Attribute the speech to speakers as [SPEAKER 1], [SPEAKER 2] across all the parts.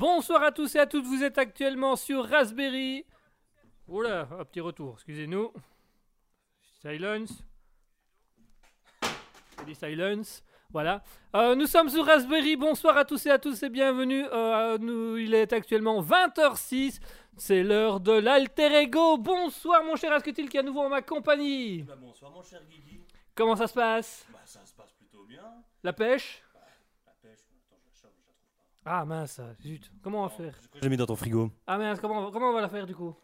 [SPEAKER 1] Bonsoir à tous et à toutes, vous êtes actuellement sur Raspberry. Oula, un petit retour, excusez-nous. Silence. Dit silence. Voilà. Euh, nous sommes sur Raspberry. Bonsoir à tous et à tous et bienvenue. Euh, nous, il est actuellement 20h06. C'est l'heure de l'alter ego. Bonsoir mon cher Asketil qui est à nouveau en ma compagnie?
[SPEAKER 2] Bah, bonsoir mon cher Guigui.
[SPEAKER 1] Comment ça se passe?
[SPEAKER 2] Bah ça se passe plutôt bien.
[SPEAKER 1] La pêche
[SPEAKER 2] La pêche, attends, je la cherche, je la trouve pas.
[SPEAKER 1] Ah mince, zut. Comment on va faire
[SPEAKER 3] J'ai mis dans ton frigo.
[SPEAKER 1] Ah mince, comment, comment on va la faire du coup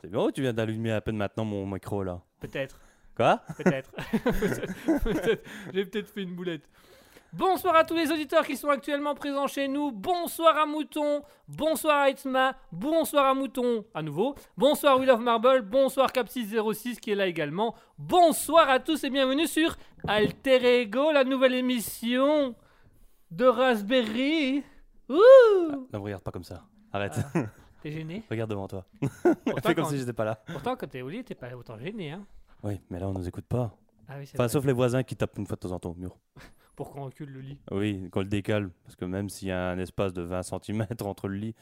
[SPEAKER 3] C'est bien, tu viens d'allumer à peine maintenant mon micro là.
[SPEAKER 1] Peut-être.
[SPEAKER 3] Quoi
[SPEAKER 1] Peut-être. Peut-être. J'ai peut-être fait une boulette. Bonsoir à tous les auditeurs qui sont actuellement présents chez nous. Bonsoir à Mouton. Bonsoir à Itzma. Bonsoir à Mouton à nouveau. Bonsoir Will of Marble. Bonsoir Cap606 qui est là également. Bonsoir à tous et bienvenue sur Alter Ego, la nouvelle émission de Raspberry. Ouh
[SPEAKER 3] Ne me regarde pas comme ça. Arrête.
[SPEAKER 1] T'es gêné
[SPEAKER 3] regarde devant toi.
[SPEAKER 1] pourtant
[SPEAKER 3] Fais comme si j'étais pas là.
[SPEAKER 1] pourtant, quand t'es au lit, t'es pas autant gêné. Hein
[SPEAKER 3] Oui, mais là on nous écoute pas.
[SPEAKER 1] ah oui,
[SPEAKER 3] Enfin,
[SPEAKER 1] vrai.
[SPEAKER 3] sauf les voisins qui tapent une fois de temps en temps au mur.
[SPEAKER 1] Pour qu'on recule le lit.
[SPEAKER 3] Oui, qu'on le décale. Parce que même s'il y a un espace de 20 cm entre le lit.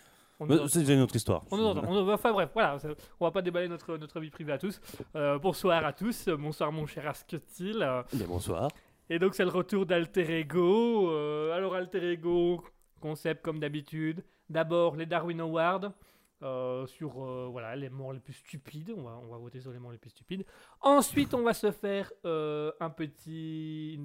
[SPEAKER 3] C'est une autre histoire.
[SPEAKER 1] On nous entend. On enfin bref, voilà, on va pas déballer notre, notre vie privée à tous. Euh, bonsoir à tous, bonsoir mon cher Asketil. euh,
[SPEAKER 3] bonsoir.
[SPEAKER 1] Et donc c'est le retour d'Alter Ego. euh, alors Alter Ego, concept comme d'habitude. D'abord les Darwin Awards. euh, sur euh, voilà, les morts les plus stupides, on va, on va voter sur les morts les plus stupides. Ensuite, on va se faire un petit,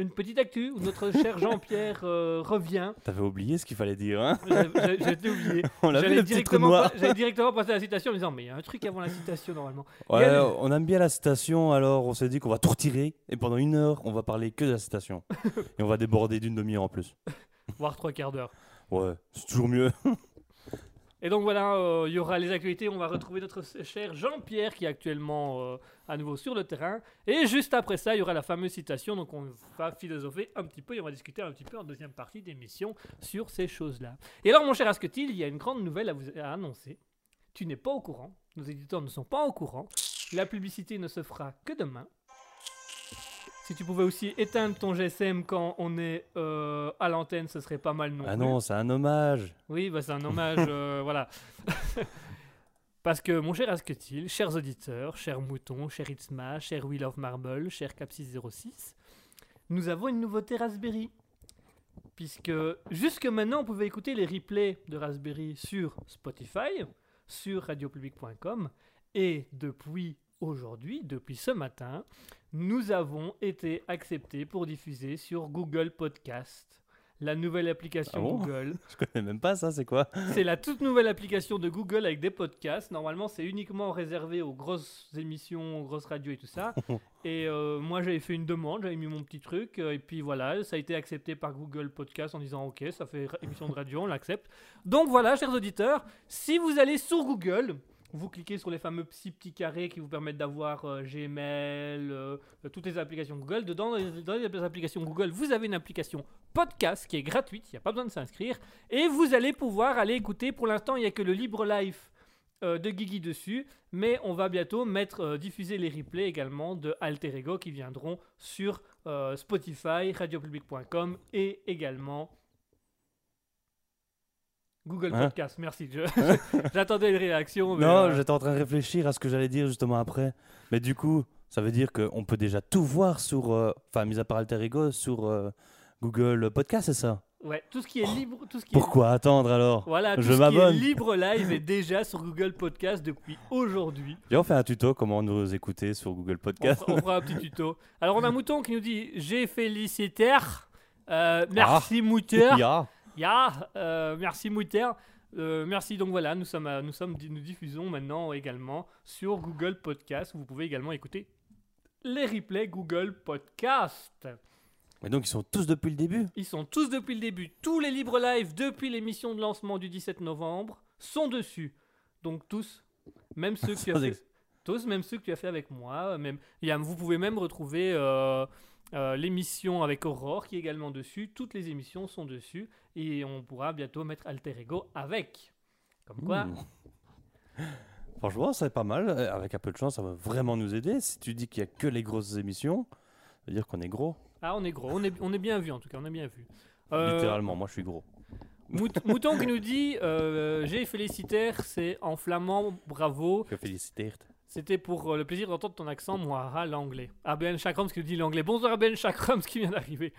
[SPEAKER 1] une, petite actu où notre cher Jean-Pierre euh, revient.
[SPEAKER 3] T'avais oublié ce qu'il fallait dire, hein
[SPEAKER 1] J'ai- oublié.
[SPEAKER 3] On l'a
[SPEAKER 1] J'allais directement, pa- directement passer à la citation en disant mais il y a un truc avant la citation normalement.
[SPEAKER 3] Ouais, on aime bien la citation, alors on s'est dit qu'on va tout retirer. Et pendant une heure, on va parler que de la citation. et on va déborder d'une demi-heure en plus.
[SPEAKER 1] Voire trois quarts d'heure.
[SPEAKER 3] Ouais, c'est toujours mieux.
[SPEAKER 1] Et donc voilà, euh, il y aura les actualités. On va retrouver notre cher Jean-Pierre qui est actuellement euh, à nouveau sur le terrain. Et juste après ça, il y aura la fameuse citation. Donc on va philosopher un petit peu et on va discuter un petit peu en deuxième partie d'émission sur ces choses-là. Et alors mon cher Asketil, il y a une grande nouvelle à vous à annoncer. Tu n'es pas au courant. Nos éditeurs ne sont pas au courant. La publicité ne se fera que demain. Si tu pouvais aussi éteindre ton GSM quand on est euh, à l'antenne, ce serait pas mal non
[SPEAKER 3] Ah
[SPEAKER 1] plus.
[SPEAKER 3] non, c'est un hommage.
[SPEAKER 1] Oui, bah, c'est un hommage, euh, voilà. Parce que, mon cher Asketil, chers auditeurs, chers moutons, cher Itzma, cher Will of Marble, cher Cap606, nous avons une nouveauté Raspberry. Puisque jusque maintenant, on pouvait écouter les replays de Raspberry sur Spotify, sur radiopublic.com, et depuis aujourd'hui, depuis ce matin, nous avons été acceptés pour diffuser sur Google Podcast, la nouvelle application
[SPEAKER 3] Ah bon
[SPEAKER 1] Google.
[SPEAKER 3] Je connais même pas ça, c'est quoi
[SPEAKER 1] C'est la toute nouvelle application de Google avec des podcasts. Normalement, c'est uniquement réservé aux grosses émissions, aux grosses radios et tout ça. et euh, moi, j'avais fait une demande, j'avais mis mon petit truc, euh, et puis voilà, ça a été accepté par Google Podcast en disant OK, ça fait émission de radio, on l'accepte. Donc voilà, chers auditeurs, si vous allez sur Google, vous cliquez sur les fameux petits carrés qui vous permettent d'avoir euh, Gmail, euh, euh, toutes les applications Google. Dedans, dans les, applications Google, vous avez une application podcast qui est gratuite, il n'y a pas besoin de s'inscrire. Et vous allez pouvoir aller écouter. Pour l'instant, il n'y a que le Libre Life de Guigui dessus. Mais on va bientôt mettre, diffuser les replays également de Alter Ego qui viendront sur Spotify, radiopublic.com et également Google
[SPEAKER 3] Hein
[SPEAKER 1] Podcast. Merci. J'attendais une réaction. mais,
[SPEAKER 3] Non,
[SPEAKER 1] euh,
[SPEAKER 3] j'étais en train de réfléchir à ce que j'allais dire justement après. Mais du coup, ça veut dire qu'on peut déjà tout voir sur. euh, Enfin, mis à part Alter Ego, sur euh, Google Podcast, c'est ça?
[SPEAKER 1] Ouais, tout ce qui est libre, tout ce qui est
[SPEAKER 3] Pourquoi attendre alors?
[SPEAKER 1] Voilà, tout
[SPEAKER 3] Je
[SPEAKER 1] ce qui est libre live est déjà sur Google Podcast depuis aujourd'hui.
[SPEAKER 3] Viens, on fait un tuto comment nous écouter sur Google
[SPEAKER 1] On,
[SPEAKER 3] Podcast.
[SPEAKER 1] fera- on fera un petit tuto. Alors on a Mouton qui nous dit j'ai félicitaire. Euh, merci Mouteur.
[SPEAKER 3] Ya.
[SPEAKER 1] Ya, euh, merci Mouteur. Euh, merci donc voilà, nous sommes, à- nous sommes, nous diffusons maintenant également sur Google Podcast. Vous pouvez également écouter les replays Google Podcast.
[SPEAKER 3] Mais donc, ils sont tous depuis le début?
[SPEAKER 1] Ils sont tous depuis le début. Tous les libres live depuis l'émission de lancement du 17 novembre sont dessus. Donc tous, même ceux que tu as fait, tous, même ceux que tu as fait avec moi. Même, vous pouvez même retrouver euh, euh, l'émission avec Aurore qui est également dessus. Toutes les émissions sont dessus et on pourra bientôt mettre Alter Ego avec. Comme quoi,
[SPEAKER 3] Mmh. Franchement, c'est pas mal. Euh, Avec un peu de chance, ça va vraiment nous aider. Si tu dis qu'il y a que les grosses émissions, ça veut dire qu'on est gros.
[SPEAKER 1] ah on est gros, on est, on est bien vu en tout cas, on est bien vu. Euh,
[SPEAKER 3] Littéralement, moi je suis gros.
[SPEAKER 1] Mout- Mouton qui nous dit euh, J'ai félicitaire, c'est en flamand, bravo.
[SPEAKER 3] Que féliciteert.
[SPEAKER 1] C'était pour euh, le plaisir d'entendre ton accent, moi, ah, l'anglais. ABN Chakrams qui nous dit l'anglais. Bonsoir ABN Chakrams qui vient d'arriver.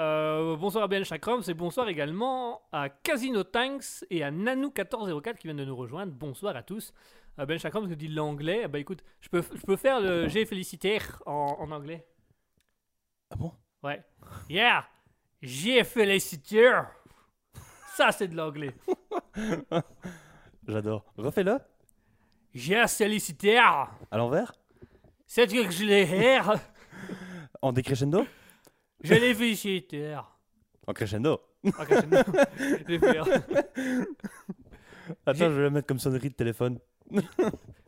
[SPEAKER 1] Euh, bonsoir ABN Chakrams et bonsoir également à Casino Tanks et à Nanou1404 qui viennent de nous rejoindre. Bonsoir à tous. ABN Chakrams qui nous dit l'anglais. Ben écoute, je peux, je peux faire le J'ai félicitaire en, en anglais.
[SPEAKER 3] Ah bon?
[SPEAKER 1] Ouais. Yeah! J'ai félicitaire! Ça, c'est de l'anglais.
[SPEAKER 3] J'adore. Refais-le.
[SPEAKER 1] J'ai félicitaire!
[SPEAKER 3] À l'envers.
[SPEAKER 1] C'est que je l'ai.
[SPEAKER 3] En décrescendo?
[SPEAKER 1] Je l'ai félicitaire.
[SPEAKER 3] En crescendo.
[SPEAKER 1] Vais faire.
[SPEAKER 3] Attends, je vais le mettre comme sonnerie de téléphone.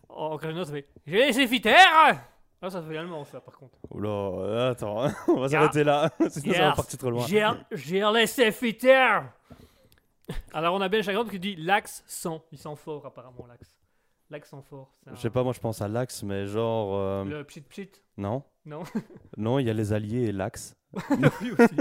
[SPEAKER 1] Oh, crescendo, ça fait. J'ai félicitaire! Ah, ça fait allemand, ça, par contre.
[SPEAKER 3] Oula, attends, on va s'arrêter là. Sinon, ça va partir trop loin.
[SPEAKER 1] J'ai laissé! Alors, on a Ben Chagrin qui dit l'axe sans. Il sent fort, apparemment, l'axe. L'accent fort.
[SPEAKER 3] Je sais pas, moi je pense à l'axe, mais genre. euh,
[SPEAKER 1] Le pchit pchit?
[SPEAKER 3] Non.
[SPEAKER 1] Non.
[SPEAKER 3] Non, il y a les alliés et l'axe.
[SPEAKER 1] Oui, aussi.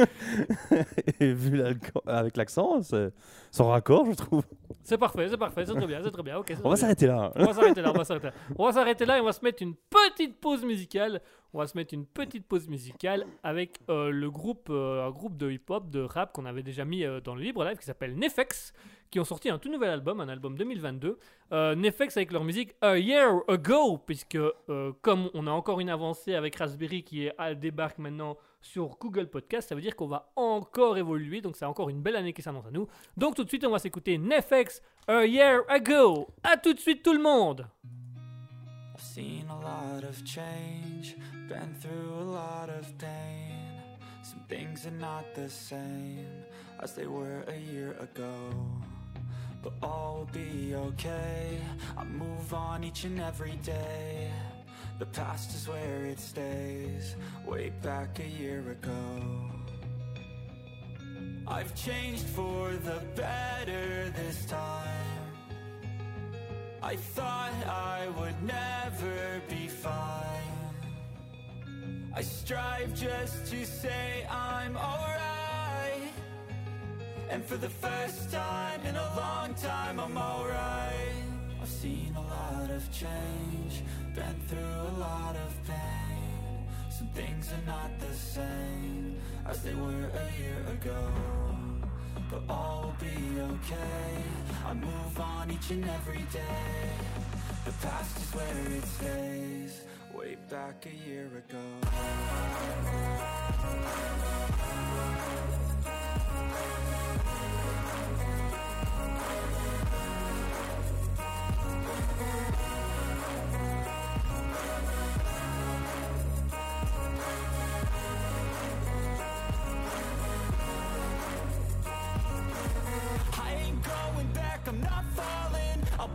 [SPEAKER 3] et vu avec l'accent, c'est son raccord, je trouve.
[SPEAKER 1] C'est parfait, c'est parfait, c'est très bien, c'est très bien.
[SPEAKER 3] On va
[SPEAKER 1] bien.
[SPEAKER 3] s'arrêter là.
[SPEAKER 1] On va s'arrêter là, on va s'arrêter là. On va s'arrêter là et on va se mettre une petite pause musicale. On va se mettre une petite pause musicale avec euh, le groupe, euh, un groupe de hip-hop, de rap qu'on avait déjà mis euh, dans le Libre Live qui s'appelle Nefex, qui ont sorti un tout nouvel album, un album 2022. Euh, Nefex avec leur musique A Year Ago, puisque comme on a encore une avancée avec Raspberry qui est, débarque maintenant sur Google Podcast, ça veut dire qu'on va encore évoluer, donc c'est encore une belle année qui s'annonce à nous. Donc tout de suite, on va s'écouter Nefex A Year Ago. À tout de suite tout le monde
[SPEAKER 4] seen a lot of change, been through a lot of pain. Some things are not the same as they were a year ago. But all will be okay. I move on each and every day. The past is where it stays, way back a year ago. I've changed for the better this time. I thought I would never be fine. I strive just to say I'm alright. And for the first time in a long time, I'm alright. I've seen a lot of change, been through a lot of pain. Some things are not the same as they were a year ago but all will be okay. I move on each and every day. The past is where it stays, way back a year ago.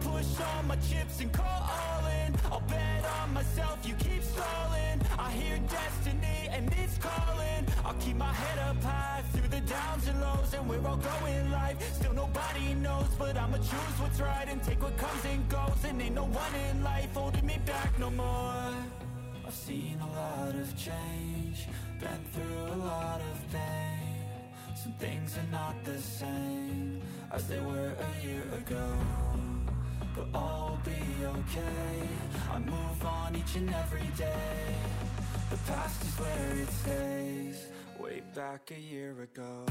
[SPEAKER 4] Push all my chips and call all in. I'll bet on myself, you keep stalling. I hear destiny and it's calling. I'll keep my head up high through the downs and lows, and we're all going live. Still nobody knows, but I'ma choose what's right and take what comes and goes. And ain't no one in life holding me back no more. I've seen a lot of change, been through a lot of pain. Some things are not the same as they were a year ago. But all will be okay. I move on each and every day. The past is where it stays, way back a year ago.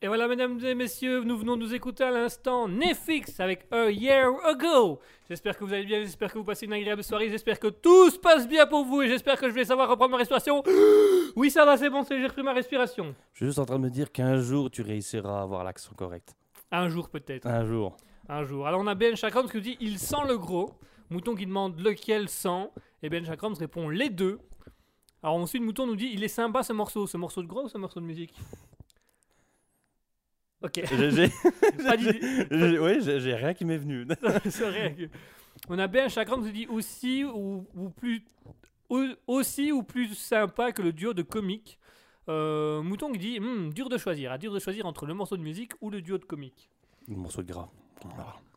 [SPEAKER 1] Et voilà, mesdames et messieurs, nous venons de nous écouter à l'instant Netflix avec A Year Ago. J'espère que vous allez bien, j'espère que vous passez une agréable soirée, j'espère que tout se passe bien pour vous et j'espère que je vais savoir reprendre ma respiration. Oui, ça va, c'est bon, j'ai repris ma respiration.
[SPEAKER 3] Je suis juste en train de me dire qu'un jour, tu réussiras à avoir l'accent correct.
[SPEAKER 1] Un jour peut-être.
[SPEAKER 3] Un jour.
[SPEAKER 1] Un jour. Alors on a Ben Chakrams qui nous dit il sent le gros. Mouton qui demande lequel sent. Et Ben Chakrams répond les deux. Alors ensuite Mouton nous dit il est sympa ce morceau. Ce morceau de gros ou ce morceau de musique? Ok.
[SPEAKER 3] J'ai-
[SPEAKER 1] Pas d'idée.
[SPEAKER 3] Oui, j'ai rien qui m'est venu.
[SPEAKER 1] C'est On a Ben Chakrams qui dit aussi ou, ou plus au- aussi ou plus sympa que le duo de comique. Euh, Mouton qui dit Hmm, dur de choisir. Ah, dur de choisir entre le morceau de musique ou le duo de comique.
[SPEAKER 3] Le morceau de gras.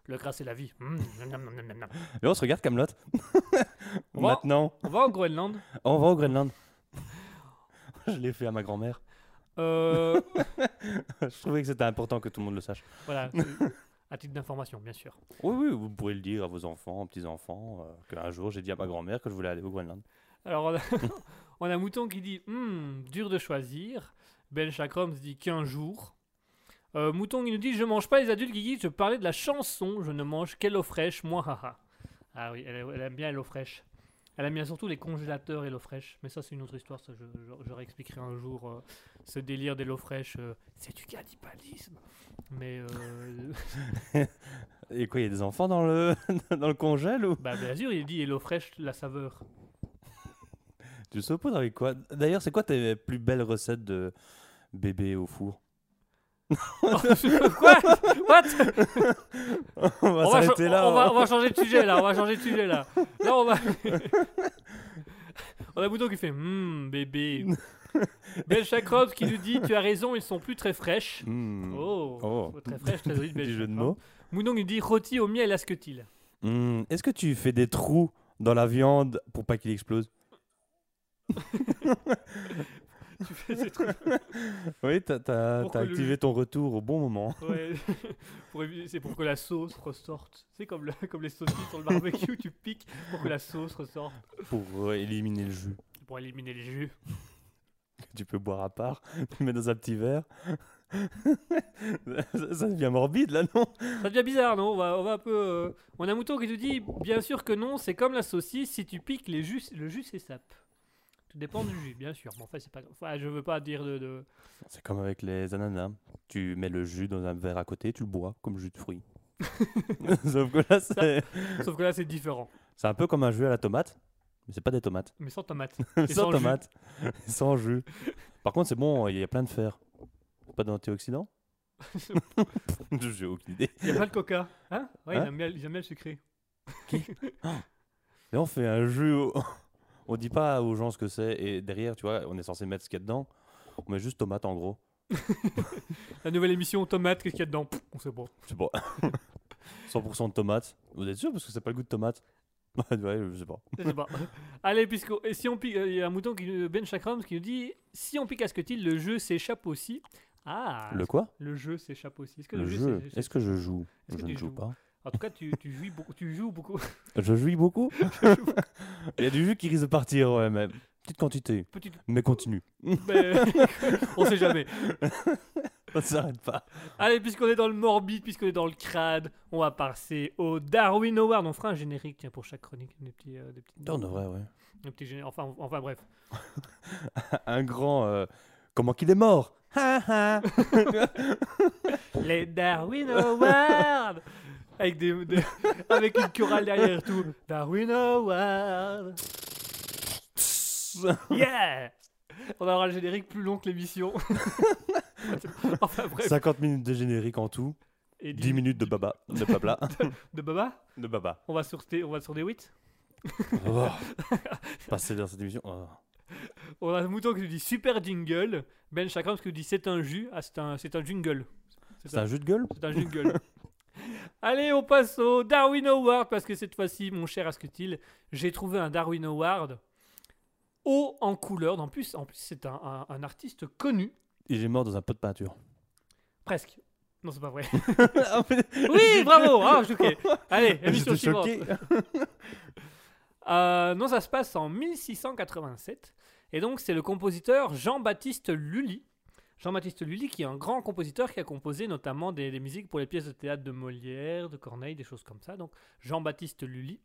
[SPEAKER 1] Le gras c'est la vie. Hmm, nam, nam, nam, nam, nam.
[SPEAKER 3] Et on se regarde Camelot.
[SPEAKER 1] On
[SPEAKER 3] Maintenant,
[SPEAKER 1] On va au Groenland.
[SPEAKER 3] on va au Groenland. Je l'ai fait à ma grand-mère.
[SPEAKER 1] Euh,
[SPEAKER 3] Je trouvais que c'était important que tout le monde le sache.
[SPEAKER 1] Voilà, à titre d'information, bien sûr.
[SPEAKER 3] Oui, oui, vous pourrez le dire à vos enfants, petits-enfants, euh, qu'un jour j'ai dit à ma grand-mère que je voulais aller au Groenland.
[SPEAKER 1] Alors, on a, on a Mouton qui dit Hmm, dur de choisir. Ben Chakrams dit qu'un jour. Euh, Mouton qui nous dit Je mange pas les adultes disent Je parlais de la chanson, je ne mange qu'elle eau fraîche, moi, haha. Ah oui, elle, elle aime bien l'eau fraîche. Elle aime bien surtout les congélateurs et l'eau fraîche. Mais ça, c'est une autre histoire. Ça, je, je- je réexpliquerai un jour euh, ce délire de l'eau fraîche. euh, c'est du cannibalisme. Mais. euh,
[SPEAKER 3] Et quoi, il y a des enfants dans le, dans le congèle ou?
[SPEAKER 1] Bah, bien sûr, il dit Et l'eau fraîche, la saveur.
[SPEAKER 3] Tu saupoudres avec quoi? D'ailleurs, c'est quoi tes plus belles recettes de bébé au four?
[SPEAKER 1] Quoi? What?
[SPEAKER 3] On va
[SPEAKER 1] on va,
[SPEAKER 3] s'arrêter
[SPEAKER 1] cha-
[SPEAKER 3] là.
[SPEAKER 1] on, va,
[SPEAKER 3] hein.
[SPEAKER 1] on va changer de sujet là, on va changer de sujet là. Là on va. on a Bouton qui fait Hum, bébé. Belle qui nous dit Tu as raison, ils sont plus très fraîches.
[SPEAKER 3] Hmm.
[SPEAKER 1] Oh,
[SPEAKER 3] Oh.
[SPEAKER 1] très fraîche, très joli.
[SPEAKER 3] Jeu de mots.
[SPEAKER 1] Moudon nous dit Rôti au miel à ce que il
[SPEAKER 3] Hmm, Est-ce que tu fais des trous dans la viande pour pas qu'il explose?
[SPEAKER 1] Tu fais ces trucs.
[SPEAKER 3] Oui, t'as t'as- t'as
[SPEAKER 1] le
[SPEAKER 3] activé ton retour au bon moment.
[SPEAKER 1] Ouais. Pour éviter- C'est pour que la sauce ressorte. C'est comme, le- comme les saucisses sur le barbecue, tu piques pour que la sauce ressorte.
[SPEAKER 3] Pour euh, éliminer le jus.
[SPEAKER 1] Pour éliminer les jus.
[SPEAKER 3] que tu peux boire à part. Tu mets dans un petit verre. ça, devient morbide là, non?
[SPEAKER 1] Ça devient bizarre, non? On va, on va un peu. euh, On a Mouton qui nous dit Bien sûr que non, c'est comme la saucisse, si tu piques les jus, le jus s'échappe. Tout dépend du jus, bien sûr. Mais enfin, c'est pas. Enfin, je veux pas dire de. de-
[SPEAKER 3] C'est comme avec les ananas. Tu mets le jus dans un verre à côté, tu le bois comme jus de fruits. Sauf que là, c'est
[SPEAKER 1] Sauf que là, c'est différent.
[SPEAKER 3] c'est un peu comme un jus à la tomate, mais c'est pas des tomates.
[SPEAKER 1] Mais sans tomate.
[SPEAKER 3] sans
[SPEAKER 1] sans jus.
[SPEAKER 3] tomate, sans jus. Par contre, c'est bon, il y a plein de fer. Pas d'antioxydants J'ai aucune idée.
[SPEAKER 1] Il y a pas de coca. Hein? Ouais,
[SPEAKER 3] Hein?
[SPEAKER 1] ils, aiment bien, ils aiment bien le sucré.
[SPEAKER 3] Et on fait un jus. au- On dit pas aux gens ce que c'est. Et derrière, tu vois, on est censé mettre ce qu'il y a dedans. On met juste tomate en gros.
[SPEAKER 1] La nouvelle émission tomate, qu'est-ce qu'il y a dedans? Pff, On sait pas.
[SPEAKER 3] Je sais pas. 100% de tomate. Vous êtes sûr? Parce que c'est pas le goût de tomate. ouais, je sais pas.
[SPEAKER 1] Je sais pas. Allez, puisque et si on pique, euh, il y a un mouton qui nous- Ben Chakrams qui nous dit si on pique à ce que le jeu s'échappe aussi. Ah.
[SPEAKER 3] Le quoi?
[SPEAKER 1] Le jeu s'échappe aussi. Est-ce que
[SPEAKER 3] Le
[SPEAKER 1] le,
[SPEAKER 3] jeu.
[SPEAKER 1] s'é-
[SPEAKER 3] Est-ce que je joue? Je ne joue pas.
[SPEAKER 1] En tout cas, tu, tu, jouis beaucoup, tu joues beaucoup.
[SPEAKER 3] Je jouis beaucoup Il y a du jus qui risque de partir, ouais, mais petite quantité.
[SPEAKER 1] Petite.
[SPEAKER 3] Mais continue.
[SPEAKER 1] mais- on sait jamais.
[SPEAKER 3] Ça s'arrête pas.
[SPEAKER 1] Allez, puisqu'on est dans le morbide, puisqu'on est dans le crade, on va passer au Darwin Award. On fera un générique tiens, pour chaque chronique. Des petits, euh, des petits,
[SPEAKER 3] On devrait, ouais.
[SPEAKER 1] des petits géné- enfin, enfin, bref.
[SPEAKER 3] Un grand. euh, Comment qu'il est mort.
[SPEAKER 1] Les Darwin Awards avec, des, des- avec une chorale derrière tout. Darwin Award. Yeah On aura le générique plus long que l'émission. enfin bref.
[SPEAKER 3] 50 minutes de générique en tout.
[SPEAKER 1] Et
[SPEAKER 3] 10 minutes de baba. De pabla.
[SPEAKER 1] de Baba?
[SPEAKER 3] De baba.
[SPEAKER 1] On va sur, on va sur des 8
[SPEAKER 3] Oh. Passer dans cette émission. oh.
[SPEAKER 1] On a un mouton qui nous dit super jingle. Ben Chakrams qui nous dit c'est un jus. Ah, c'est un, c'est un jingle.
[SPEAKER 3] C'est un jus de gueule?
[SPEAKER 1] C'est un jingle. Allez, on passe au Darwin Award parce que cette fois-ci, mon cher Asketil, j'ai trouvé un Darwin Award haut en couleur. En plus, en plus c'est un, un- un artiste connu.
[SPEAKER 3] Il est mort dans un pot de peinture.
[SPEAKER 1] Presque. Non, c'est pas vrai.
[SPEAKER 3] Ah,
[SPEAKER 1] Oui, bravo. Ah, je suis choqué. Allez, émission suivante. Euh, non, ça se passe en 1687. Et donc, c'est le compositeur Jean-Baptiste Lully. Jean-Baptiste Lully, qui est un grand compositeur qui a composé notamment des, des musiques pour les pièces de théâtre de Molière, de Corneille, des choses comme ça. Donc Jean-Baptiste Lully,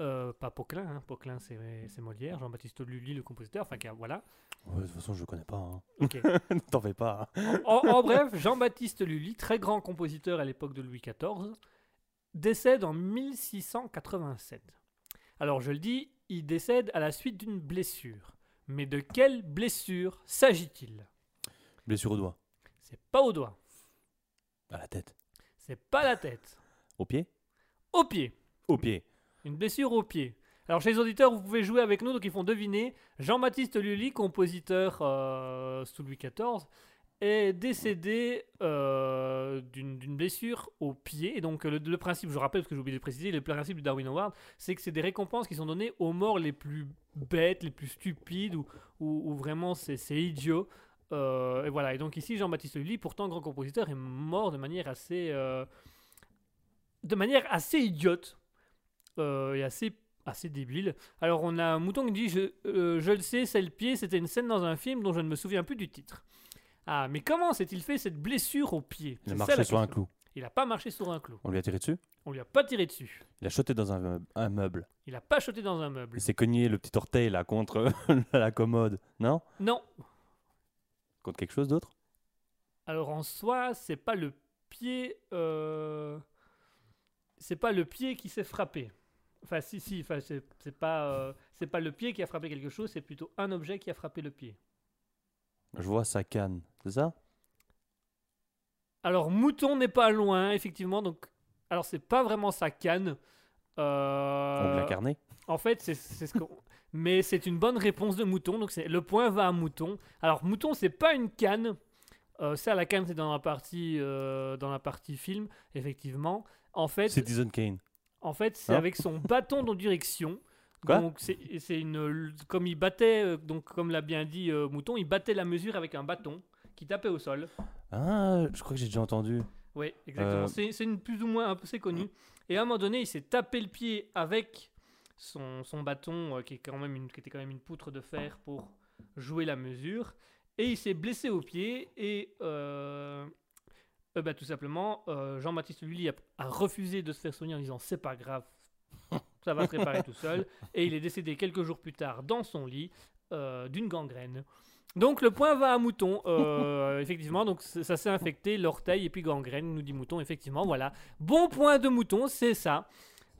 [SPEAKER 1] euh, pas Poquelin, hein, Poquelin c'est Molière, Jean-Baptiste Lully le compositeur, enfin voilà.
[SPEAKER 3] Ouais, de toute façon, je le connais pas. hein.
[SPEAKER 1] Ok.
[SPEAKER 3] T'en fais pas. hein.
[SPEAKER 1] en, en bref, Jean-Baptiste Lully, très grand compositeur à l'époque de Louis XIV, décède en 1687. Alors je le dis, il décède à la suite d'une blessure. Mais de quelle blessure s'agit-il?
[SPEAKER 3] Blessure au doigt.
[SPEAKER 1] C'est pas au doigt,
[SPEAKER 3] À la tête.
[SPEAKER 1] c'est pas la tête,
[SPEAKER 3] Au pied
[SPEAKER 1] au pied.
[SPEAKER 3] Au pied.
[SPEAKER 1] Une blessure au pied. Alors chez les auditeurs, vous pouvez jouer avec nous, donc ils font deviner. Jean-Baptiste Lully, compositeur euh, sous Louis XIV, est décédé euh, d'une blessure au pied. Et donc le, le principe, je rappelle parce que j'ai oublié de préciser, le principe du Darwin Award, c'est que c'est des récompenses qui sont données aux morts les plus bêtes, les plus stupides, ou, ou- ou vraiment c'est idiot. Euh, et voilà. Et donc ici, Jean-Baptiste Lully, pourtant grand compositeur, est mort de manière assez, euh, de manière assez idiote euh, et assez, assez débile. Alors on a un mouton qui dit je, je le sais, c'est le pied, c'était une scène dans un film dont je ne me souviens plus du titre. Ah, mais comment s'est-il fait cette blessure au pied?
[SPEAKER 3] Il a marché sur un clou.
[SPEAKER 1] Il n'a pas marché sur un clou.
[SPEAKER 3] On lui a tiré dessus?
[SPEAKER 1] On lui a pas tiré dessus.
[SPEAKER 3] Il a choté dans un, meu- un meuble.
[SPEAKER 1] Il a pas choté dans un meuble.
[SPEAKER 3] Il s'est cogné le petit orteil là contre la commode. Non?
[SPEAKER 1] Non.
[SPEAKER 3] Contre quelque chose d'autre?
[SPEAKER 1] Alors en soi, c'est pas le pied. euh, C'est pas le pied qui s'est frappé. Enfin, si, si. Enfin, c'est pas. euh, C'est pas le pied qui a frappé quelque chose. C'est plutôt un objet qui a frappé le pied.
[SPEAKER 3] Je vois sa canne. C'est ça?
[SPEAKER 1] Alors mouton n'est pas loin, effectivement. Donc, alors c'est pas vraiment sa canne. Euh,
[SPEAKER 3] Ongle incarné
[SPEAKER 1] En fait, c'est ce qu'on. Mais c'est une bonne réponse de Mouton. Donc c'est le point va à Mouton. Alors Mouton, c'est pas une canne. Euh, ça, la canne, c'est dans la partie euh, dans la partie film, effectivement. En fait,
[SPEAKER 3] Citizen Kane.
[SPEAKER 1] en fait, c'est
[SPEAKER 3] Hein
[SPEAKER 1] avec son bâton de direction.
[SPEAKER 3] Quoi
[SPEAKER 1] donc c'est une comme il battait euh, donc comme l'a bien dit euh, Mouton, il battait la mesure avec un bâton qui tapait au sol.
[SPEAKER 3] Ah, je crois que j'ai déjà entendu.
[SPEAKER 1] Oui, exactement. C'est c'est une plus ou moins un peu c'est connu. Et à un moment donné, il s'est tapé le pied avec son, son bâton, euh, qui, est quand même une, qui était quand même une poutre de fer pour jouer la mesure. Et il s'est blessé au pied. Et euh, euh, bah, tout simplement, euh, Jean-Baptiste Lully a, a refusé de se faire soigner en disant c'est pas grave, ça va se réparer tout seul. Et il est décédé quelques jours plus tard dans son lit d'une gangrène. Donc le point va à Mouton, effectivement, donc ça s'est infecté, l'orteil et puis gangrène, nous dit Mouton, effectivement, voilà. Bon point de Mouton, c'est ça.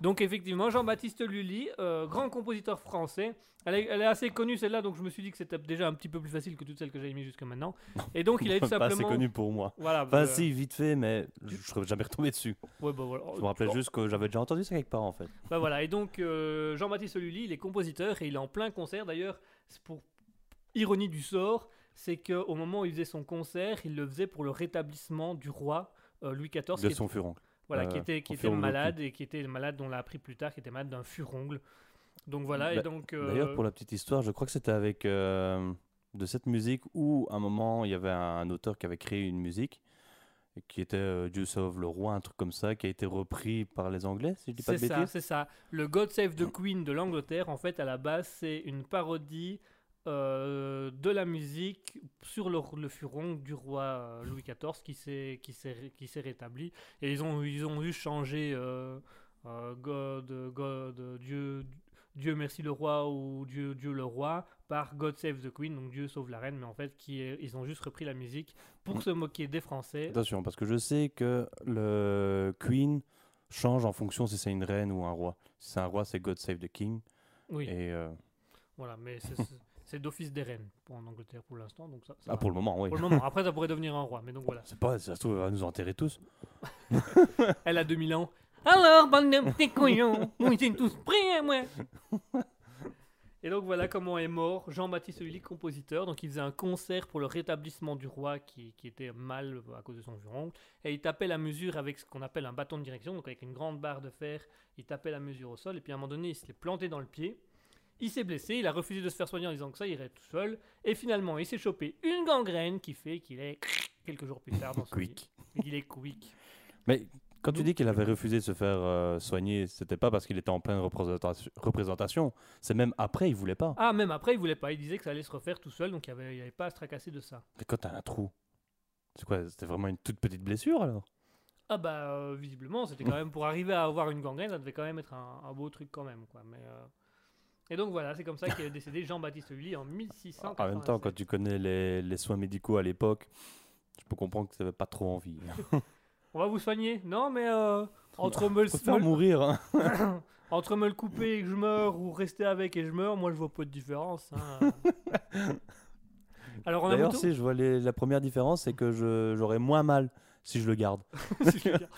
[SPEAKER 1] Donc effectivement, Jean-Baptiste Lully, euh, grand compositeur français, elle est, elle est assez connue celle-là, donc je me suis dit que c'était déjà un petit peu plus facile que toutes celles que j'ai mis jusque maintenant. Et donc il a eu tout
[SPEAKER 3] Pas assez
[SPEAKER 1] simplement...
[SPEAKER 3] connu pour moi.
[SPEAKER 1] Voilà,
[SPEAKER 3] Enfin,
[SPEAKER 1] euh,
[SPEAKER 3] si, vite fait, mais je ne serais jamais retombé dessus.
[SPEAKER 1] ouais, bah, voilà.
[SPEAKER 3] Je me rappelais juste que j'avais déjà entendu ça quelque part en fait.
[SPEAKER 1] Bah voilà, et donc euh, Jean-Baptiste Lully, il est compositeur et il est en plein concert. D'ailleurs, pour ironie du sort, c'est qu'au moment où il faisait son concert, il le faisait pour le rétablissement du roi euh, Louis XIV,
[SPEAKER 3] De son furoncle.
[SPEAKER 1] Voilà, qui
[SPEAKER 3] euh,
[SPEAKER 1] était, qui malade et qui était malade, dont on l'a appris plus tard, qui était malade d'un furongle. Donc voilà, et donc. euh,
[SPEAKER 3] D'ailleurs, pour la petite histoire, je crois que c'était avec euh, de cette musique où, à un moment, il y avait un, auteur qui avait créé une musique qui était euh, Dieu sauve le roi, un truc comme ça, qui a été repris par les Anglais, si je dis pas de
[SPEAKER 1] C'est ça,
[SPEAKER 3] bêtises.
[SPEAKER 1] c'est ça. Le God Save the Queen de l'Angleterre, en fait, à la base, c'est une parodie euh, de la musique sur le, le furon du roi Louis XIV qui s'est qui s'est qui s'est rétabli. Et ils ont ils ont changé euh, euh, God God Dieu Dieu merci le roi ou Dieu Dieu le roi par God Save the Queen donc Dieu sauve la reine mais en fait qui est- ils ont juste repris la musique pour se moquer des Français.
[SPEAKER 3] Attention, parce que je sais que le Queen change en fonction si c'est une reine ou un roi. Si c'est un roi, c'est God Save the King.
[SPEAKER 1] Oui,
[SPEAKER 3] Et, euh,
[SPEAKER 1] voilà, mais c'est- c'est- d'office des reines pour en Angleterre pour l'instant donc ça, ça
[SPEAKER 3] ah, pour le moment, oui.
[SPEAKER 1] Pour le moment. Après, ça pourrait devenir un roi. Mais donc voilà.
[SPEAKER 3] C'est pas, ça se trouve, elle va nous enterrer tous.
[SPEAKER 1] Elle a 2000 ans. Alors, bande de petits couillons, vous êtes tous prêts, moi Et donc voilà comment est mort Jean-Baptiste Lully, compositeur. Donc il faisait un concert pour le rétablissement du roi qui, qui était mal à cause de son furoncle. Et il tapait la mesure avec ce qu'on appelle un bâton de direction, donc avec une grande barre de fer. Il tapait la mesure au sol. Et puis à un moment donné, il s'est planté dans le pied. Il s'est blessé, il a refusé de se faire soigner en disant que ça irait tout seul. Et finalement, il s'est chopé une gangrène qui fait qu'il est quelques jours plus tard dans son lit.
[SPEAKER 3] Quick.
[SPEAKER 1] Il est quick.
[SPEAKER 3] Mais Quand tu dis qu'il avait refusé de se faire euh, soigner, c'était pas parce qu'il était en pleine représentation. représentation. C'est même après, il voulait pas.
[SPEAKER 1] Ah, même après, il voulait pas. Il disait que ça allait se refaire tout seul, donc il n'y avait, pas à se tracasser de ça.
[SPEAKER 3] Mais quand t'as un trou, c'est quoi C'était vraiment une toute petite blessure alors?
[SPEAKER 1] Ah bah, euh, visiblement, c'était quand même pour arriver à avoir une gangrène, ça devait quand même être un, un beau truc quand même, quoi. Mais, euh, Et donc voilà, c'est comme ça qu'est décédé Jean-Baptiste Lully en 1687.
[SPEAKER 3] En même temps, quand tu connais les, les soins médicaux à l'époque, je peux comprendre que tu n'avais pas trop envie.
[SPEAKER 1] On va vous soigner Non, mais euh, entre, me le,
[SPEAKER 3] faire mourir. hein.
[SPEAKER 1] entre me le couper et que je meurs, ou rester avec et je meurs, moi je vois pas de différence. hein. Alors
[SPEAKER 3] D'ailleurs, si je vois les- la première différence, c'est que j'aurais moins mal si je le garde.
[SPEAKER 1] Si je le garde.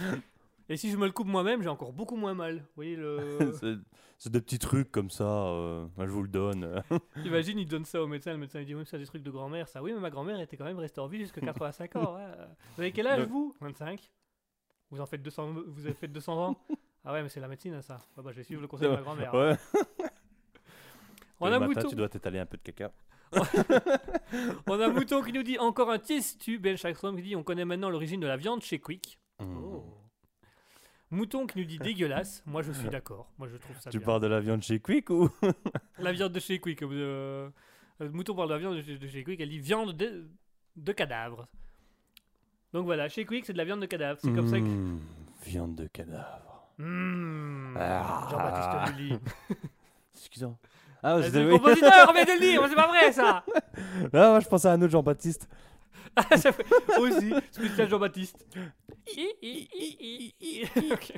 [SPEAKER 1] Et si je me le coupe moi-même, j'ai encore beaucoup moins mal. Vous voyez le.
[SPEAKER 3] c'est c'est des petits trucs comme ça, euh, je vous le donne.
[SPEAKER 1] Imagine, il donne ça au médecin, le médecin il dit Oui, ça, des trucs de grand-mère. Ça, oui, mais ma grand-mère était quand même restée en vie jusqu'à 85 ans. hein. Vous avez quel âge,
[SPEAKER 3] Le-
[SPEAKER 1] vous? 25 Vous en faites 200, vous avez fait 200 ans? Ah ouais, mais c'est la médecine, hein, ça. Ouais, bah, je vais suivre le conseil de ma grand-mère.
[SPEAKER 3] Ouais.
[SPEAKER 1] On
[SPEAKER 3] Le
[SPEAKER 1] a
[SPEAKER 3] matin,
[SPEAKER 1] Mouton.
[SPEAKER 3] tu dois t'étaler un peu de caca.
[SPEAKER 1] On a Mouton qui nous dit encore un testu. Ben Shackstrom qui dit On connaît maintenant l'origine de la viande chez Quick.
[SPEAKER 3] Mmh.
[SPEAKER 1] Oh. Mouton qui nous dit dégueulasse. Moi, je suis d'accord. Moi, je trouve ça
[SPEAKER 3] Tu
[SPEAKER 1] bien.
[SPEAKER 3] parles de la viande chez Quick ou
[SPEAKER 1] La viande de chez Quick. euh, euh, Mouton parle de la viande de chez, Quick. Elle dit viande de, de cadavre. Donc voilà, chez Quick, c'est de la viande de cadavre. C'est comme ça que.
[SPEAKER 3] Mmh, Viande de cadavre.
[SPEAKER 1] Mmh,
[SPEAKER 3] Ah.
[SPEAKER 1] Jean-Baptiste Lully.
[SPEAKER 3] Excusez-moi. Ah,
[SPEAKER 1] c'est le compositeur, vient de le dire, c'est pas vrai ça
[SPEAKER 3] Ah, moi, je pensais à un autre Jean-Baptiste.
[SPEAKER 1] Ah, ça fait- Aussi, spécial Jean-Baptiste. Ok.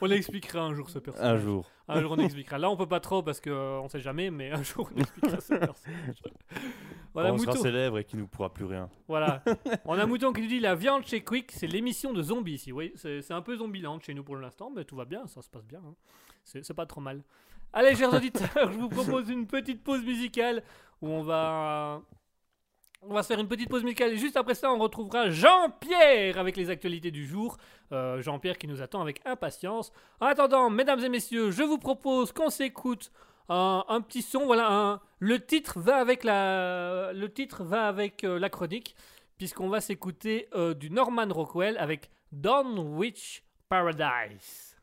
[SPEAKER 1] On expliquera un jour ce personnage.
[SPEAKER 3] Un jour.
[SPEAKER 1] Un jour on expliquera. Là on peut pas trop parce que euh, on sait jamais, mais un jour on expliquera ce personnage. Voilà
[SPEAKER 3] on sera
[SPEAKER 1] Mouton.
[SPEAKER 3] célèbre et qui nous pourra plus rien.
[SPEAKER 1] Voilà. On a Mouton qui nous dit la viande chez Quick, c'est l'émission de zombies ici. Oui, c'est un peu zombieland chez nous pour l'instant, mais tout va bien, ça se passe bien. hein. C'est c'est pas trop mal. Allez, chers auditeurs, je vous propose une petite pause musicale où on va. On va se faire une petite pause musicale et juste après ça, on retrouvera Jean-Pierre avec les actualités du jour. Euh, Jean-Pierre qui nous attend avec impatience. En attendant, mesdames et messieurs, je vous propose qu'on s'écoute un, un petit son. Voilà, un- le titre va avec la, le titre va avec euh, la chronique, puisqu'on va s'écouter euh, du Norman Rockwell avec Dunwich Paradise.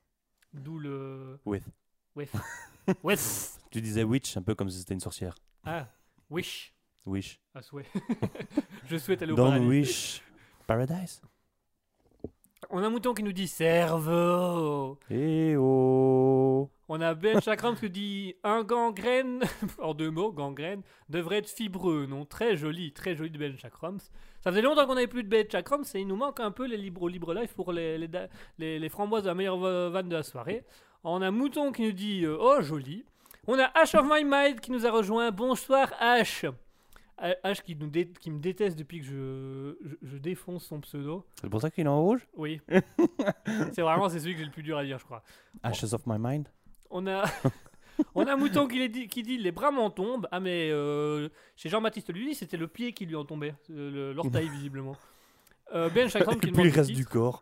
[SPEAKER 1] D'où le.
[SPEAKER 3] With.
[SPEAKER 1] With. With.
[SPEAKER 3] Tu disais witch, un peu comme si c'était une sorcière.
[SPEAKER 1] Ah, wish.
[SPEAKER 3] Wish.
[SPEAKER 1] À souhait. je souhaite aller au
[SPEAKER 3] Don't
[SPEAKER 1] paradis.
[SPEAKER 3] wish paradise.
[SPEAKER 1] On a un mouton qui nous dit cerveau.
[SPEAKER 3] Eh oh.
[SPEAKER 1] On a Ben Chakram qui dit un gangrène, en deux mots, gangrène, devrait être fibreux. Non, très joli, très joli de Ben Chakrams. Ça faisait longtemps qu'on n'avait plus de Ben Chakrams et il nous manque un peu les libres Libre Life pour les, les, da- les- les framboises de la meilleure va- vanne de la soirée. On a Mouton qui nous dit euh, oh joli. On a Ash of My Mind qui nous a rejoint. Bonsoir Ash. Ash qui, nous dé- qui me déteste depuis que je, je, je défonce son pseudo.
[SPEAKER 3] C'est pour ça qu'il est en rouge?
[SPEAKER 1] Oui. c'est vraiment c'est celui que j'ai le plus dur à dire, je crois.
[SPEAKER 3] Ashes of my mind?
[SPEAKER 1] On a, on a un mouton qui, dit, qui dit les bras m'en tombent. Ah, mais euh, chez Jean-Baptiste Lully, c'était le pied qui lui en tombait, euh, l'orteil visiblement. Euh, ben Chakram qui
[SPEAKER 3] Et puis
[SPEAKER 1] le
[SPEAKER 3] reste du corps.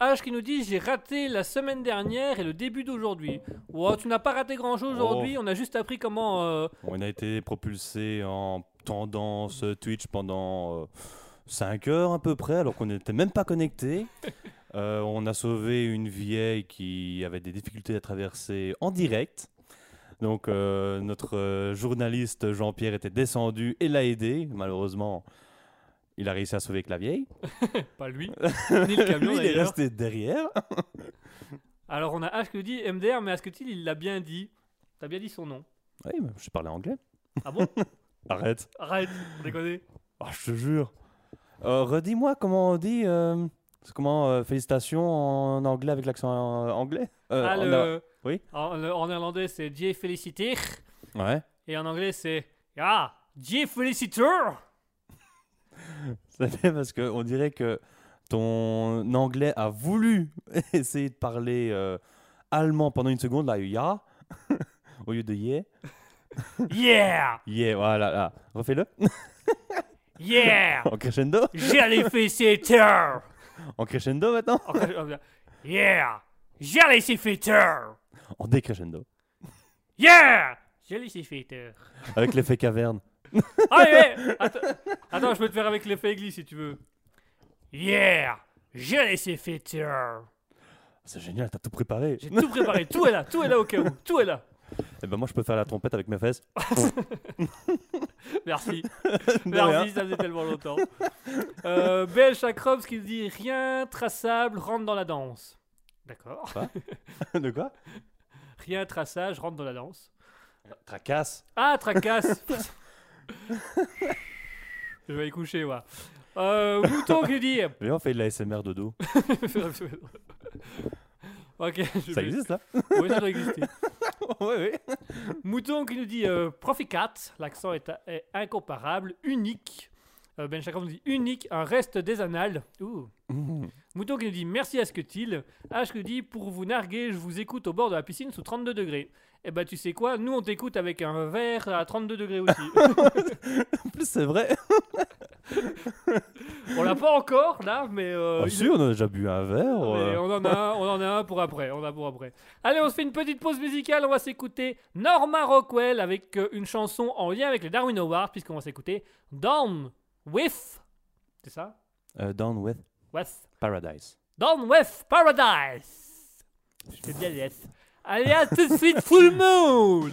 [SPEAKER 1] H qui nous dit j'ai raté la semaine dernière et le début d'aujourd'hui. Wow, tu n'as pas raté grand chose aujourd'hui,
[SPEAKER 3] Oh.
[SPEAKER 1] on a juste appris comment. euh,
[SPEAKER 3] On a été propulsé en tendance Twitch pendant 5 heures à peu près, alors qu'on n'était même pas connecté. Euh, on a sauvé une vieille qui avait des difficultés à traverser en direct. Donc euh, notre euh, journaliste Jean-Pierre était descendu et l'a aidé. Malheureusement, il a réussi à sauver que la vieille.
[SPEAKER 1] pas lui, ni le camion
[SPEAKER 3] Lui, il est resté derrière.
[SPEAKER 1] Alors on a H qui dit MDR, mais Asketil il l'a bien dit. T'as bien dit son nom.
[SPEAKER 3] Oui, mais je parlais anglais.
[SPEAKER 1] Ah bon
[SPEAKER 3] Arrête.
[SPEAKER 1] Arrête, on déconne.
[SPEAKER 3] Ah, je te jure. Euh, Redis-moi comment on dit. euh, comment euh, félicitations en anglais avec l'accent euh, anglais Euh,
[SPEAKER 1] Ah,
[SPEAKER 3] en
[SPEAKER 1] le-
[SPEAKER 3] oui.
[SPEAKER 1] En, le- en néerlandais c'est Die Feliciter.
[SPEAKER 3] a- Ouais.
[SPEAKER 1] Et en anglais, c'est Ah, Die Felicitor
[SPEAKER 3] Ça fait parce qu'on dirait que ton anglais a voulu essayer de parler euh, allemand pendant une seconde, là, ya, au lieu de yeah.
[SPEAKER 1] Yeah
[SPEAKER 3] Yeah, voilà, là. Refais-le.
[SPEAKER 1] Yeah
[SPEAKER 3] En crescendo.
[SPEAKER 1] J'ai les
[SPEAKER 3] En crescendo maintenant.
[SPEAKER 1] Yeah J'ai les
[SPEAKER 3] En décrescendo.
[SPEAKER 1] Yeah J'ai les Felicitor
[SPEAKER 3] Avec l'effet caverne.
[SPEAKER 1] Ah, ouais, attends, attends, je peux te faire avec l'effet église si tu veux. Yeah J'ai laissé faire.
[SPEAKER 3] C'est génial, t'as tout préparé.
[SPEAKER 1] J'ai tout préparé, tout est là, tout est là au cas où, tout est là.
[SPEAKER 3] Et ben moi, je peux faire la trompette avec mes fesses.
[SPEAKER 1] Merci. Merci, ça faisait tellement longtemps. Euh, Belle qui dit rien traçable rentre dans la danse. D'accord.
[SPEAKER 3] De quoi
[SPEAKER 1] Rien traçage rentre dans la danse.
[SPEAKER 3] Tracasse.
[SPEAKER 1] Ah, tracasse. Je vais y coucher, moi. Euh, Mouton qui dit.
[SPEAKER 3] Mais on fait de la SMR de dos.
[SPEAKER 1] ok, je
[SPEAKER 3] Ça
[SPEAKER 1] vais-
[SPEAKER 3] existe là
[SPEAKER 1] Oui, ça doit exister.
[SPEAKER 3] Oui, oui.
[SPEAKER 1] Mouton qui nous dit euh, Proficat, l'accent est, est incomparable, unique. Euh, ben Chakra nous dit unique, un reste des annales. Ouh. Mouton qui nous dit merci à ce que til. H qui nous dit pour vous narguer, je vous écoute au bord de la piscine sous 32 degrés. Eh ben tu sais quoi, nous on t'écoute avec un verre à 32 degrés aussi.
[SPEAKER 3] En plus, c'est vrai.
[SPEAKER 1] on l'a pas encore là, mais, euh, il-
[SPEAKER 3] si, on a déjà bu un verre.
[SPEAKER 1] mais
[SPEAKER 3] euh.
[SPEAKER 1] on en a un, on en a un pour après, on a pour après. Allez, on se fait une petite pause musicale, on va s'écouter Norma Rockwell avec euh, une chanson en lien avec les Darwin Awards puisqu'on va s'écouter Down with c'est ça?
[SPEAKER 3] Euh, Down with
[SPEAKER 1] With
[SPEAKER 3] Paradise.
[SPEAKER 1] Down with Paradise. Je fais bien les S. Allez, à tout de suite, full mood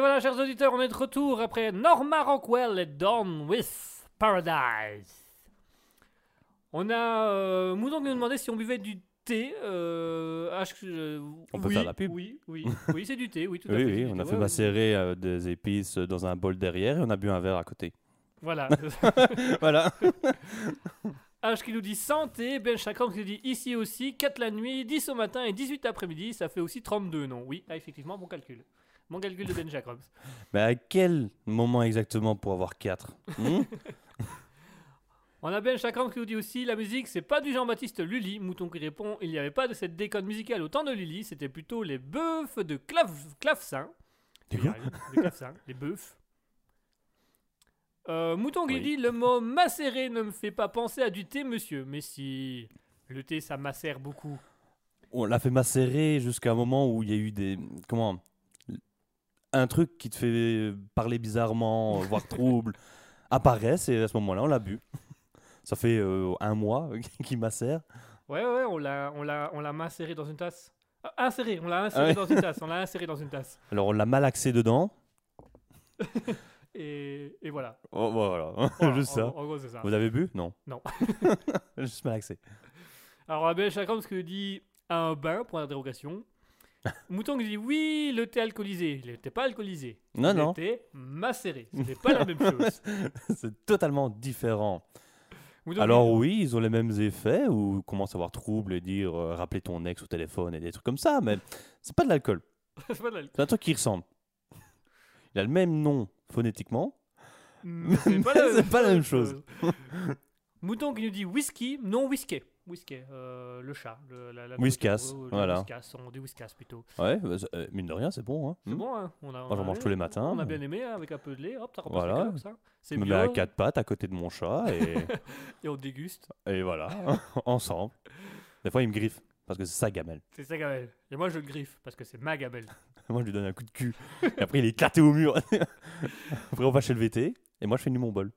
[SPEAKER 1] voilà, chers auditeurs, on est de retour après Norma Rockwell et Dawn with Paradise. On a euh, Moudon qui nous demandait si on buvait du thé. euh, H- euh,
[SPEAKER 3] On peut faire la pub.
[SPEAKER 1] Oui, oui, oui, c'est du thé, oui, tout à
[SPEAKER 3] Oui,
[SPEAKER 1] fait.
[SPEAKER 3] oui,
[SPEAKER 1] c'est du
[SPEAKER 3] on a fait
[SPEAKER 1] ouais,
[SPEAKER 3] macérer euh, des épices dans un bol derrière et on a bu un verre à côté.
[SPEAKER 1] Voilà.
[SPEAKER 3] Voilà.
[SPEAKER 1] H qui nous dit santé, Ben Chakram qui nous dit ici aussi, 4 la nuit, 10 au matin et 18 après-midi, ça fait aussi 32, non? Oui, ah, effectivement, bon calcul. Mon calcul de Ben Chakram.
[SPEAKER 3] Mais à quel moment exactement pour avoir 4
[SPEAKER 1] On a Ben Chakram qui nous dit aussi la musique, c'est pas du Jean-Baptiste Lully. Mouton qui répond il n'y avait pas de cette déconne musicale au temps de Lully, c'était plutôt les bœufs de clav clavecin. De clavecin, les bœufs. Euh, Mouton qui
[SPEAKER 3] Oui.
[SPEAKER 1] dit le mot macérer ne me fait pas penser à du thé, monsieur. Mais si, le thé ça macère beaucoup.
[SPEAKER 3] On l'a fait macérer jusqu'à un moment où il y a eu des. Comment? Un truc qui te fait parler bizarrement, voire trouble, apparaisse et à ce moment-là, on l'a bu. Ça fait euh, un mois qu'il macère.
[SPEAKER 1] Ouais, ouais, on l'a, on l'a, on l'a macéré dans une tasse. Ah, inséré, on l'a inséré
[SPEAKER 3] ouais.
[SPEAKER 1] dans une tasse. On l'a inséré dans une tasse.
[SPEAKER 3] Alors on l'a malaxé dedans.
[SPEAKER 1] Et, et voilà.
[SPEAKER 3] Oh, voilà.
[SPEAKER 1] Voilà,
[SPEAKER 3] Juste
[SPEAKER 1] en-
[SPEAKER 3] ça.
[SPEAKER 1] En, gros, c'est ça.
[SPEAKER 3] Vous avez bu? Non.
[SPEAKER 1] Non.
[SPEAKER 3] Juste malaxé.
[SPEAKER 1] Alors, Abel Chakram, ce que dit un bain, point d'interrogation. Mouton qui dit oui, le thé alcoolisé. Il n'était pas alcoolisé.
[SPEAKER 3] Non,
[SPEAKER 1] il
[SPEAKER 3] non.
[SPEAKER 1] était macéré. Ce n'est pas la même chose.
[SPEAKER 3] C'est totalement différent.
[SPEAKER 1] Mouton
[SPEAKER 3] Alors oui, ils ont les mêmes effets on commence à avoir trouble et dire euh, rappeler ton ex au téléphone et des trucs comme ça, mais c'est pas de l'alcool.
[SPEAKER 1] c'est pas de l'alcool.
[SPEAKER 3] C'est un truc qui ressemble. Il a le même nom phonétiquement.
[SPEAKER 1] Mais c'est
[SPEAKER 3] Mais
[SPEAKER 1] pas la,
[SPEAKER 3] c'est pas la même chose.
[SPEAKER 1] Mouton qui nous dit whisky, non whisky. Whisky, euh, le chat. Le, la, la
[SPEAKER 3] Whiskas,
[SPEAKER 1] euh, le
[SPEAKER 3] voilà.
[SPEAKER 1] Whiskas, on dit whiskas plutôt.
[SPEAKER 3] Ouais, bah, euh, mine de rien, c'est bon. Hein.
[SPEAKER 1] C'est
[SPEAKER 3] Hmm.
[SPEAKER 1] bon, hein on a,
[SPEAKER 3] Moi, j'en mange tous les matins.
[SPEAKER 1] On a bien aimé, hein, avec un peu de lait, hop, ça repasse
[SPEAKER 3] Voilà.
[SPEAKER 1] cœur, ça. C'est
[SPEAKER 3] Je me mets à quatre pattes à côté de mon chat et,
[SPEAKER 1] et on déguste.
[SPEAKER 3] et voilà, ensemble. Des fois, il me griffe parce que c'est sa gamelle.
[SPEAKER 1] C'est ça, Gabelle. Et moi, je le griffe, parce que c'est ma Gabelle.
[SPEAKER 3] Moi, je lui donne un coup de cul. Et après, il est éclaté au mur. après, on va chez le VT et moi, je nu mon bol.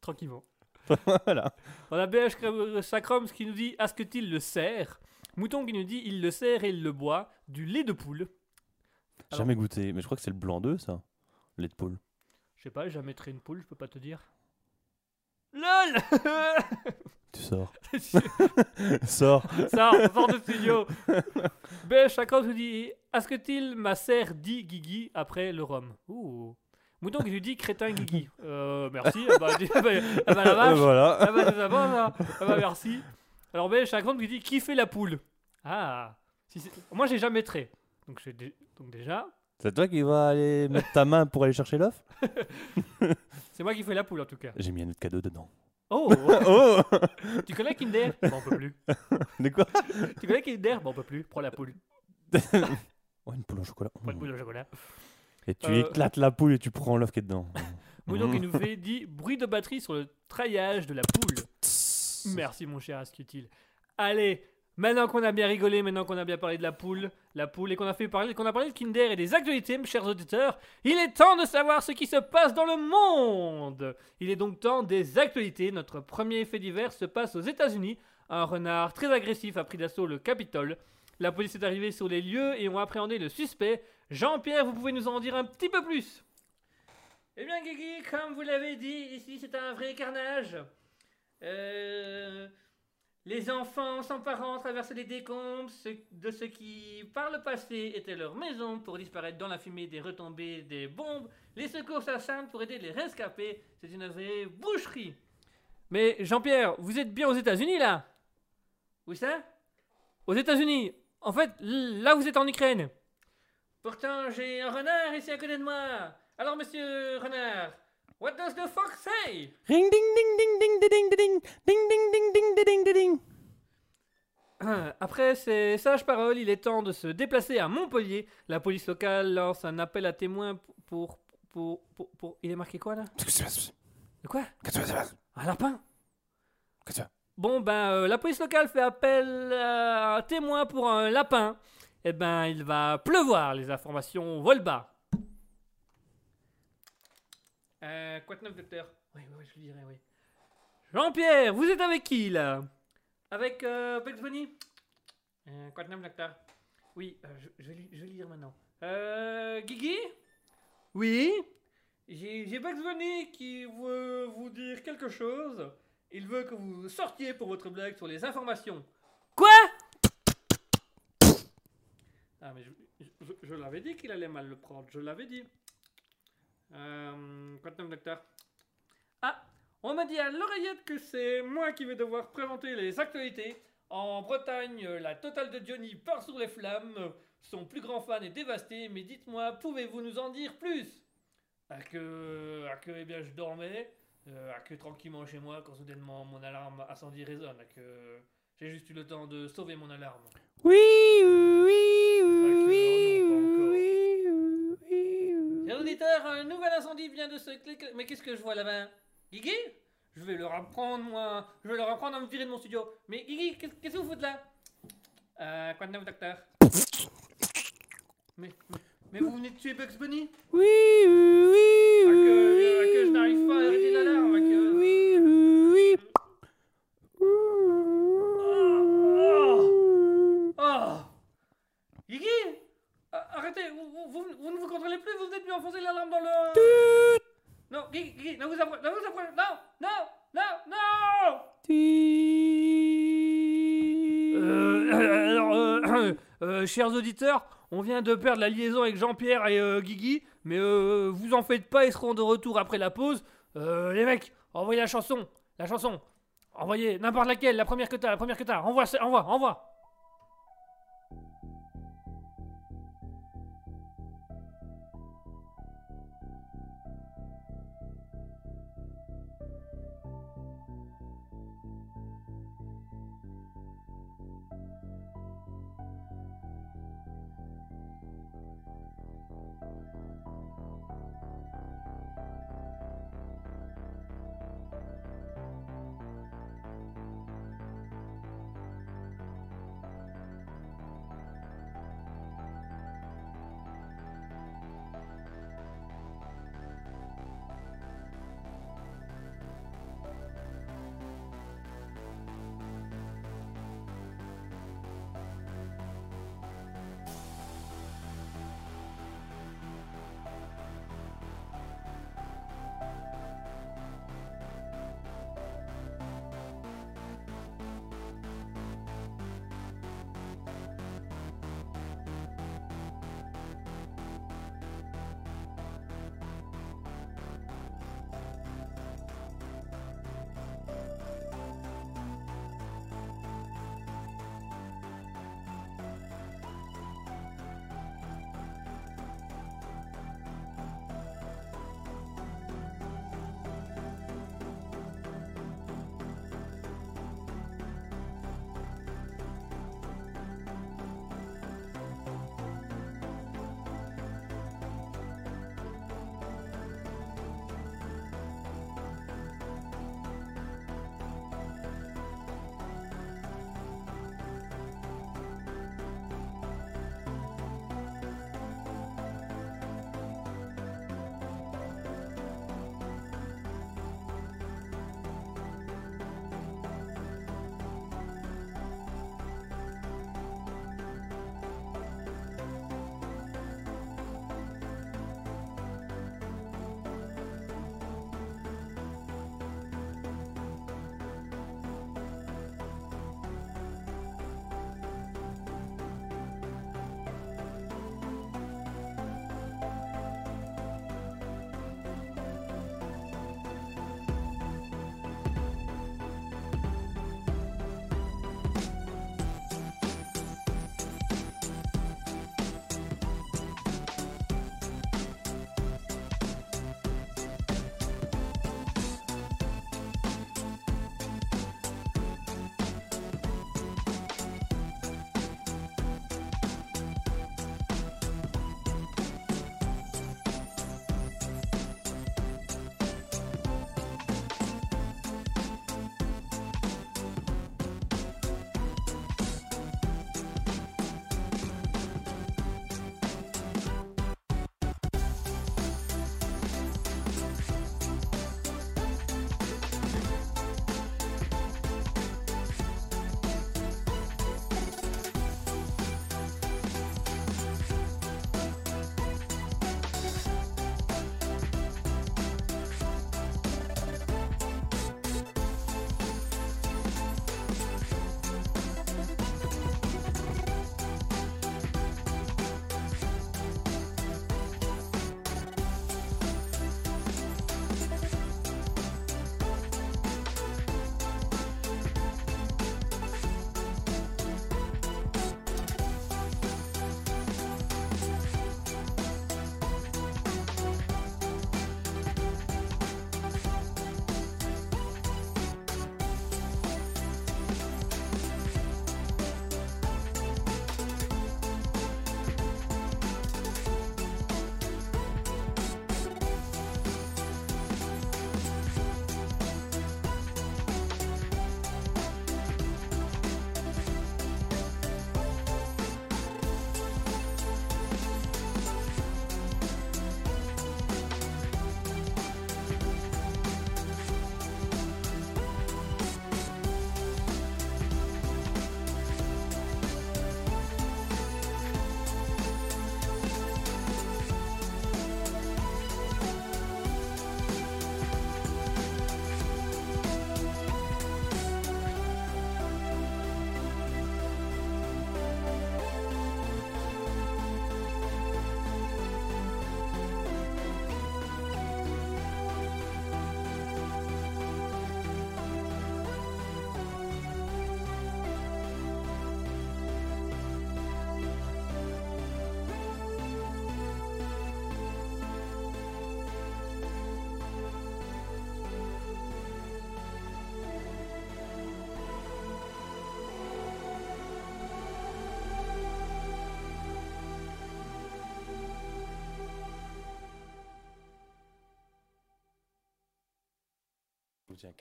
[SPEAKER 1] Tranquillement.
[SPEAKER 3] voilà.
[SPEAKER 1] On a BH Sacrums qui nous dit Asque-t-il le sert? Mouton qui nous dit Il le sert et il le boit. Du lait de poule. Alors-
[SPEAKER 3] Jamais goûté, mais je crois que c'est le blanc d'œuf, ça. Le lait de poule.
[SPEAKER 1] Je sais pas, j'ai jamais traité une poule, je peux pas te dire. LOL
[SPEAKER 3] Tu sors. Sors.
[SPEAKER 1] On sort de studio. BH Sacrums nous dit Asque-t-il ma sert dit Guigui après le rhum? Ouh. Mouton qui nous dit Crétin Guigui. Euh, merci. Ah bah, ah bah, ah bah, la vache.
[SPEAKER 3] voilà.
[SPEAKER 1] Ah bah ça. Ah bah merci. Alors ben Chagrin qui dit qui fait la poule? Ah. Si Moi j'ai jamais trait. Donc, dé- donc déjà,
[SPEAKER 3] C'est toi qui vas aller mettre ta main pour aller chercher l'œuf?
[SPEAKER 1] C'est moi qui fais la poule en tout cas.
[SPEAKER 3] J'ai mis un autre cadeau dedans.
[SPEAKER 1] Oh
[SPEAKER 3] Oh
[SPEAKER 1] Tu connais Kinder? Bon on peut plus.
[SPEAKER 3] De quoi?
[SPEAKER 1] Tu connais Kinder? Bon on peut plus. Prends la poule.
[SPEAKER 3] Oh, une poule au chocolat.
[SPEAKER 1] Prends une poule au chocolat.
[SPEAKER 3] Et tu
[SPEAKER 1] Euh.
[SPEAKER 3] éclates la poule et tu prends l'œuf qui est dedans.
[SPEAKER 1] Mounon
[SPEAKER 3] Mmh.
[SPEAKER 1] qui nous fait dit bruit de batterie sur le traillage de la poule. Merci mon cher Ascutil. Allez, maintenant qu'on a bien rigolé, maintenant qu'on a bien parlé de la poule, la poule et qu'on a fait parler, qu'on a parlé de Kinder et des actualités, mes chers auditeurs, il est temps de savoir ce qui se passe dans le monde. Il est donc temps des actualités. Notre premier fait divers se passe aux États-Unis. Un renard très agressif a pris d'assaut le Capitole. La police est arrivée sur les lieux et ont appréhendé le suspect. Jean-Pierre, vous pouvez nous en dire un petit peu plus Eh bien, Guigui, comme vous l'avez dit, ici c'est un vrai carnage. Euh, les enfants sans parents traversent les décombres de ce qui, par le passé, était leur maison pour disparaître dans la fumée des retombées des bombes. Les secours s'assemblent pour aider les rescapés. C'est une vraie boucherie. Mais Jean-Pierre, vous êtes bien aux États-Unis là Où ça? Aux États-Unis. En fait, là vous êtes en Ukraine. Pourtant, j'ai un renard ici à côté de moi. Alors, monsieur renard, what does the fox say
[SPEAKER 3] Ring ding ding ding ding ding ding ding ding ding ding ding ding ding ding.
[SPEAKER 1] Après ces sages paroles, il est temps de se déplacer à Montpellier. La police locale lance un appel à témoins pour. pour. pour. pour- Il est marqué quoi là De quoi Un lapin Bon, ben, euh, la police locale fait appel à un témoin pour un lapin. Eh ben, il va pleuvoir, les informations volent bas. Euh, quoi de neuf, docteur? Oui, oui, je le dirai, oui. Jean-Pierre, vous êtes avec qui, là? Avec euh, Bugs Bunny euh, Quoi de neuf, docteur? Oui, euh, je, je vais je lire maintenant. Euh, Guigui? Oui? J'ai j'ai Bugs Bunny qui veut vous dire quelque chose. Il veut que vous sortiez pour votre blague sur les informations. Quoi? Ah, mais je, je- l'avais dit qu'il allait mal le prendre, je l'avais dit. Euh, Quantum Doctor. Ah, on m'a dit à l'oreillette que c'est moi qui vais devoir présenter les actualités. En Bretagne, la totale de Johnny part sur les flammes. Son plus grand fan est dévasté, mais dites-moi, pouvez-vous nous en dire plus? À que, à que, eh bien, je dormais, euh, à que tranquillement chez moi, quand soudainement mon alarme incendie résonne, à que j'ai juste eu le temps de sauver mon alarme.
[SPEAKER 3] Oui, oui,
[SPEAKER 1] oui, non, pas encore.
[SPEAKER 3] oui, oui.
[SPEAKER 1] Chers auditeurs, un nouvel incendie vient de se cliquer. Mais qu'est-ce que je vois là-bas? Guigui? Je vais leur apprendre, moi. Je vais leur apprendre à me virer de mon studio. Mais Guigui, qu'est- qu'est-ce que vous faites là? Euh, quoi de neuf, docteur? Mais, mais, mais vous venez de tuer Bugs Bunny?
[SPEAKER 3] Oui, oui,
[SPEAKER 1] Ah,
[SPEAKER 3] oui,
[SPEAKER 1] ah, que je n'arrive pas à arrêter l'alarme, ah, que-
[SPEAKER 3] Oui, oui, oui.
[SPEAKER 1] Ah Guigui Ah, Arrêtez, vous, vous- vous- vous ne vous contrôlez plus, vous venez de lui enfoncer l'alarme dans le... Non, Guigui, ne vous apprenez, ne vous apprenez, non, non, non, non Euh, alors, euh, euh, chers auditeurs, on vient de perdre la liaison avec Jean-Pierre et euh, Guigui, mais euh, vous en faites pas, ils seront de retour après la pause. Euh, les mecs, envoyez la chanson, la chanson. Envoyez n'importe laquelle, la première que t'as, la première que t'as. Envoie, envoie, envoie.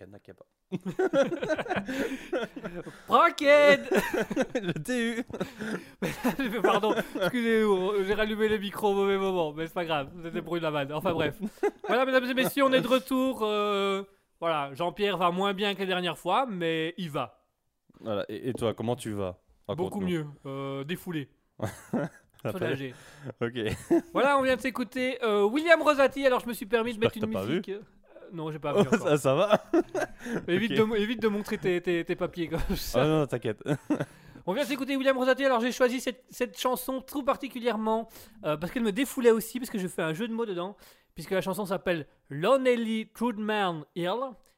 [SPEAKER 3] J'ai un cadenas qui a pas.
[SPEAKER 1] Rocket
[SPEAKER 3] Je t'ai eu
[SPEAKER 1] Pardon, excusez-moi, j'ai rallumé le micro au mauvais moment, mais c'est pas grave, c'était pour une vanne. Enfin bref. Voilà, mesdames et messieurs, on est de retour. euh, Voilà, Jean-Pierre va moins bien que la dernière fois, mais il va.
[SPEAKER 3] Voilà, et, et toi, comment tu vas?
[SPEAKER 1] Beaucoup mieux, euh, défoulé, soulagé.
[SPEAKER 3] Ok.
[SPEAKER 1] Voilà, on vient de s'écouter euh, William Rosati, alors je me suis permis de mettre une musique. Non, j'ai pas vu encore.
[SPEAKER 3] ça, ça va
[SPEAKER 1] évite,
[SPEAKER 3] ok.
[SPEAKER 1] de, évite de montrer tes, tes- tes papiers comme ça.
[SPEAKER 3] Ah non, t'inquiète.
[SPEAKER 1] On vient d'écouter William Rosati, alors j'ai choisi cette, cette chanson tout particulièrement euh, parce qu'elle me défoulait aussi, parce que je fais un jeu de mots dedans, puisque la chanson s'appelle Lonely Trudman Hill.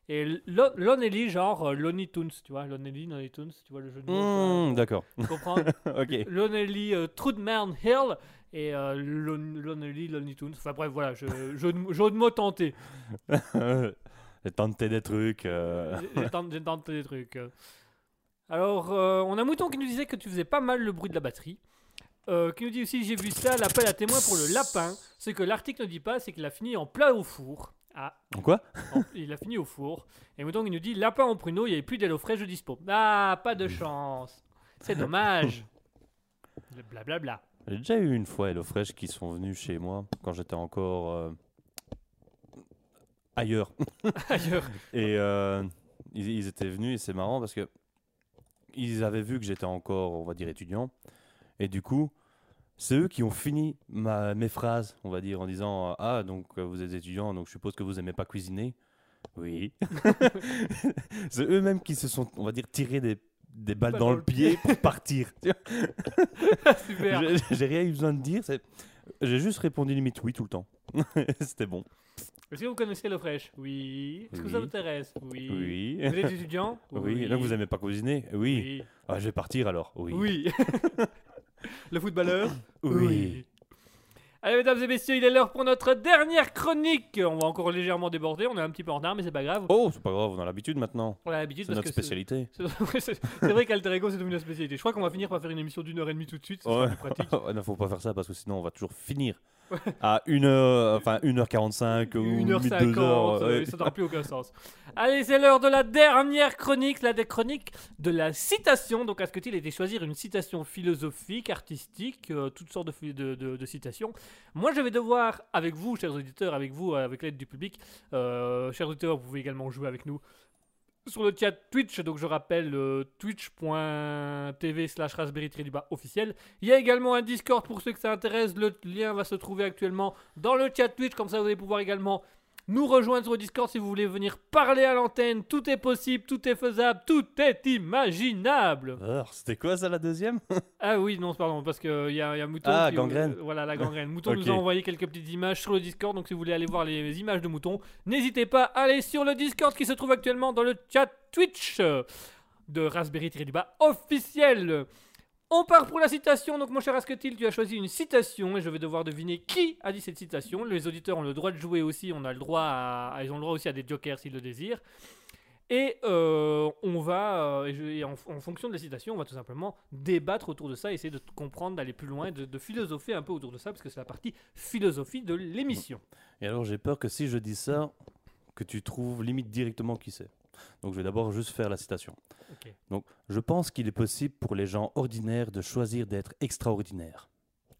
[SPEAKER 1] Et Lo- Lonely, genre euh, Looney Tunes, tu vois, Lonely, Looney Tunes, tu vois le jeu de mots.
[SPEAKER 3] Hmm, D'accord.
[SPEAKER 1] tu comprends
[SPEAKER 3] ok.
[SPEAKER 1] Lonely euh, Trudman Hill et euh, Lon- Lonely Looney Tunes. Enfin bref, voilà, je, jeu, de, jeu de mots tenté.
[SPEAKER 3] J'ai tenté des trucs. euh,
[SPEAKER 1] J'ai- tenté, des trucs. Alors, euh, on a Mouton qui nous disait que tu faisais pas mal le bruit de la batterie. Euh, qui nous dit aussi j'ai vu ça, l'appel à témoin pour le lapin. Ce que l'article ne dit pas, c'est qu'il a fini en plat au four. Ah,
[SPEAKER 3] Quoi?
[SPEAKER 1] En- il a fini au four. Et Mouton il nous dit lapin au pruneau, il n'y avait plus d'HelloFresh de dispo. Ah, pas de chance. C'est dommage. Blablabla.
[SPEAKER 3] J'ai déjà eu une fois HelloFresh qui sont venus chez moi quand j'étais encore euh, ailleurs.
[SPEAKER 1] Ailleurs.
[SPEAKER 3] Et euh, ils, ils étaient venus et c'est marrant parce que ils avaient vu que j'étais encore, on va dire, étudiant. Et du coup, c'est eux qui ont fini ma, mes phrases, on va dire, en disant euh, Ah, donc vous êtes étudiant, donc je suppose que vous aimez pas cuisiner. Oui. c'est eux-mêmes qui se sont, on va dire, tirés des, des balles dans le
[SPEAKER 1] le
[SPEAKER 3] pied pour partir.
[SPEAKER 1] Super.
[SPEAKER 3] j'ai- rien eu besoin de dire. J'ai juste répondu limite oui tout le temps. C'était bon.
[SPEAKER 1] Est-ce que vous connaissez HelloFresh Oui. Est-ce que ça
[SPEAKER 3] Oui.
[SPEAKER 1] vous intéresse? Oui.
[SPEAKER 3] Oui.
[SPEAKER 1] Vous êtes étudiant?
[SPEAKER 3] Oui. Et donc vous aimez pas cuisiner? Oui.
[SPEAKER 1] Oui.
[SPEAKER 3] Ah, je vais partir alors? Oui.
[SPEAKER 1] Oui. Le footballeur?
[SPEAKER 3] Oui.
[SPEAKER 1] Allez, mesdames et messieurs, il est l'heure pour notre dernière chronique. On va encore légèrement déborder, on est un petit peu en retard, mais c'est pas grave.
[SPEAKER 3] Oh, c'est pas grave, on a l'habitude maintenant.
[SPEAKER 1] On a l'habitude
[SPEAKER 3] C'est
[SPEAKER 1] parce
[SPEAKER 3] notre
[SPEAKER 1] que c'est-
[SPEAKER 3] spécialité.
[SPEAKER 1] c'est c'est- c'est vrai qu'Alter Ego c'est devenu notre spécialité. Je crois qu'on va finir par faire une émission d'une heure et demie tout de suite, ce sera
[SPEAKER 3] Ouais.
[SPEAKER 1] plus pratique.
[SPEAKER 3] Ouais, non, faut pas faire ça parce que sinon on va toujours finir à 1h, enfin 1h45 ou
[SPEAKER 1] 1h50,
[SPEAKER 3] 2h.
[SPEAKER 1] euh, ça n'aura plus aucun sens. Allez, c'est l'heure de la dernière chronique, la des chroniques de la citation. Donc, Asketil a été choisir une citation philosophique, artistique, euh, toutes sortes de, phi- de, de- de citations? Moi, je vais devoir, avec vous, chers auditeurs, avec vous, avec l'aide du public, euh, chers auditeurs, vous pouvez également jouer avec nous sur le chat Twitch, donc je rappelle euh, twitch.tv slash raspberry officiel. Il y a également un Discord pour ceux que ça intéresse. Le lien va se trouver actuellement dans le chat Twitch, comme ça vous allez pouvoir également nous rejoindre sur Discord si vous voulez venir parler à l'antenne. Tout est possible, tout est faisable, tout est imaginable.
[SPEAKER 3] Alors, c'était quoi ça la deuxième
[SPEAKER 1] Ah oui, non, pardon, parce qu'il y a, y a Mouton.
[SPEAKER 3] Ah,
[SPEAKER 1] qui-
[SPEAKER 3] gangrène.
[SPEAKER 1] euh, voilà, la gangrène. Mouton nous a envoyé quelques petites images sur le Discord, donc si vous voulez aller voir les images de Mouton, n'hésitez pas à aller sur le Discord qui se trouve actuellement dans le chat Twitch euh, de Raspberry-du-bas officiel. On part pour la citation. Donc, mon cher Asketil, tu as choisi une citation et je vais devoir deviner qui a dit cette citation. Les auditeurs ont le droit de jouer aussi. On a le droit ils ont le droit aussi à des jokers s'ils le désirent. Et euh, on va, euh, et je- en fonction de la citation, on va tout simplement débattre autour de ça, essayer de comprendre, d'aller plus loin, de, de philosopher un peu autour de ça, parce que c'est la partie philosophie de l'émission.
[SPEAKER 3] Et alors j'ai peur que si je dis ça, que tu trouves limite directement qui c'est. Donc je vais d'abord juste faire la citation. Donc je pense qu'il est possible pour les gens ordinaires de choisir d'être extraordinaires.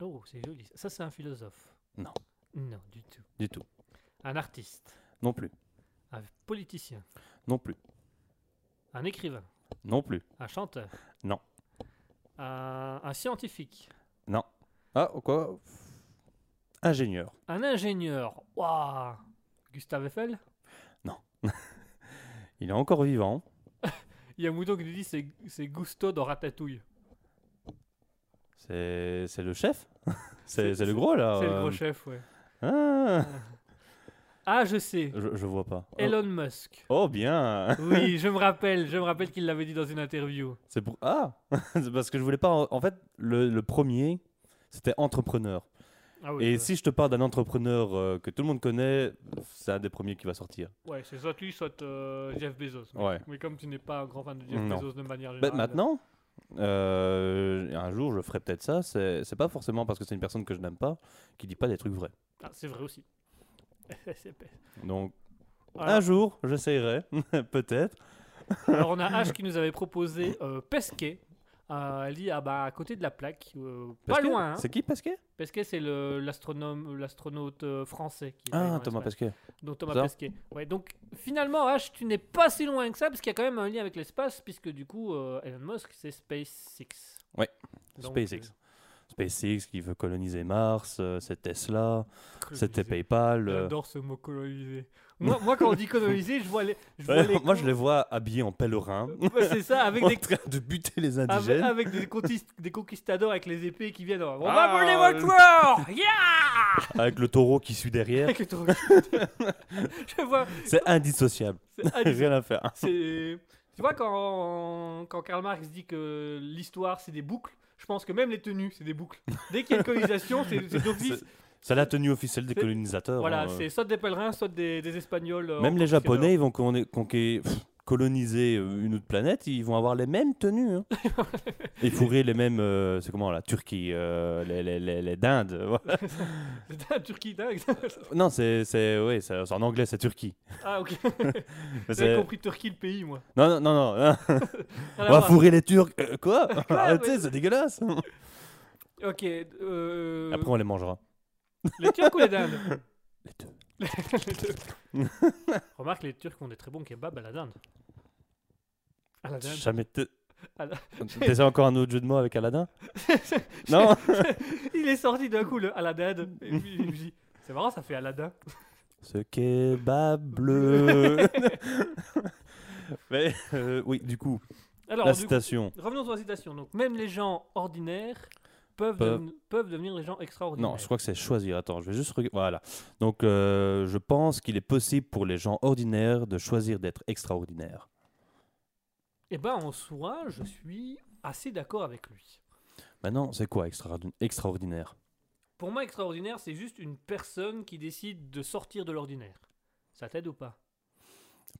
[SPEAKER 1] Oh, c'est joli. Ça, c'est un philosophe.
[SPEAKER 3] Non.
[SPEAKER 1] Non, du tout.
[SPEAKER 3] Du tout.
[SPEAKER 1] Un artiste.
[SPEAKER 3] Non plus.
[SPEAKER 1] Un politicien.
[SPEAKER 3] Non plus.
[SPEAKER 1] Un écrivain.
[SPEAKER 3] Non plus.
[SPEAKER 1] Un chanteur.
[SPEAKER 3] Non.
[SPEAKER 1] Un, un scientifique.
[SPEAKER 3] Non. Ah, quoi? Ingénieur.
[SPEAKER 1] Un ingénieur. Waouh Gustave Eiffel?
[SPEAKER 3] Il est encore vivant.
[SPEAKER 1] Il y a Mouton qui nous dit c'est c'est Gusto dans Ratatouille.
[SPEAKER 3] C'est c'est le chef
[SPEAKER 1] C'est-
[SPEAKER 3] le gros là
[SPEAKER 1] C'est le
[SPEAKER 3] euh.
[SPEAKER 1] gros chef, ouais.
[SPEAKER 3] Ah,
[SPEAKER 1] Ah, je sais.
[SPEAKER 3] je, je vois pas. Oh.
[SPEAKER 1] Elon Musk.
[SPEAKER 3] Oh bien
[SPEAKER 1] Oui, je me rappelle, je me rappelle qu'il l'avait dit dans une interview.
[SPEAKER 3] C'est pour ah c'est parce que je voulais pas en, en fait le, le premier c'était entrepreneur
[SPEAKER 1] Ah oui,
[SPEAKER 3] et si je te parle d'un entrepreneur euh, que tout le monde connaît c'est un des premiers qui va sortir.
[SPEAKER 1] ouais, c'est soit lui, soit euh, Jeff Bezos. Mais,
[SPEAKER 3] Ouais.
[SPEAKER 1] mais comme tu n'es pas un grand fan de Jeff
[SPEAKER 3] Non.
[SPEAKER 1] Bezos de manière
[SPEAKER 3] Bah,
[SPEAKER 1] générale.
[SPEAKER 3] maintenant euh, un jour je ferai peut-être ça c'est pas forcément parce que c'est une personne que je n'aime pas qui dit pas des trucs vrais.
[SPEAKER 1] Ah, c'est vrai aussi.
[SPEAKER 3] Donc Un jour, j'essayerai, peut-être.
[SPEAKER 1] alors, on a H qui nous avait proposé Pesquet. Euh, elle dit ah bah à côté de la plaque, euh, pas
[SPEAKER 3] Pesquet
[SPEAKER 1] loin. Hein.
[SPEAKER 3] C'est qui Pesquet
[SPEAKER 1] Pesquet c'est le l'astronome, l'astronaute euh, français. Qui est allé
[SPEAKER 3] Ah, Thomas
[SPEAKER 1] l'espace.
[SPEAKER 3] Pesquet.
[SPEAKER 1] Donc Thomas
[SPEAKER 3] Ça.
[SPEAKER 1] Pesquet. Ouais, donc finalement, H, tu n'es pas si loin que ça, parce qu'il y a quand même un lien avec l'espace, puisque du coup, euh, Elon Musk, c'est SpaceX.
[SPEAKER 3] Ouais,
[SPEAKER 1] Donc,
[SPEAKER 3] SpaceX. SpaceX qui veut coloniser Mars, euh, c'est Tesla,
[SPEAKER 1] euh,
[SPEAKER 3] c'était
[SPEAKER 1] coloniser.
[SPEAKER 3] PayPal. euh.
[SPEAKER 1] J'adore ce mot coloniser. Moi, moi, quand on dit coloniser, je vois les. Je vois
[SPEAKER 3] Ouais,
[SPEAKER 1] les
[SPEAKER 3] moi, je les vois habillés en pèlerin,
[SPEAKER 1] Ouais, c'est ça, avec
[SPEAKER 3] en
[SPEAKER 1] des.
[SPEAKER 3] train de buter les indigènes.
[SPEAKER 1] avec des, conquist- des conquistadors avec les épées qui viennent. On
[SPEAKER 3] Ah,
[SPEAKER 1] va voler
[SPEAKER 3] euh,
[SPEAKER 1] votre corps Yeah
[SPEAKER 3] avec le taureau qui suit derrière.
[SPEAKER 1] Avec le taureau. Je vois.
[SPEAKER 3] C'est indissociable.
[SPEAKER 1] c'est addition.
[SPEAKER 3] Rien à faire.
[SPEAKER 1] Tu vois, quand, quand Karl Marx dit que l'histoire, c'est des boucles, je pense que même les tenues, c'est des boucles. Dès qu'il y a une colonisation, c'est c'est d'office.
[SPEAKER 3] C'est la tenue officielle des colonisateurs.
[SPEAKER 1] Voilà,
[SPEAKER 3] hein.
[SPEAKER 1] c'est soit des pèlerins, soit des, des Espagnols. euh,
[SPEAKER 3] Même les Japonais, ils vont conqué- conqué- pff, coloniser euh, une autre planète, ils vont avoir les mêmes tenues. Hein. Et fourrer les mêmes. euh, c'est comment la Turquie euh, Les, les, les, les dindes. voilà.
[SPEAKER 1] C'est Turquie dingue.
[SPEAKER 3] Non, c'est. c'est- ouais, c'est- en anglais, c'est Turquie.
[SPEAKER 1] Ah, ok. J'avais compris Turquie, le pays, moi.
[SPEAKER 3] Non, non, non, non. On va fourrer les Turcs. Euh, quoi? Arrêtez, c'est dégueulasse.
[SPEAKER 1] Ok. euh,
[SPEAKER 3] Après, on les mangera.
[SPEAKER 1] Les Turcs ou les Dindes
[SPEAKER 3] Les deux.
[SPEAKER 1] Les deux. Remarque, les Turcs ont des très bons kebabs à la dinde. À la dinde.
[SPEAKER 3] Jamais. te-
[SPEAKER 1] la-
[SPEAKER 3] T'essaies encore un autre jeu de mots avec Aladdin? Non
[SPEAKER 1] Il est sorti d'un coup, le à la dinde. Et puis, il me dit C'est marrant, ça fait Aladdin.
[SPEAKER 3] Ce kebab bleu. Mais euh, oui, du coup,
[SPEAKER 1] Alors,
[SPEAKER 3] la
[SPEAKER 1] du coup,
[SPEAKER 3] citation.
[SPEAKER 1] revenons sur la citation. Donc, même les gens ordinaires peuvent,
[SPEAKER 3] Peuvent.
[SPEAKER 1] deven- peuvent devenir les gens extraordinaires.
[SPEAKER 3] Non, je crois que c'est choisir. Attends, je vais juste regarder. Voilà. Donc, euh, je pense qu'il est possible pour les gens ordinaires de choisir d'être extraordinaires.
[SPEAKER 1] Eh ben, en soi, je suis assez d'accord avec lui.
[SPEAKER 3] Maintenant, c'est quoi extraordi- extraordinaire?
[SPEAKER 1] Pour moi, extraordinaire, c'est juste une personne qui décide de sortir de l'ordinaire. Ça t'aide ou pas?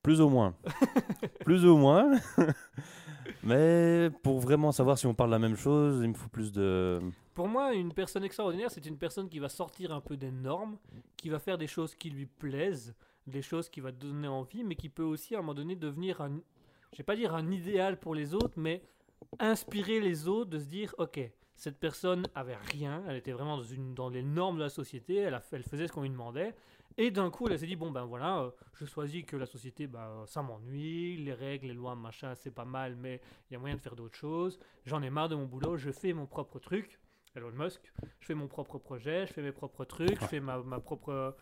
[SPEAKER 3] Plus ou moins. plus ou moins. Mais pour vraiment savoir si on parle la même chose, il me faut plus de.
[SPEAKER 1] Pour moi, une personne extraordinaire, c'est une personne qui va sortir un peu des normes, qui va faire des choses qui lui plaisent, des choses qui va donner envie, mais qui peut aussi à un moment donné devenir un, je vais pas dire un idéal pour les autres, mais inspirer les autres de se dire, ok, cette personne avait rien, elle était vraiment dans, une, dans les normes de la société, elle, a fait- elle faisait ce qu'on lui demandait, et d'un coup, elle s'est dit, bon ben voilà, euh, je choisis que la société, ben, ça m'ennuie, les règles, les lois, machin, c'est pas mal, mais il y a moyen de faire d'autres choses, j'en ai marre de mon boulot, je fais mon propre truc. Elon Musk, je fais mon propre projet, je fais mes propres trucs, je fais ma, ma propre,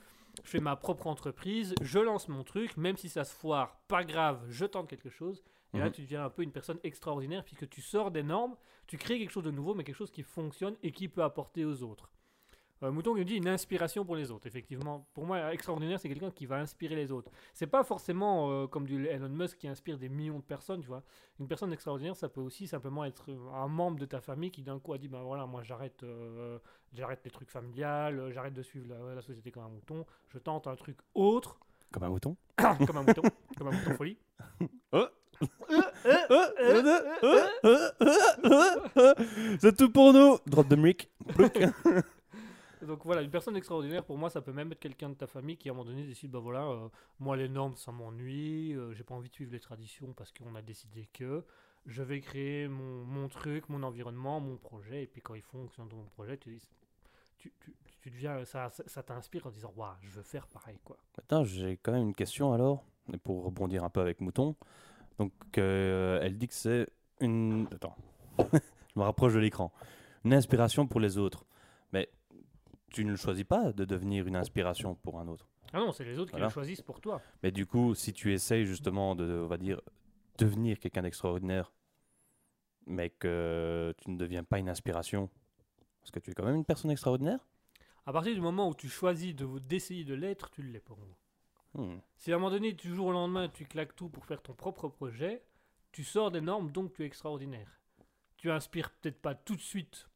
[SPEAKER 1] je fais ma propre entreprise, je lance mon truc, même si ça se foire, pas grave, je tente quelque chose. Et là,
[SPEAKER 3] Mhm.
[SPEAKER 1] tu deviens un peu une personne extraordinaire puisque tu sors des normes, tu crées quelque chose de nouveau, mais quelque chose qui fonctionne et qui peut apporter aux autres. Euh, Mouton nous dit une inspiration pour les autres. Effectivement, pour moi, extraordinaire, c'est quelqu'un qui va inspirer les autres. C'est pas forcément euh, comme du Elon Musk qui inspire des millions de personnes, tu vois. Une personne extraordinaire, ça peut aussi simplement être un membre de ta famille qui d'un coup a dit ben voilà, moi j'arrête, euh, j'arrête les trucs familiales, euh, j'arrête de suivre la, la société comme un mouton, je tente un truc autre
[SPEAKER 3] Comme un mouton
[SPEAKER 1] comme un mouton, comme un mouton folie.
[SPEAKER 3] C'est tout pour nous Drop de brick.
[SPEAKER 1] Donc voilà, une personne extraordinaire, pour moi, ça peut même être quelqu'un de ta famille qui à un moment donné décide, bah voilà, euh, moi les normes, ça m'ennuie, euh, j'ai pas envie de suivre les traditions parce qu'on a décidé que je vais créer mon, truc, mon environnement, mon projet, et puis quand ils fonctionnent dans mon projet, tu, tu, tu, deviens, ça, ça, t'inspire en disant, waouh, je veux faire pareil, quoi.
[SPEAKER 3] Maintenant, j'ai quand même une question alors, pour rebondir un peu avec Mouton. Donc, euh, elle dit que c'est une. Attends, je me rapproche de l'écran. Une inspiration pour les autres. Tu ne le choisis pas de devenir une inspiration pour un autre.
[SPEAKER 1] Ah non, c'est les autres qui le choisissent pour toi.
[SPEAKER 3] Mais du coup, si tu essayes justement de, on va dire, devenir quelqu'un d'extraordinaire, mais que tu ne deviens pas une inspiration, parce que tu es quand même une personne extraordinaire?
[SPEAKER 1] À partir du moment où tu choisis de d'essayer de l'être, tu l'es pour moi.
[SPEAKER 3] Hmm.
[SPEAKER 1] Si à un moment donné, du jour au lendemain, tu claques tout pour faire ton propre projet, tu sors des normes, donc tu es extraordinaire. Tu inspires peut-être pas tout de suite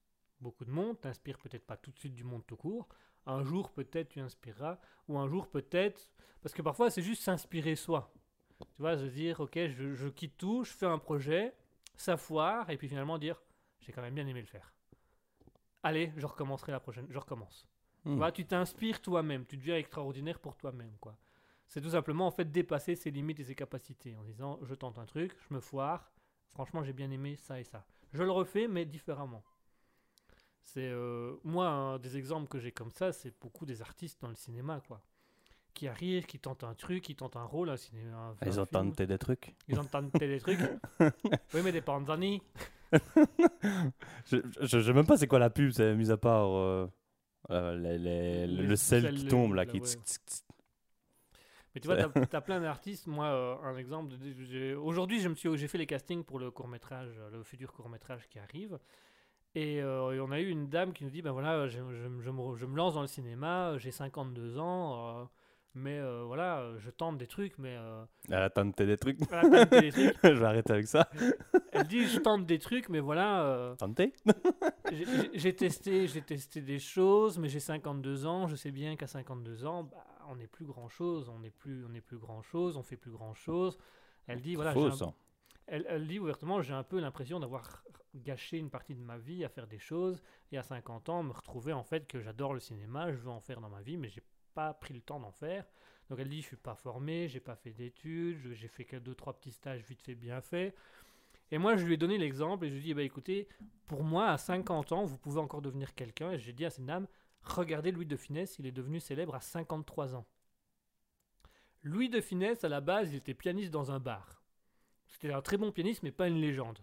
[SPEAKER 1] beaucoup de monde, tu inspires peut-être pas tout de suite du monde tout court. Un jour, peut-être, tu inspireras, ou un jour, peut-être, parce que parfois, c'est juste s'inspirer soi. Tu vois, se dire, ok, je, je quitte tout, je fais un projet, ça foire, et puis finalement dire, j'ai quand même bien aimé le faire. Allez, je recommencerai la prochaine, je recommence. Tu
[SPEAKER 3] Hmm.
[SPEAKER 1] vois, tu t'inspires toi-même, tu deviens extraordinaire pour toi-même, quoi. C'est tout simplement en fait dépasser ses limites et ses capacités en disant je tente un truc, je me foire, franchement j'ai bien aimé ça et ça. Je le refais mais différemment. C'est euh, moi un des exemples que j'ai comme ça, c'est beaucoup des artistes dans le cinéma quoi, qui arrivent, qui tentent un truc, qui tentent un rôle, un cinéma. un
[SPEAKER 3] Ah, Ils ont tenté des trucs.
[SPEAKER 1] Ils ont tenté des trucs. oui mais des panzani.
[SPEAKER 3] Je, je, je sais même pas c'est quoi la pub, c'est mis à part euh, euh, les- les-
[SPEAKER 1] Les
[SPEAKER 3] le sel qui tombe là,
[SPEAKER 1] là,
[SPEAKER 3] qui
[SPEAKER 1] ouais. Mais tu vois, t'as as plein d'artistes. Moi, euh, un exemple. de- j'ai- Aujourd'hui, je me suis, j'ai fait les castings pour le court métrage, le futur court métrage qui arrive. Et, euh, et on a eu une dame qui nous dit, ben voilà, je, je- je me, je me lance dans le cinéma, j'ai 52 ans, euh, mais euh, voilà, je tente des trucs, mais
[SPEAKER 3] Elle a tenté des trucs.
[SPEAKER 1] tenter des trucs.
[SPEAKER 3] je vais arrêter avec ça.
[SPEAKER 1] Elle dit, je tente des trucs, mais voilà,
[SPEAKER 3] Tenté
[SPEAKER 1] j'ai- testé, testé des choses, mais j'ai 52 ans. Je sais bien qu'à 52 ans, bah, on n'est plus grand chose, on n'est plus, on plus grand chose, on fait plus grand chose. Elle dit voilà, un- elle, elle dit ouvertement, j'ai un peu l'impression d'avoir gâché une partie de ma vie à faire des choses et à 50 ans me retrouver en fait que j'adore le cinéma, je veux en faire dans ma vie, mais j'ai pas pris le temps d'en faire. Donc elle dit, je suis pas formée, j'ai pas fait d'études, j'ai fait que deux trois petits stages vite fait bien fait. Et moi, je lui ai donné l'exemple et je lui ai dit, bah, écoutez, pour moi, à 50 ans, vous pouvez encore devenir quelqu'un. Et j'ai dit à cette dame, regardez Louis de Funès, il est devenu célèbre à 53 ans. Louis de Funès, à la base, il était pianiste dans un bar. C'était un très bon pianiste, mais pas une légende.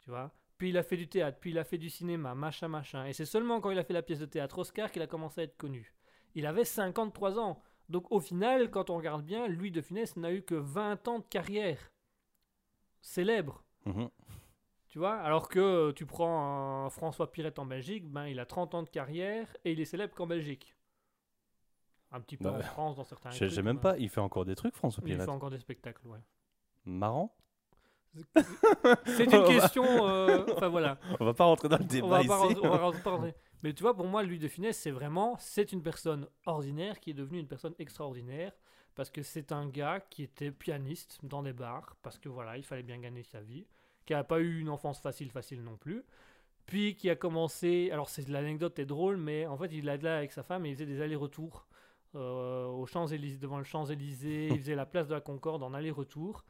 [SPEAKER 1] Tu vois? Puis il a fait du théâtre, puis il a fait du cinéma, machin, machin. Et c'est seulement quand il a fait la pièce de théâtre Oscar qu'il a commencé à être connu. Il avait 53 ans. Donc au final, quand on regarde bien, Louis de Funès n'a eu que 20 ans de carrière célèbre.
[SPEAKER 3] Mhm.
[SPEAKER 1] Tu vois, alors que tu prends un François Pirette en Belgique, ben il a 30 ans de carrière et il est célèbre qu'en Belgique. Un petit peu
[SPEAKER 3] Bah,
[SPEAKER 1] en France dans certains
[SPEAKER 3] Je sais même pas, il fait encore des trucs, François
[SPEAKER 1] Il fait encore des spectacles, ouais.
[SPEAKER 3] Marrant.
[SPEAKER 1] C'est une question. euh, Enfin voilà.
[SPEAKER 3] On va pas rentrer dans le
[SPEAKER 1] On
[SPEAKER 3] débat ici.
[SPEAKER 1] on va pas rentrer. Mais tu vois, pour moi, Louis de Funès, c'est vraiment, c'est une personne ordinaire qui est devenue une personne extraordinaire parce que c'est un gars qui était pianiste dans des bars parce que voilà, il fallait bien gagner sa vie, qui n'a pas eu une enfance facile, facile non plus. Puis qui a commencé, alors c'est l'anecdote est drôle, mais en fait il a là avec sa femme et il faisait des allers-retours euh, aux Champs-Élysées, devant le Champs-Élysées, il faisait la place de la Concorde en aller-retour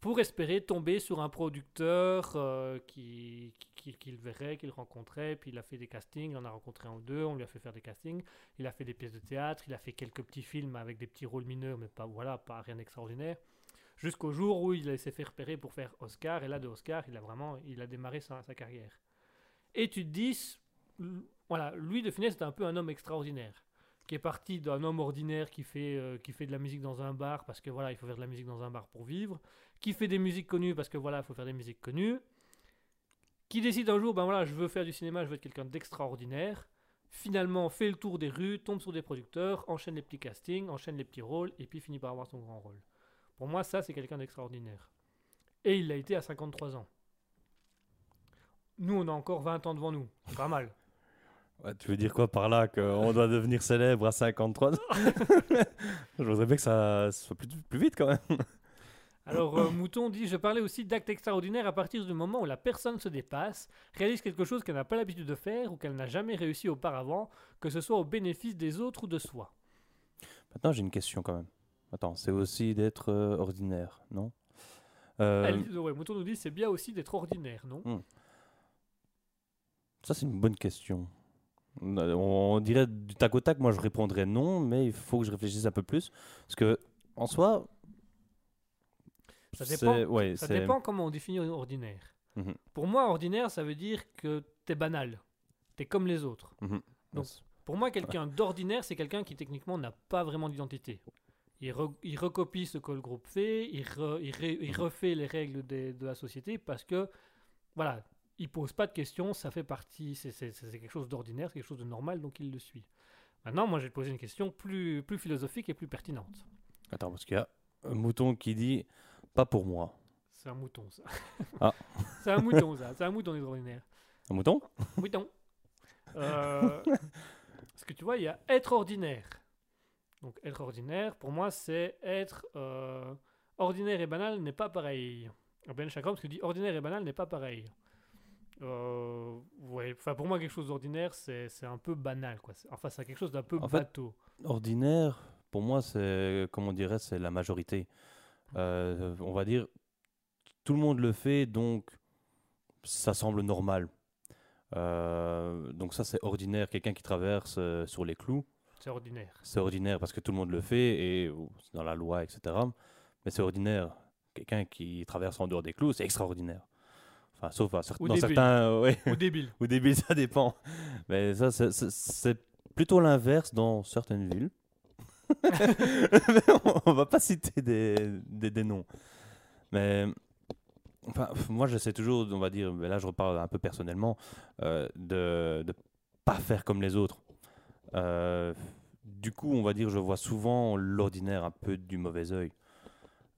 [SPEAKER 1] pour espérer tomber sur un producteur euh, qui, qui- qu'il verrait, qu'il rencontrait. Puis il a fait des castings, il en a rencontré un ou deux, on lui a fait faire des castings. Il a fait des pièces de théâtre, il a fait quelques petits films avec des petits rôles mineurs, mais pas voilà, pas rien d'extraordinaire. Jusqu'au jour où il s'est fait repérer pour faire Oscar, et là de Oscar, il a vraiment, il a démarré sa, carrière. Et tu te dis, voilà, Louis de Funès est un peu un homme extraordinaire, qui est parti d'un homme ordinaire qui fait, euh, qui fait de la musique dans un bar parce que voilà, il faut faire de la musique dans un bar pour vivre, qui fait des musiques connues parce que voilà, il faut faire des musiques connues, qui décide un jour, ben voilà, je veux faire du cinéma, je veux être quelqu'un d'extraordinaire, finalement fait le tour des rues, tombe sur des producteurs, enchaîne les petits castings, enchaîne les petits rôles, et puis finit par avoir son grand rôle. Pour moi, ça, c'est quelqu'un d'extraordinaire. Et il l'a été à 53 ans. Nous, on a encore 20 ans devant nous. Pas mal.
[SPEAKER 3] Ouais, tu veux dire quoi par là Qu'on doit devenir célèbre à 53 ans? Je voudrais bien que ça soit plus, plus vite quand même.
[SPEAKER 1] Alors, euh, Mouton dit Je parlais aussi d'actes extraordinaires à partir du moment où la personne se dépasse, réalise quelque chose qu'elle n'a pas l'habitude de faire ou qu'elle n'a jamais réussi auparavant, que ce soit au bénéfice des autres ou de soi.
[SPEAKER 3] Maintenant, j'ai une question quand même. Attends, c'est aussi d'être euh, ordinaire, non? Euh,
[SPEAKER 1] Elle- ouais, Mouton nous dit C'est bien aussi d'être ordinaire, non?
[SPEAKER 3] Ça, c'est une bonne question. On dirait du tac au tac, moi je répondrais non, mais il faut que je réfléchisse un peu plus. Parce que, en soi.
[SPEAKER 1] Ça dépend-
[SPEAKER 3] ouais,
[SPEAKER 1] Ça dépend comment on définit ordinaire.
[SPEAKER 3] Mhm,
[SPEAKER 1] Pour moi, ordinaire, ça veut dire que t'es banal. T'es comme les autres.
[SPEAKER 3] mhm.
[SPEAKER 1] Donc, Pour moi, quelqu'un d'ordinaire, c'est quelqu'un qui techniquement n'a pas vraiment d'identité. Il, re- il recopie ce que le groupe fait, il, re- il ré- il
[SPEAKER 3] Mhm.
[SPEAKER 1] refait les règles des- de la société parce que, voilà, il pose pas de questions, ça fait partie, c'est quelque chose d'ordinaire, c'est quelque chose de normal, donc il le suit. Maintenant, moi, je vais te poser une question plus, plus philosophique et plus pertinente.
[SPEAKER 3] Attends, parce qu'il y a un mouton qui dit pas pour moi.
[SPEAKER 1] C'est un mouton, ça.
[SPEAKER 3] Ah.
[SPEAKER 1] c'est un mouton, ça. C'est un mouton extraordinaire.
[SPEAKER 3] Un mouton?
[SPEAKER 1] Mouton. Euh, parce que tu vois, il y a être ordinaire. Donc être ordinaire, pour moi, c'est être euh, ordinaire et banal n'est pas pareil. Ben Chakram, ce que dit ordinaire et banal n'est pas pareil. Euh, ouais, enfin pour moi quelque chose d'ordinaire, c'est un peu banal quoi. Enfin c'est quelque chose d'un peu
[SPEAKER 3] En fait,
[SPEAKER 1] bateau.
[SPEAKER 3] Ordinaire, pour moi, c'est, comme on dirait, c'est la majorité. Euh, on va dire, tout le monde le fait, donc ça semble normal. Euh, donc ça, c'est ordinaire. Quelqu'un qui traverse sur les clous,
[SPEAKER 1] C'est ordinaire.
[SPEAKER 3] c'est ordinaire parce que tout le monde le fait et c'est dans la loi, etc. Mais c'est ordinaire. Quelqu'un qui traverse en dehors des clous, c'est extraordinaire. Enfin, sauf à cer-
[SPEAKER 1] Ou
[SPEAKER 3] dans
[SPEAKER 1] débile.
[SPEAKER 3] certains... euh, ouais.
[SPEAKER 1] Ou débile.
[SPEAKER 3] Ou débile, ça dépend. Mais ça, c'est- plutôt l'inverse dans certaines villes. On- va pas citer des, des, des noms. Mais enfin, moi, j'essaie toujours, on va dire, mais là, je reparle un peu personnellement, euh, de ne pas faire comme les autres. Euh, du coup, on va dire, je vois souvent l'ordinaire un peu du mauvais œil.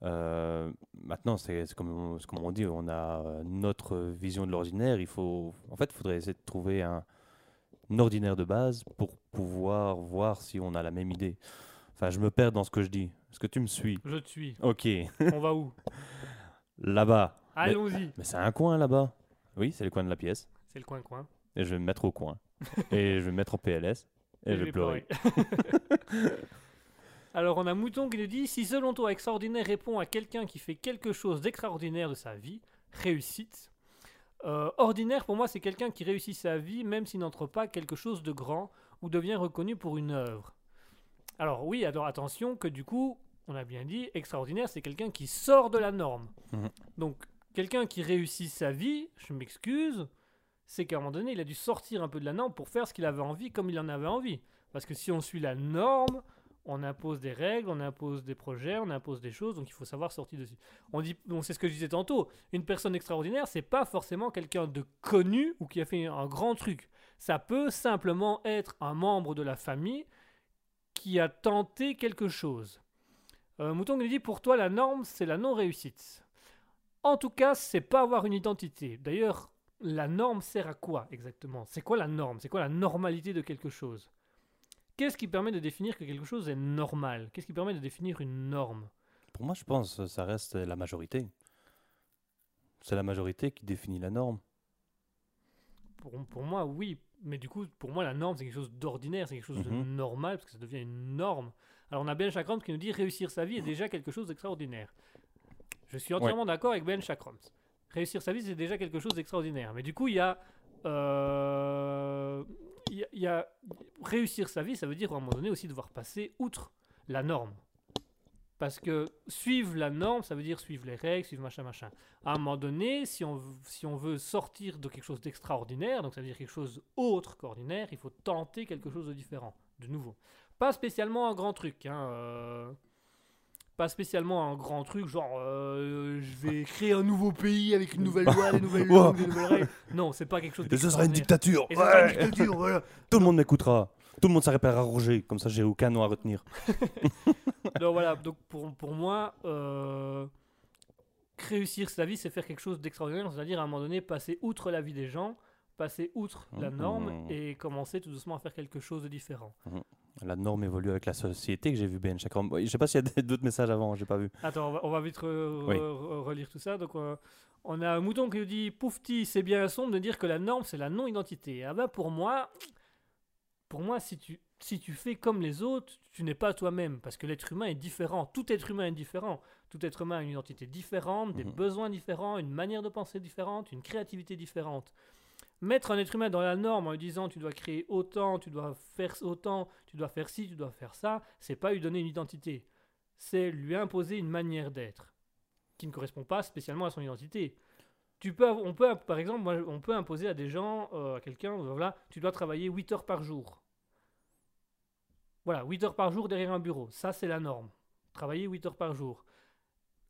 [SPEAKER 3] Euh, maintenant, c'est comme, on- c'est comme on dit, on a euh, notre vision de l'ordinaire. Il faut, en fait, il faudrait essayer de trouver un, un ordinaire de base pour pouvoir voir si on a la même idée. Enfin, je me perds dans ce que je dis. Est-ce que tu me suis?
[SPEAKER 1] Je te suis.
[SPEAKER 3] Ok,
[SPEAKER 1] On va où?
[SPEAKER 3] Là-bas.
[SPEAKER 1] Allons-y.
[SPEAKER 3] Mais c'est un coin là-bas. Oui, c'est le coin de la pièce.
[SPEAKER 1] C'est le coin-coin.
[SPEAKER 3] Et je vais me mettre au coin. et je vais me mettre en PLS. Et, je vais pleurer.
[SPEAKER 1] Alors, on a Mouton qui nous dit Si selon toi, extraordinaire répond à quelqu'un qui fait quelque chose d'extraordinaire de sa vie, réussite. Euh, ordinaire, pour moi, c'est quelqu'un qui réussit sa vie même s'il n'entre pas quelque chose de grand ou devient reconnu pour une œuvre. Alors, oui, alors attention que du coup, on a bien dit, extraordinaire, c'est quelqu'un qui sort de la norme.
[SPEAKER 3] Mhm.
[SPEAKER 1] Donc, quelqu'un qui réussit sa vie, je m'excuse, c'est qu'à un moment donné, il a dû sortir un peu de la norme pour faire ce qu'il avait envie comme il en avait envie. Parce que si on suit la norme, on impose des règles, on impose des projets, on impose des choses, donc il faut savoir sortir dessus. On dit, ce que je disais tantôt, une personne extraordinaire, c'est pas forcément quelqu'un de connu ou qui a fait un grand truc. Ça peut simplement être un membre de la famille qui a tenté quelque chose. Euh, Mouton nous dit, pour toi, la norme, c'est la non-réussite. En tout cas, c'est pas avoir une identité. D'ailleurs, la norme sert à quoi exactement? C'est quoi la norme? C'est quoi la normalité de quelque chose? Qu'est-ce qui permet de définir que quelque chose est normal? Qu'est-ce qui permet de définir une norme?
[SPEAKER 3] Pour moi, je pense que ça reste la majorité. C'est la majorité qui définit la norme.
[SPEAKER 1] pour, pour moi, oui. Mais du coup, pour moi, la norme, c'est quelque chose d'ordinaire, c'est quelque chose de
[SPEAKER 3] Mhm.
[SPEAKER 1] normal, parce que ça devient une norme. Alors, on a Ben Chakrams qui nous dit réussir sa vie est déjà quelque chose d'extraordinaire. Je suis entièrement d'accord avec Ben Chakrams. Réussir sa vie, c'est déjà quelque chose d'extraordinaire. Mais du coup, il y a. euh, y y a réussir sa vie, ça veut dire à un moment donné aussi devoir passer outre la norme. Parce que suivre la norme, ça veut dire suivre les règles, suivre machin, machin. À un moment donné, si on, si on veut sortir de quelque chose d'extraordinaire, donc ça veut dire quelque chose autre qu'ordinaire, il faut tenter quelque chose de différent, de nouveau. Pas spécialement un grand truc, hein, euh, pas spécialement un grand truc, genre euh, je vais créer un nouveau pays avec une nouvelle loi, des nouvelles langues, des nouvelles règles. Non, c'est pas quelque chose
[SPEAKER 3] Et ce sera une dictature.
[SPEAKER 1] Et ce sera une dictature, voilà.
[SPEAKER 3] Tout le monde m'écoutera. Tout le monde s'arrêtera à Roger. Comme ça, j'ai aucun nom à retenir.
[SPEAKER 1] Donc voilà, donc pour, pour moi, euh, réussir sa vie, c'est faire quelque chose d'extraordinaire, c'est-à-dire à un moment donné passer outre la vie des gens, passer outre la
[SPEAKER 3] Mhm.
[SPEAKER 1] norme et commencer tout doucement à faire quelque chose de différent.
[SPEAKER 3] La norme évolue avec la société que j'ai vu Ben Chakram. Je sais pas s'il y a d'autres messages avant, j'ai pas vu.
[SPEAKER 1] Attends, on va, on va vite re-
[SPEAKER 3] Oui.
[SPEAKER 1] re- relire tout ça. Donc, euh, on a un mouton qui nous dit Poufti, c'est bien sombre de dire que la norme, c'est la non-identité. Ah ben, pour moi, pour moi si, tu, si tu fais comme les autres, tu n'es pas toi-même. Parce que l'être humain est différent. Tout être humain est différent. Tout être humain a une identité différente, des
[SPEAKER 3] Mhm.
[SPEAKER 1] besoins différents, une manière de penser différente, une créativité différente. Mettre un être humain dans la norme en lui disant tu dois créer autant, tu dois faire autant, tu dois faire ci, tu dois faire ça, c'est pas lui donner une identité c'est lui imposer une manière d'être qui ne correspond pas spécialement à son identité. On peut, par exemple, on peut imposer à des gens, euh, à quelqu'un, voilà, tu dois travailler 8 heures par jour. Voilà, 8 heures par jour derrière un bureau. Ça, c'est la norme. Travailler 8 heures par jour.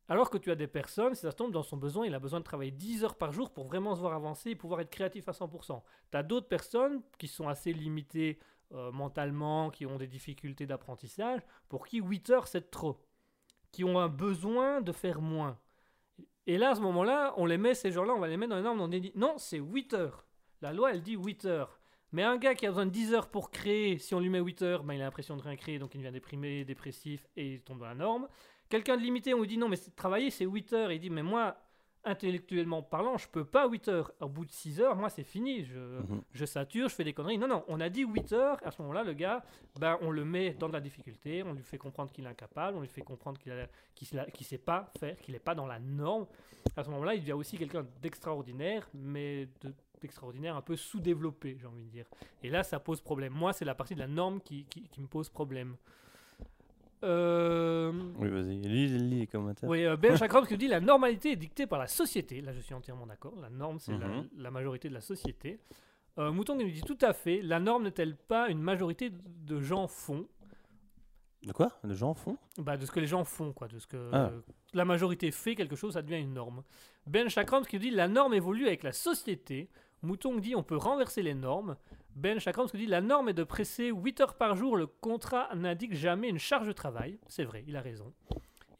[SPEAKER 1] Alors que tu as des personnes, si ça se tombe dans son besoin, il a besoin de travailler 10 heures par jour pour vraiment se voir avancer et pouvoir être créatif à 100%. Tu as d'autres personnes qui sont assez limitées euh, mentalement, qui ont des difficultés d'apprentissage, pour qui 8 heures c'est trop, qui ont un besoin de faire moins. Et là, à ce moment-là, on les met, ces gens-là, on va les mettre dans les normes, on dit non, c'est 8 heures. La loi, elle dit 8 heures. Mais un gars qui a besoin de 10 heures pour créer, si on lui met 8 heures, ben, il a l'impression de rien créer, donc il devient déprimé, dépressif et il tombe dans la norme. Quelqu'un de limité, on lui dit non, mais travailler c'est 8 heures. Il dit mais moi, intellectuellement parlant, je peux pas 8 heures. Au bout de 6 heures, moi, c'est fini. Je,
[SPEAKER 3] Mhm.
[SPEAKER 1] je sature, je fais des conneries. Non, non, on a dit 8 heures. À ce moment-là, le gars, ben, on le met dans de la difficulté. On lui fait comprendre qu'il est incapable. On lui fait comprendre qu'il ne sait pas faire, qu'il n'est pas dans la norme. À ce moment-là, il devient aussi quelqu'un d'extraordinaire, mais de- d'extraordinaire un peu sous-développé, j'ai envie de dire. Et là, ça pose problème. Moi, c'est la partie de la norme qui, qui- qui me pose problème. Euh,
[SPEAKER 3] Oui, vas-y. Lis, lis les commentaires.
[SPEAKER 1] oui, euh, Ben Chakram qui dit la normalité est dictée par la société. Là, je suis entièrement d'accord. La norme, c'est la-
[SPEAKER 3] Mhm.
[SPEAKER 1] la, majorité de la société. Euh, Mouton qui nous dit tout à fait. La norme n'est-elle pas une majorité de gens font?
[SPEAKER 3] De quoi? Les gens font?
[SPEAKER 1] Bah, De ce que les gens font, quoi. De ce que
[SPEAKER 3] Ah.
[SPEAKER 1] la majorité fait quelque chose, ça devient une norme. Ben Chakram qui nous dit la norme évolue avec la société. Mouton dit on peut renverser les normes. Ben Chakram qui dit la norme est de presser 8 heures par jour. Le contrat n'indique jamais une charge de travail. C'est vrai, il a raison.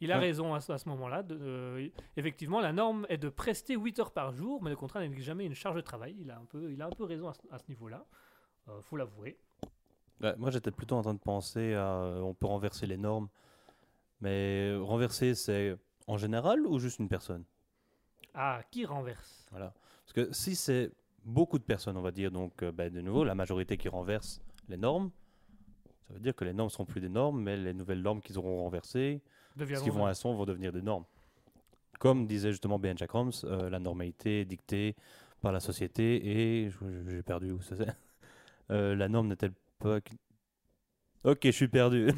[SPEAKER 1] Il a
[SPEAKER 3] Ouais.
[SPEAKER 1] raison à, ce- à ce moment-là. euh, effectivement, la norme est de prester 8 heures par jour, mais le contrat n'indique jamais une charge de travail. Il a un peu, il a un peu raison à ce, niveau-là. Euh, faut l'avouer.
[SPEAKER 3] Moi, j'étais plutôt en train de penser à euh, on peut renverser les normes. Mais renverser, c'est en général ou juste une personne?
[SPEAKER 1] Ah, qui renverse?
[SPEAKER 3] Voilà. Parce que si c'est beaucoup de personnes, on va dire, donc euh, bah, de nouveau, la majorité qui renverse les normes, ça veut dire que les normes seront plus des normes, mais les nouvelles normes qu'ils auront renversées, ce qui vont à son, vont devenir des normes. Comme disait justement Ben Jackrams, euh, la normalité est dictée par la société et j'ai perdu où ça c'est. Euh, la norme n'est-elle pas Ok, je suis perdu.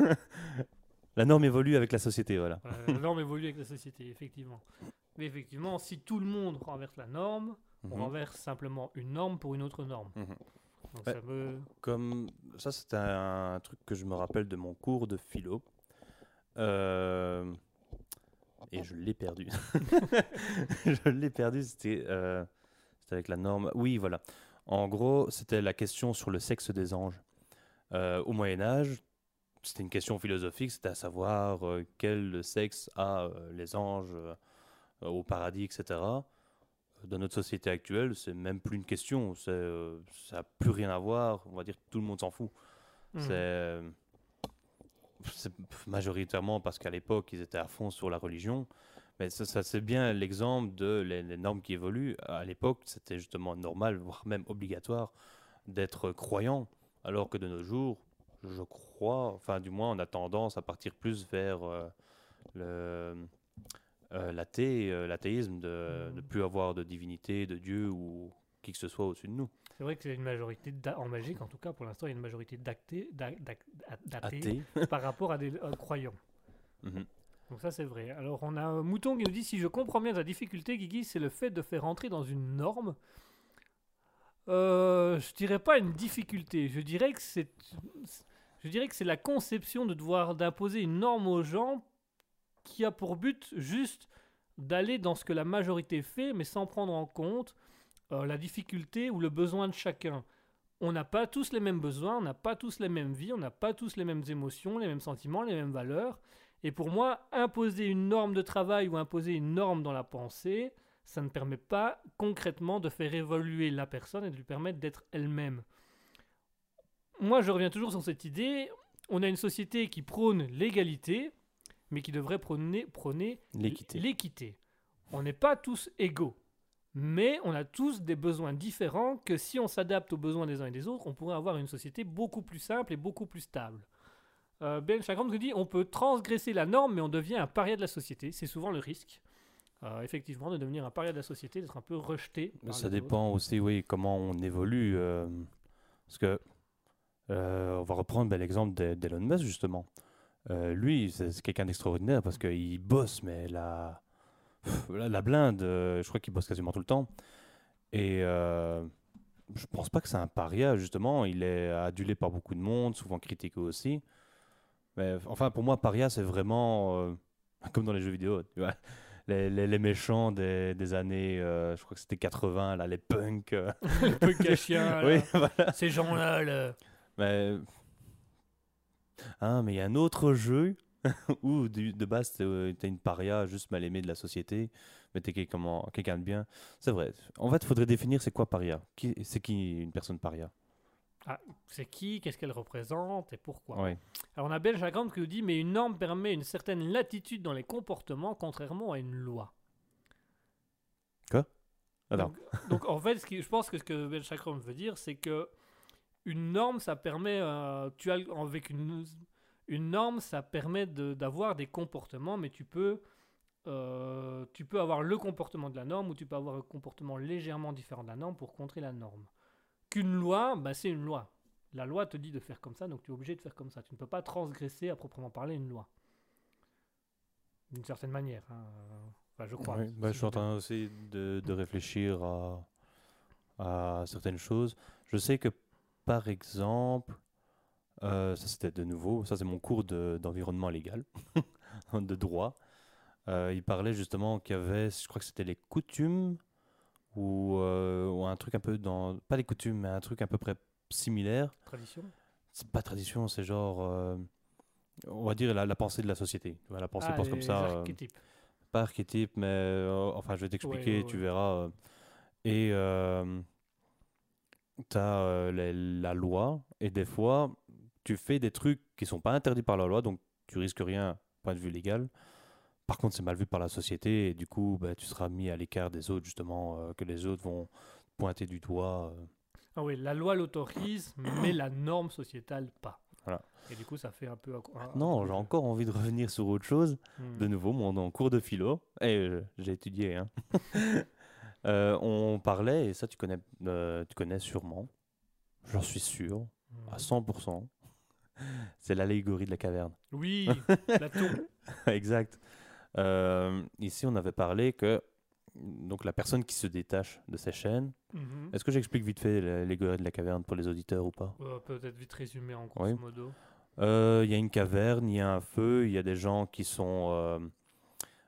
[SPEAKER 3] la norme évolue avec la société, voilà.
[SPEAKER 1] Voilà, la norme évolue avec la société, effectivement. Mais effectivement, si tout le monde renverse la norme, on
[SPEAKER 3] Mhm.
[SPEAKER 1] renverse simplement une norme pour une autre norme.
[SPEAKER 3] Mhm.
[SPEAKER 1] Donc
[SPEAKER 3] Ouais.
[SPEAKER 1] ça me...
[SPEAKER 3] Comme ça, c'était un truc que je me rappelle de mon cours de philo. Euh, Et je l'ai perdu. je l'ai perdu. C'était euh, c'était avec la norme. Oui, voilà. En gros, c'était la question sur le sexe des anges. Euh, au Moyen Âge, c'était une question philosophique. C'était à savoir euh, quel sexe a euh, les anges euh, au paradis, etc. Dans notre société actuelle, c'est même plus une question. Euh, ça n'a plus rien à voir. On va dire que tout le monde s'en fout.
[SPEAKER 1] Mhm.
[SPEAKER 3] C'est euh, c'est majoritairement parce qu'à l'époque, ils étaient à fond sur la religion. Mais ça, ça, c'est bien l'exemple de les, les normes qui évoluent. À l'époque, c'était justement normal, voire même obligatoire, d'être croyant. Alors que de nos jours, je crois, enfin du moins, on a tendance à partir plus vers euh, le, euh, l'athée, euh, l'athéisme, de ne
[SPEAKER 1] Mhm.
[SPEAKER 3] plus avoir de divinité, de Dieu ou qui que ce soit au-dessus de nous.
[SPEAKER 1] C'est vrai que c'est une majorité, en magique en tout cas, pour l'instant, il y a une majorité d'athées
[SPEAKER 3] Athée.
[SPEAKER 1] par rapport à des euh, croyants.
[SPEAKER 3] Mhm.
[SPEAKER 1] Donc ça, c'est vrai. Alors, on a un mouton qui nous dit, si je comprends bien ta difficulté, Guigui, c'est le fait de faire entrer dans une norme. Je dirais pas une difficulté. Je dirais que c'est, je dirais que c'est la conception de devoir d'imposer une norme aux gens qui a pour but juste d'aller dans ce que la majorité fait, mais sans prendre en compte euh, la difficulté ou le besoin de chacun. On n'a pas tous les mêmes besoins, on n'a pas tous les mêmes vies, on n'a pas tous les mêmes émotions, les mêmes sentiments, les mêmes valeurs. Et pour moi, imposer une norme de travail ou imposer une norme dans la pensée, ça ne permet pas concrètement de faire évoluer la personne et de lui permettre d'être elle-même. Moi, je reviens toujours sur cette idée. On a une société qui prône l'égalité, mais qui devrait prôner, prôner
[SPEAKER 3] L'équité.
[SPEAKER 1] On n'est pas tous égaux, mais on a tous des besoins différents que si on s'adapte aux besoins des uns et des autres, on pourrait avoir une société beaucoup plus simple et beaucoup plus stable. Euh, ben Chagrin nous dit on peut transgresser la norme, mais on devient un paria de la société. C'est souvent le risque, euh, effectivement, de devenir un paria de la société, d'être un peu rejeté.
[SPEAKER 3] Mais ça
[SPEAKER 1] autres.
[SPEAKER 3] dépend aussi, oui, comment on évolue. euh, parce que, euh, on va reprendre ben, l'exemple d'E- d'Elon Musk, justement. Euh, lui, c'est quelqu'un d'extraordinaire parce qu'il bosse, mais la, la, blinde, euh, je crois qu'il bosse quasiment tout le temps. Et euh, je pense pas que c'est un paria, justement. Il est adulé par beaucoup de monde, souvent critiqué aussi. Mais enfin, pour moi, paria, c'est vraiment euh, comme dans les jeux vidéo, tu vois. Les, les- les méchants des, des années, euh, je crois que c'était 80, là, les punks. euh.
[SPEAKER 1] Le punk à chien, là.
[SPEAKER 3] oui, voilà.
[SPEAKER 1] ces gens-là. là.
[SPEAKER 3] Mais... Ah, mais il y a un autre jeu où du- de base t'es euh, une paria juste mal aimée de la société, mais t'es quelqu'un de bien. C'est vrai. En fait, il faudrait définir c'est quoi paria? Qui- C'est qui une personne paria?
[SPEAKER 1] C'est qui? Qu'est-ce qu'elle représente? Et pourquoi? Alors on a Belge qui nous dit mais une norme permet une certaine latitude dans les comportements contrairement à une loi.
[SPEAKER 3] Alors.
[SPEAKER 1] Donc, donc, en fait, ce qui, je pense que ce que Chakram veut dire, c'est que une norme, ça permet, euh, tu as avec une, une norme, ça permet de- d'avoir des comportements, mais tu peux, euh, tu peux avoir le comportement de la norme ou tu peux avoir un comportement légèrement différent de la norme pour contrer la norme. Qu'une loi, bah, c'est une loi. La loi te dit de faire comme ça, donc tu es obligé de faire comme ça. Tu ne peux pas transgresser à proprement parler une loi. D'une certaine manière. hein. Enfin, je crois.
[SPEAKER 3] Oui, bah, je suis en train aussi de, de réfléchir à, à certaines choses. Je sais que, par exemple, euh, ça c'était de nouveau, ça c'est mon cours de- d'environnement légal, de droit. Euh, il parlait justement qu'il y avait, je crois que c'était les coutumes, ou, euh, ou un truc un peu dans, pas les coutumes, mais un truc à peu près similaire.
[SPEAKER 1] Tradition?
[SPEAKER 3] C'est pas tradition, c'est genre, on va dire la, la pensée de la société. La pensée
[SPEAKER 1] Ah,
[SPEAKER 3] pense comme
[SPEAKER 1] les
[SPEAKER 3] ça. euh,
[SPEAKER 1] archétypes.
[SPEAKER 3] pas archétype, mais enfin, je vais t'expliquer,
[SPEAKER 1] Ouais, ouais,
[SPEAKER 3] tu verras. et tu as la loi, et des fois, tu fais des trucs qui sont pas interdits par la loi, donc tu risques rien, point de vue légal. Par contre, c'est mal vu par la société, et du coup, bah, tu seras mis à l'écart des autres, justement, euh, que les autres vont pointer du doigt. euh.
[SPEAKER 1] Ah oui, la loi l'autorise, mais la norme sociétale pas.
[SPEAKER 3] Voilà.
[SPEAKER 1] Et du coup, ça fait un peu.
[SPEAKER 3] Non, j'ai encore envie de revenir sur autre chose.
[SPEAKER 1] Hmm.
[SPEAKER 3] de nouveau, mon en cours de philo, et euh, j'ai étudié, hein. Euh, on parlait, et ça tu connais, euh, tu connais sûrement, j'en suis sûr, à 100%, c'est l'allégorie de la caverne.
[SPEAKER 1] Oui, la tour.
[SPEAKER 3] exact. Euh, ici, on avait parlé que donc la personne qui se détache de ses chaînes,
[SPEAKER 1] Mhm.
[SPEAKER 3] est-ce que j'explique vite fait l'allégorie de la caverne pour les auditeurs ou pas?
[SPEAKER 1] Euh, Peut-être vite résumé en grosso
[SPEAKER 3] Oui.
[SPEAKER 1] modo.
[SPEAKER 3] Euh, Il y a une caverne, il y a un feu, il y a des gens qui sont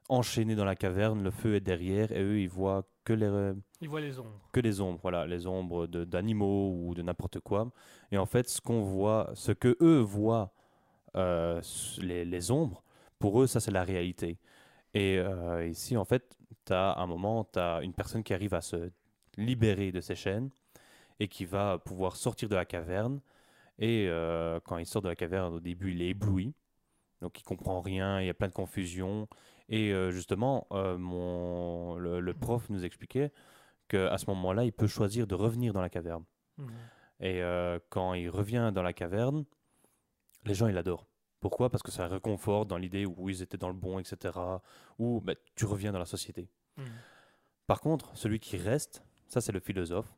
[SPEAKER 3] enchaînés dans la caverne, le feu est derrière et eux ils voient que les,
[SPEAKER 1] Il voit les ombres.
[SPEAKER 3] que les ombres, voilà, les ombres d'animaux ou de n'importe quoi. Et en fait, ce qu'on voit, ce que eux voient, euh, les, les ombres, pour eux, ça c'est la réalité. Et euh, ici, en fait, tu as un moment, tu as une personne qui arrive à se libérer de ses chaînes et qui va pouvoir sortir de la caverne. Et euh, quand il sort de la caverne, au début, il est ébloui. Donc il comprend rien, il y a plein de confusion. Et euh, justement, euh, mon, le, le prof nous expliquait qu'à ce moment-là, il peut choisir de revenir dans la caverne.
[SPEAKER 1] Mhm.
[SPEAKER 3] Et euh, quand il revient dans la caverne, les gens, ils l'adorent. Pourquoi? Parce que ça réconforte dans l'idée où ils étaient dans le bon, etc. Ou bah, tu reviens dans la société.
[SPEAKER 1] Mhm.
[SPEAKER 3] Par contre, celui qui reste, ça c'est le philosophe,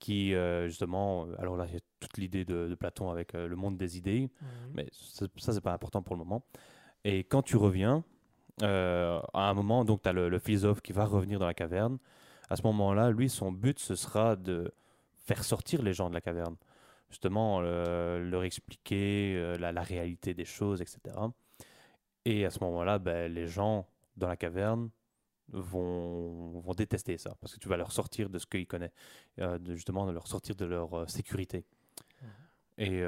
[SPEAKER 3] qui euh, justement, alors là, il y a toute l'idée de, de Platon avec euh, le monde des idées,
[SPEAKER 1] Mhm.
[SPEAKER 3] mais ça, ça, c'est pas important pour le moment. Et quand tu reviens, euh, à un moment, donc tu as le, le philosophe qui va revenir dans la caverne. À ce moment-là, lui, son but, ce sera de faire sortir les gens de la caverne. Justement, euh, leur expliquer euh, la, la réalité des choses, etc. Et à ce moment-là, ben, les gens dans la caverne vont, vont détester ça, parce que tu vas leur sortir de ce qu'ils connaissent, de, justement, de leur sortir de leur sécurité. Et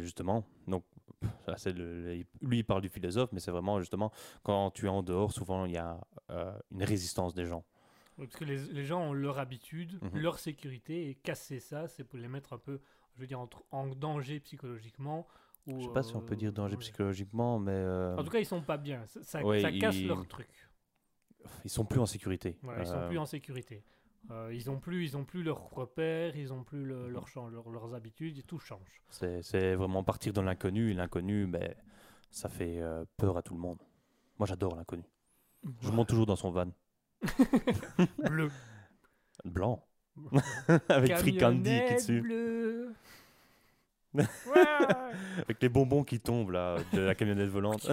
[SPEAKER 3] justement, donc, ça, c'est le- le- lui, il parle du philosophe, mais c'est vraiment justement quand tu es en dehors, souvent il y a euh, une résistance des gens.
[SPEAKER 1] Oui, parce que les, les gens ont leur habitude,
[SPEAKER 3] Mhm.
[SPEAKER 1] leur sécurité, et casser ça, c'est pour les mettre un peu, je veux dire, en danger psychologiquement. Ou,
[SPEAKER 3] Je sais pas si on peut
[SPEAKER 1] euh,
[SPEAKER 3] dire danger
[SPEAKER 1] ouais.
[SPEAKER 3] psychologiquement, mais euh,
[SPEAKER 1] En tout cas, ils sont pas bien. Ça, ça-
[SPEAKER 3] Ouais,
[SPEAKER 1] ça casse
[SPEAKER 3] ils-
[SPEAKER 1] leur truc.
[SPEAKER 3] ils sont plus en sécurité.
[SPEAKER 1] Voilà, Ils sont
[SPEAKER 3] Euh,
[SPEAKER 1] plus en sécurité. Euh, ils ont plus, ils ont plus leurs repères, ils ont plus le-
[SPEAKER 3] Mhm.
[SPEAKER 1] leur champ- leur- leurs habitudes, et tout change.
[SPEAKER 3] C'est vraiment partir dans l'inconnu, et l'inconnu, ben, ça fait euh, peur à tout le monde. Moi, j'adore l'inconnu. Je monte toujours dans son van.
[SPEAKER 1] Bleu.
[SPEAKER 3] Blanc. Avec Free Candy qui dessus.
[SPEAKER 1] bleue.
[SPEAKER 3] Avec les bonbons qui tombent là, de la camionnette volante.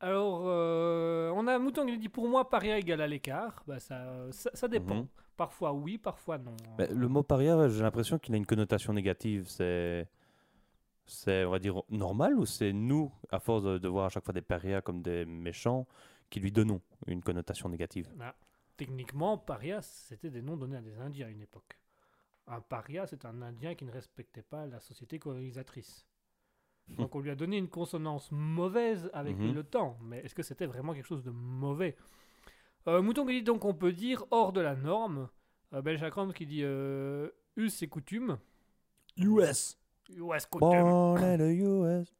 [SPEAKER 1] Alors, euh, on a Mouton qui nous dit pour moi, paria égale à l'écart. Bah, ça, ça, ça dépend.
[SPEAKER 3] Mhm.
[SPEAKER 1] Parfois oui, parfois non.
[SPEAKER 3] Mais le mot paria, j'ai l'impression qu'il a une connotation négative. C'est, c'est, on va dire, normal ou c'est nous, à force de, de voir à chaque fois des parias comme des méchants, qui lui donnons une connotation négative?
[SPEAKER 1] Ah, techniquement, paria, c'était des noms donnés à des Indiens à une époque. Un paria, c'est un Indien qui ne respectait pas la société colonisatrice. Donc on lui a donné une consonance mauvaise avec
[SPEAKER 3] Mhm.
[SPEAKER 1] le temps. Mais est-ce que c'était vraiment quelque chose de mauvais? Euh, Mouton qui dit donc on peut dire hors de la norme. Euh, ben qui dit euh, us et coutume.
[SPEAKER 3] US.
[SPEAKER 1] US coutume.
[SPEAKER 3] Born in the US.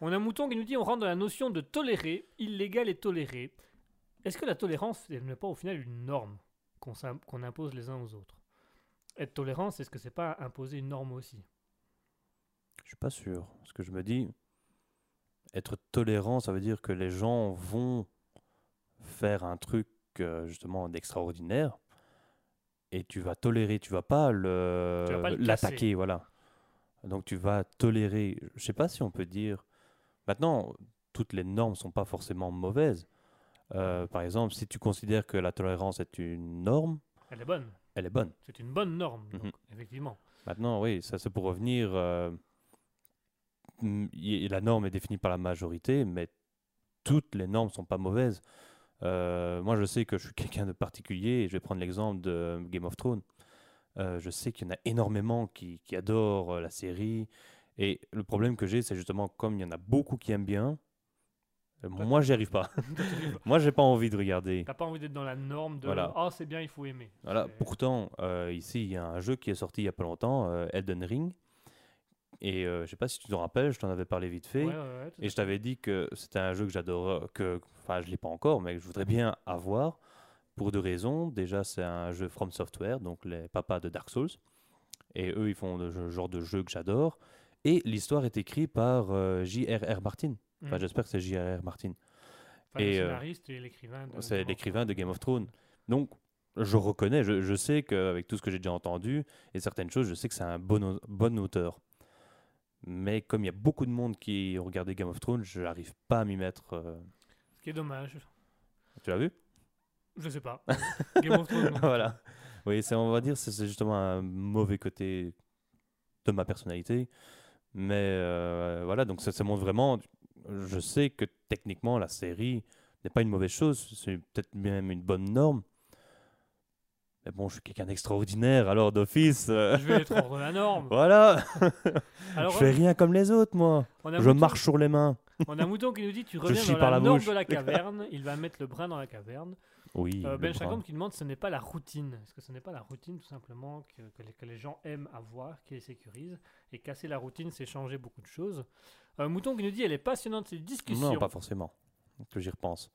[SPEAKER 1] On a Mouton qui nous dit on rentre dans la notion de tolérer, illégal et toléré. est-ce que la tolérance n'est pas au final une norme qu'on impose les uns aux autres? Être tolérant, est-ce que c'est pas imposer une norme aussi
[SPEAKER 3] Je suis pas sûr. Parce que je me dis, être tolérant, ça veut dire que les gens vont faire un truc euh, justement d'extraordinaire et tu vas tolérer, tu vas pas le l'attaquer, voilà. Donc tu vas tolérer. Je sais pas si on peut dire. Maintenant, toutes les normes sont pas forcément mauvaises. Euh, par exemple, si tu considères que la tolérance est une norme,
[SPEAKER 1] Elle est bonne.
[SPEAKER 3] elle est bonne.
[SPEAKER 1] C'est une bonne norme, donc,
[SPEAKER 3] Mhm.
[SPEAKER 1] effectivement.
[SPEAKER 3] Maintenant, oui, ça c'est pour revenir. euh, la norme est définie par la majorité, mais toutes les normes sont pas mauvaises. Euh, moi, je sais que je suis quelqu'un de particulier, et je vais prendre l'exemple de Game of Thrones. Euh, je sais qu'il y en a énormément qui, qui adorent euh, la série, et le problème que j'ai, c'est justement comme il y en a beaucoup qui aiment bien, moi, j'y arrive pas. moi, j'ai pas envie de regarder.
[SPEAKER 1] T'as pas envie d'être dans la norme de
[SPEAKER 3] Voilà.
[SPEAKER 1] oh c'est bien il faut aimer.
[SPEAKER 3] Voilà, pourtant, ici, il y a un jeu qui est sorti il y a pas longtemps, Elden Ring. Et euh, je sais pas si tu t'en rappelles, je t'en avais parlé vite fait.
[SPEAKER 1] Ouais, ouais, ouais, tout à
[SPEAKER 3] Et je t'avais dit que c'était un jeu que j'adore, que, enfin, je l'ai pas encore, mais que je voudrais bien avoir pour deux raisons. Déjà, c'est un jeu From Software, donc les papas de Dark Souls. Et eux, ils font le genre de jeu que j'adore. Et l'histoire est écrite par euh, J.R.R. Martin. Enfin,
[SPEAKER 1] Mhm.
[SPEAKER 3] j'espère que c'est J.R.R. Martin.
[SPEAKER 1] Enfin, le
[SPEAKER 3] et, euh,
[SPEAKER 1] scénariste et l'écrivain. de-
[SPEAKER 3] C'est l'écrivain de Game of Thrones. Donc, je reconnais, je, je sais qu'avec tout ce que j'ai déjà entendu et certaines choses, je sais que c'est un bon, bon auteur. Mais comme il y a beaucoup de monde qui regardé Game of Thrones, je n'arrive pas à m'y mettre. euh.
[SPEAKER 1] Ce qui est dommage.
[SPEAKER 3] Tu l'as vu?
[SPEAKER 1] Je sais pas. Game of Thrones. non.
[SPEAKER 3] Voilà. Oui, c'est, on va dire c'est c'est justement un mauvais côté de ma personnalité. Mais euh, voilà, donc ça, ça montre vraiment. Je sais que techniquement, la série n'est pas une mauvaise chose. C'est peut-être même une bonne norme. Mais bon, je suis quelqu'un d'extraordinaire, alors d'office. euh,
[SPEAKER 1] Je vais être hors de la norme.
[SPEAKER 3] voilà,
[SPEAKER 1] Alors,
[SPEAKER 3] je fais rien comme les autres, moi. Je
[SPEAKER 1] Mouton-
[SPEAKER 3] marche sur les mains.
[SPEAKER 1] On a Mouton qui nous dit tu reviens dans
[SPEAKER 3] par
[SPEAKER 1] la,
[SPEAKER 3] la
[SPEAKER 1] norme de la caverne. Il va mettre le brin dans la caverne.
[SPEAKER 3] Oui.
[SPEAKER 1] Euh, ben. Chacon qui demande ce n'est pas la routine. Est-ce que ce n'est pas la routine tout simplement que, que les, que les gens aiment avoir, qui les sécurise Et casser la routine, c'est changer beaucoup de choses. Euh, Mouton qui nous dit elle est passionnante cette discussion.
[SPEAKER 3] Non, pas forcément. Que j'y repense.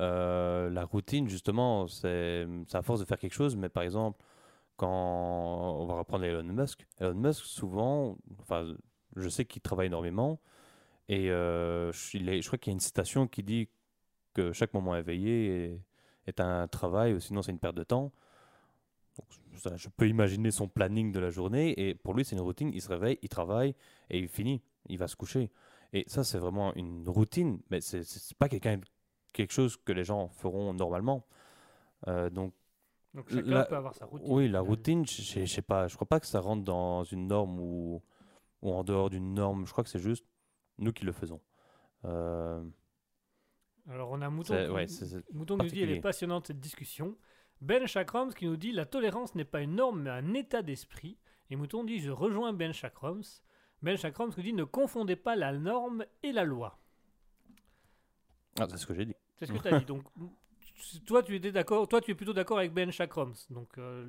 [SPEAKER 3] Euh, la routine, justement, c'est à force de faire quelque chose, mais par exemple, quand on va reprendre Elon Musk, Elon Musk, souvent, enfin, je sais qu'il travaille énormément, et euh, je, crois qu'il y a une citation qui dit que chaque moment éveillé est, un travail, sinon c'est une perte de temps. Je peux imaginer son planning de la journée, et pour lui, c'est une routine. Il se réveille, il travaille, et il finit, il va se coucher. Et ça, c'est vraiment une routine, mais c'est pas quelqu'un quelque chose que les gens feront normalement. Euh, donc,
[SPEAKER 1] Donc chacun
[SPEAKER 3] la-
[SPEAKER 1] peut avoir sa routine.
[SPEAKER 3] oui, la routine, je je sais pas, je crois pas que ça rentre dans une norme ou, ou en dehors d'une norme. Je crois que c'est juste nous qui le faisons. Euh,
[SPEAKER 1] Alors on a Mouton, qui,
[SPEAKER 3] ouais,
[SPEAKER 1] Mouton nous dit elle est passionnante cette discussion. Ben Chakrams qui nous dit la tolérance n'est pas une norme mais un état d'esprit. Et Mouton dit je rejoins Ben Chakrams. Ben Chakrams qui dit ne confondez pas la norme et la loi.
[SPEAKER 3] Ah, c'est ce que j'ai dit.
[SPEAKER 1] C'est ce que tu as dit. Donc, toi, tu étais d'accord. Toi, tu es plutôt d'accord avec Ben Chakrams. Donc, euh,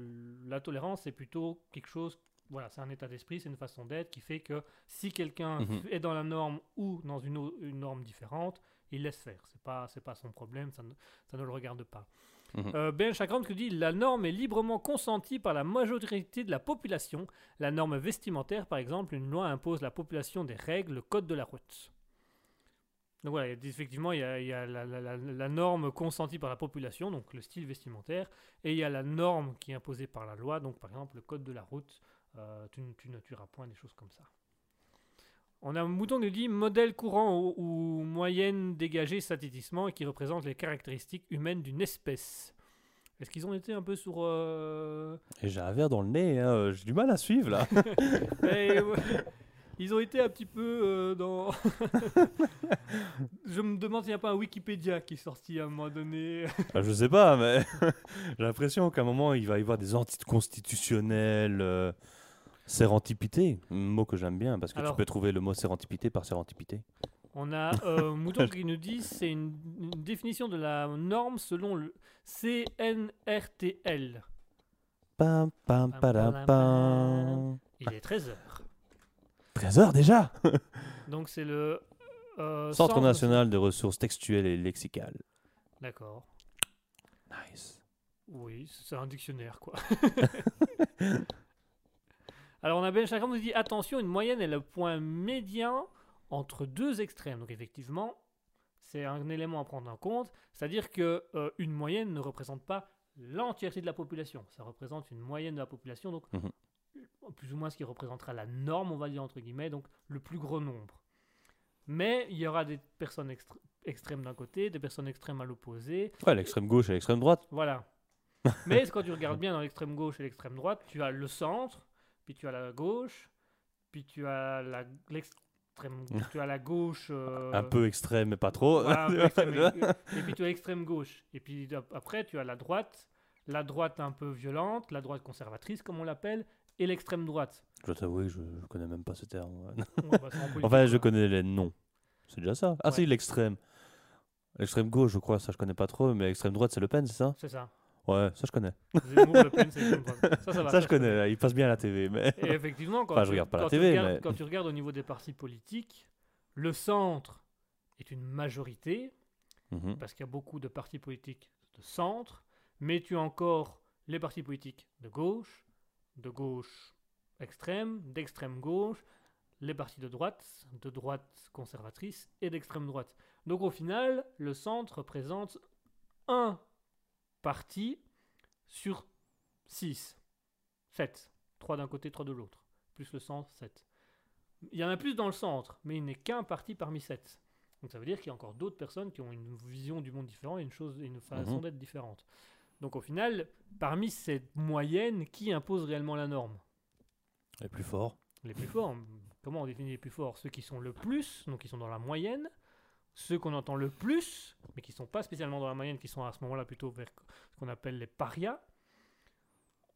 [SPEAKER 1] la tolérance, c'est plutôt quelque chose. Voilà, c'est un état d'esprit, c'est une façon d'être qui fait que si quelqu'un
[SPEAKER 3] Mhm.
[SPEAKER 1] est dans la norme ou dans une norme différente, il laisse faire. C'est pas, c'est pas son problème, ça ne, ça ne le regarde pas.
[SPEAKER 3] Mhm.
[SPEAKER 1] Euh, ben Chakrams qui dit la norme est librement consentie par la majorité de la population. La norme vestimentaire, par exemple, une loi impose à la population des règles, le code de la route. Donc voilà, effectivement, il y a, il y a la, la- la- la norme consentie par la population, donc le style vestimentaire, et il y a la norme qui est imposée par la loi, donc par exemple le code de la route, euh, tu, ne- tu ne tueras point, des choses comme ça. On a un mouton qui nous dit modèle courant ou, ou moyenne dégagée statistiquement et qui représente les caractéristiques humaines d'une espèce. Est-ce qu'ils ont été un peu sur... euh,
[SPEAKER 3] Et j'ai un verre dans le nez, hein, j'ai du mal à suivre là.
[SPEAKER 1] Ouais. Ils ont été un petit peu euh, dans. Je me demande s'il n'y a pas un Wikipédia qui est sorti à un moment donné.
[SPEAKER 3] Ah, je sais pas, mais j'ai l'impression qu'à un moment il va y avoir des anticonstitutionnels. Euh, sérentipité, mot que j'aime bien parce que
[SPEAKER 1] Alors-
[SPEAKER 3] tu peux trouver le mot sérentipité par sérentipité.
[SPEAKER 1] On a euh, Mouton qui nous dit c'est une, une définition de la norme selon le CNRTL.
[SPEAKER 3] Pam, pam,
[SPEAKER 1] pam, pam. Il est 13h.
[SPEAKER 3] 13 heures déjà
[SPEAKER 1] Donc c'est le. euh,
[SPEAKER 3] Centre national des ressources textuelles et lexicales.
[SPEAKER 1] D'accord.
[SPEAKER 3] Nice.
[SPEAKER 1] Oui, c'est un dictionnaire, quoi. Alors, on a Ben Chakram nous dit attention, une moyenne est le point médian entre deux extrêmes. Donc, effectivement, c'est un élément à prendre en compte. C'est-à-dire que euh, une moyenne ne représente pas l'entièreté de la population. Ça représente une moyenne de la population, donc
[SPEAKER 3] Mhm.
[SPEAKER 1] Plus ou moins ce qui représentera la norme, on va dire entre guillemets, donc le plus gros nombre. Mais il y aura des personnes extrêmes d'un côté, des personnes extrêmes à l'opposé.
[SPEAKER 3] Ouais, l'extrême gauche et l'extrême droite.
[SPEAKER 1] Voilà. Mais quand tu regardes bien dans l'extrême gauche et l'extrême droite, tu as le centre, puis tu as la gauche, puis tu as la tu as la gauche. euh,
[SPEAKER 3] Un peu extrême, mais pas trop.
[SPEAKER 1] voilà, extrême, et puis tu as l'extrême gauche. Et puis ap- après, tu as la droite, la droite un peu violente, la droite conservatrice, comme on l'appelle, et l'extrême droite.
[SPEAKER 3] je dois t'avouer, je, je connais même pas ce terme.
[SPEAKER 1] Ouais, bah,
[SPEAKER 3] enfin, je connais les noms. C'est déjà ça. Ah,
[SPEAKER 1] Ouais.
[SPEAKER 3] si, l'extrême. L'extrême gauche, je crois, ça je connais pas trop, mais l'extrême droite, c'est Le Pen, c'est ça?
[SPEAKER 1] C'est ça.
[SPEAKER 3] Ouais, ça je connais.
[SPEAKER 1] Zemmour, Le Pen, c'est l'extrême droite. Ça, ça va.
[SPEAKER 3] ça je
[SPEAKER 1] connais.
[SPEAKER 3] il passe bien à la TV. Mais...
[SPEAKER 1] Et effectivement, quand,
[SPEAKER 3] Enfin, je
[SPEAKER 1] tu,
[SPEAKER 3] regarde pas la
[SPEAKER 1] quand tu
[SPEAKER 3] TV,
[SPEAKER 1] regardes,
[SPEAKER 3] mais-
[SPEAKER 1] quand tu regardes au niveau des partis politiques, le centre est une majorité,
[SPEAKER 3] Mhm.
[SPEAKER 1] parce qu'il y a beaucoup de partis politiques de centre, mais tu as encore les partis politiques de gauche, de gauche extrême, d'extrême gauche, les partis de droite, de droite conservatrice et d'extrême droite. Donc au final, le centre représente un parti sur 6. 7. 3 d'un côté, 3 de l'autre. Plus le centre, 7. Il y en a plus dans le centre, mais il n'est qu'un parti parmi 7. Donc ça veut dire qu'il y a encore d'autres personnes qui ont une vision du monde différente et une, chose, une façon
[SPEAKER 3] Mhm.
[SPEAKER 1] d'être différente. Donc au final, parmi cette moyenne, qui impose réellement la norme?
[SPEAKER 3] Les plus forts.
[SPEAKER 1] Les plus forts, comment on définit les plus forts? Ceux qui sont le plus, donc qui sont dans la moyenne, ceux qu'on entend le plus, mais qui ne sont pas spécialement dans la moyenne, qui sont à ce moment-là plutôt vers ce qu'on appelle les parias,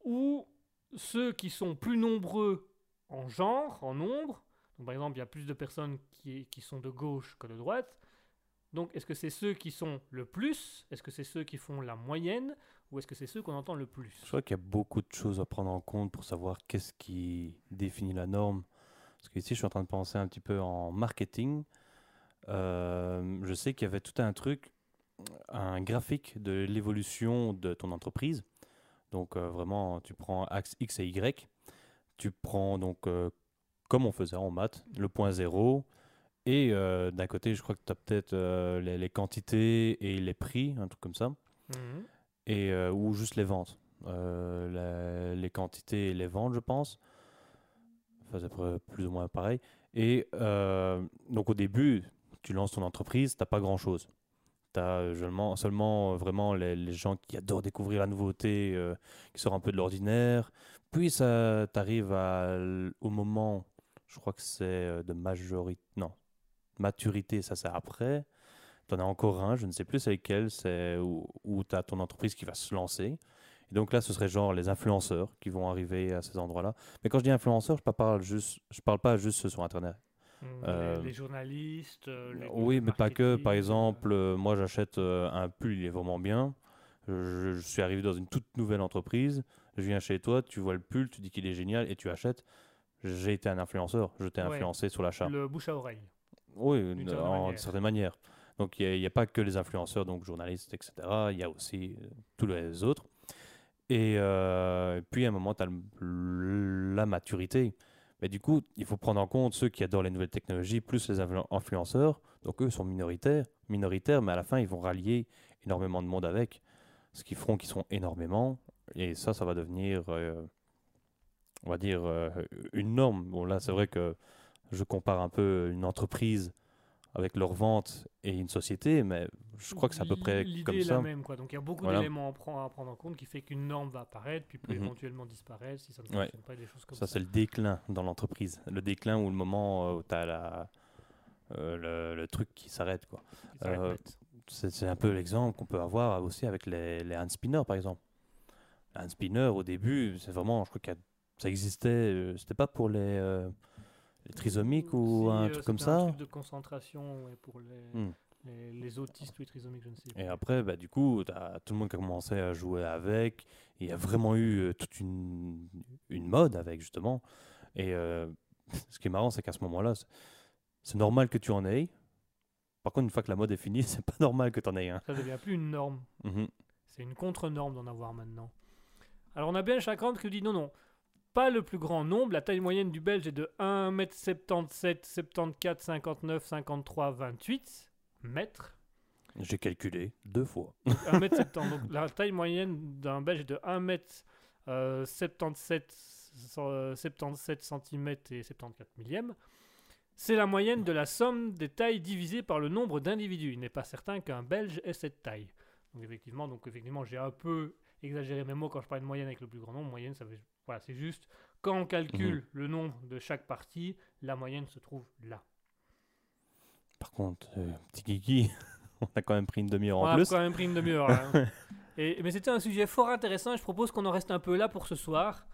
[SPEAKER 1] ou ceux qui sont plus nombreux en genre, en nombre. Donc, par exemple, il y a plus de personnes qui, qui sont de gauche que de droite. Donc, est-ce que c'est ceux qui sont le plus? Est-ce que c'est ceux qui font la moyenne? Ou est-ce que c'est ceux qu'on entend le plus?
[SPEAKER 3] Je crois qu'il y a beaucoup de choses à prendre en compte pour savoir qu'est-ce qui définit la norme. Parce qu'ici, je suis en train de penser un petit peu en marketing. Euh, je sais qu'il y avait tout un truc, un graphique de l'évolution de ton entreprise. Donc euh, vraiment, tu prends axe X et Y. Tu prends donc, euh, comme on faisait en maths, le point zéro. Et euh, d'un côté, je crois que tu as peut-être euh, les, les quantités et les prix, un truc comme ça
[SPEAKER 1] Mhm.
[SPEAKER 3] et euh, ou juste les ventes. La- les quantités et les ventes, je pense. Enfin, c'est plus ou moins pareil. Et donc au début, tu lances ton entreprise, tu n'as pas grand-chose. Tu as seulement, seulement vraiment les, les gens qui adorent découvrir la nouveauté, qui sortent un peu de l'ordinaire. Puis ça t'arrive au moment, je crois que c'est de majorité, non, maturité, ça c'est après. Tu en as encore un, je ne sais plus c'est lequel, c'est où, où tu as ton entreprise qui va se lancer. Et donc là, ce serait genre les influenceurs qui vont arriver à ces endroits-là. Mais quand je dis influenceurs, je ne parle, juste, je parle pas juste ceux sur Internet.
[SPEAKER 1] Mhm.
[SPEAKER 3] Euh,
[SPEAKER 1] les, les journalistes. euh, les
[SPEAKER 3] Oui, mais pas que. Par exemple, euh, moi j'achète euh, un pull, il est vraiment bien. Je, je suis arrivé dans une toute nouvelle entreprise. Je viens chez toi, tu vois le pull, tu dis qu'il est génial et tu achètes. J'ai été un influenceur, je t'ai
[SPEAKER 1] Ouais.
[SPEAKER 3] influencé sur l'achat.
[SPEAKER 1] le bouche à oreille.
[SPEAKER 3] Oui,
[SPEAKER 1] D'une
[SPEAKER 3] d'une
[SPEAKER 1] certaine
[SPEAKER 3] en
[SPEAKER 1] manière.
[SPEAKER 3] certaine manière. Donc il n'y a, pas que les influenceurs, donc journalistes, etc. Il y a aussi euh, tous les autres. Et euh, puis à un moment, tu as la maturité. Mais du coup, il faut prendre en compte ceux qui adorent les nouvelles technologies, plus les influ- influenceurs. Donc eux sont minoritaires, minoritaires, mais à la fin, ils vont rallier énormément de monde avec. Ce qui feront qu'ils seront énormément. Et ça, ça va devenir, euh, on va dire, une norme. Bon, là, c'est vrai que je compare un peu une entreprise avec leurs ventes et une société, mais je crois que c'est à peu près
[SPEAKER 1] L'idée
[SPEAKER 3] comme
[SPEAKER 1] est
[SPEAKER 3] ça.
[SPEAKER 1] la même, quoi. Donc il y a beaucoup
[SPEAKER 3] Voilà.
[SPEAKER 1] d'éléments à prendre, en compte qui fait qu'une norme va apparaître, puis peut
[SPEAKER 3] Mhm.
[SPEAKER 1] éventuellement disparaître si ça ne
[SPEAKER 3] Ouais.
[SPEAKER 1] fonctionne pas, des choses comme
[SPEAKER 3] Ça,
[SPEAKER 1] ça.
[SPEAKER 3] c'est le déclin dans l'entreprise. Le déclin ou le moment où tu as la, euh, le, le truc qui s'arrête. quoi. Euh. C'est un peu l'exemple qu'on peut avoir aussi avec les, les hand spinners, par exemple. Les hand spinners, au début, c'est vraiment, je crois que ça existait, euh, c'était pas pour les, euh, les trisomiques ou
[SPEAKER 1] Si,
[SPEAKER 3] un
[SPEAKER 1] euh,
[SPEAKER 3] truc comme
[SPEAKER 1] un
[SPEAKER 3] ça
[SPEAKER 1] truc de concentration ouais, pour les,
[SPEAKER 3] Hmm.
[SPEAKER 1] les, les autistes ou les trisomiques, je ne sais
[SPEAKER 3] Et après, bah, du coup, t'as tout le monde qui a commencé à jouer avec. Il y a vraiment eu euh, toute une, une mode avec, justement. Et euh, ce qui est marrant, c'est qu'à ce moment-là, c'est- normal que tu en aies. Par contre, une fois que la mode est finie, c'est pas normal que tu en aies un.
[SPEAKER 1] Ça devient plus une norme.
[SPEAKER 3] Mhm.
[SPEAKER 1] C'est une contre-norme d'en avoir maintenant. Alors on a bien chacun qui dit non, non, pas le plus grand nombre. La taille moyenne du Belge est de 1m77, 74, 59, 53, 28 mètres.
[SPEAKER 3] J'ai calculé deux fois.
[SPEAKER 1] 1m70. Donc la taille moyenne d'un Belge est de 1m77, 77 cm et 74 millièmes. C'est la moyenne de la somme des tailles divisées par le nombre d'individus. Il n'est pas certain qu'un Belge ait cette taille. Donc effectivement, donc effectivement, j'ai un peu exagéré mes mots quand je parlais de moyenne avec le plus grand nombre. Moyenne, ça veut, voilà, c'est juste quand on calcule le nombre de chaque partie, la moyenne se trouve là.
[SPEAKER 3] Par contre, euh, petit Kiki, on a quand même pris une demi-heure
[SPEAKER 1] On
[SPEAKER 3] en
[SPEAKER 1] a
[SPEAKER 3] plus.
[SPEAKER 1] quand même pris une demi-heure. hein. Et, mais c'était un sujet fort intéressant et je propose qu'on en reste un peu là pour ce soir.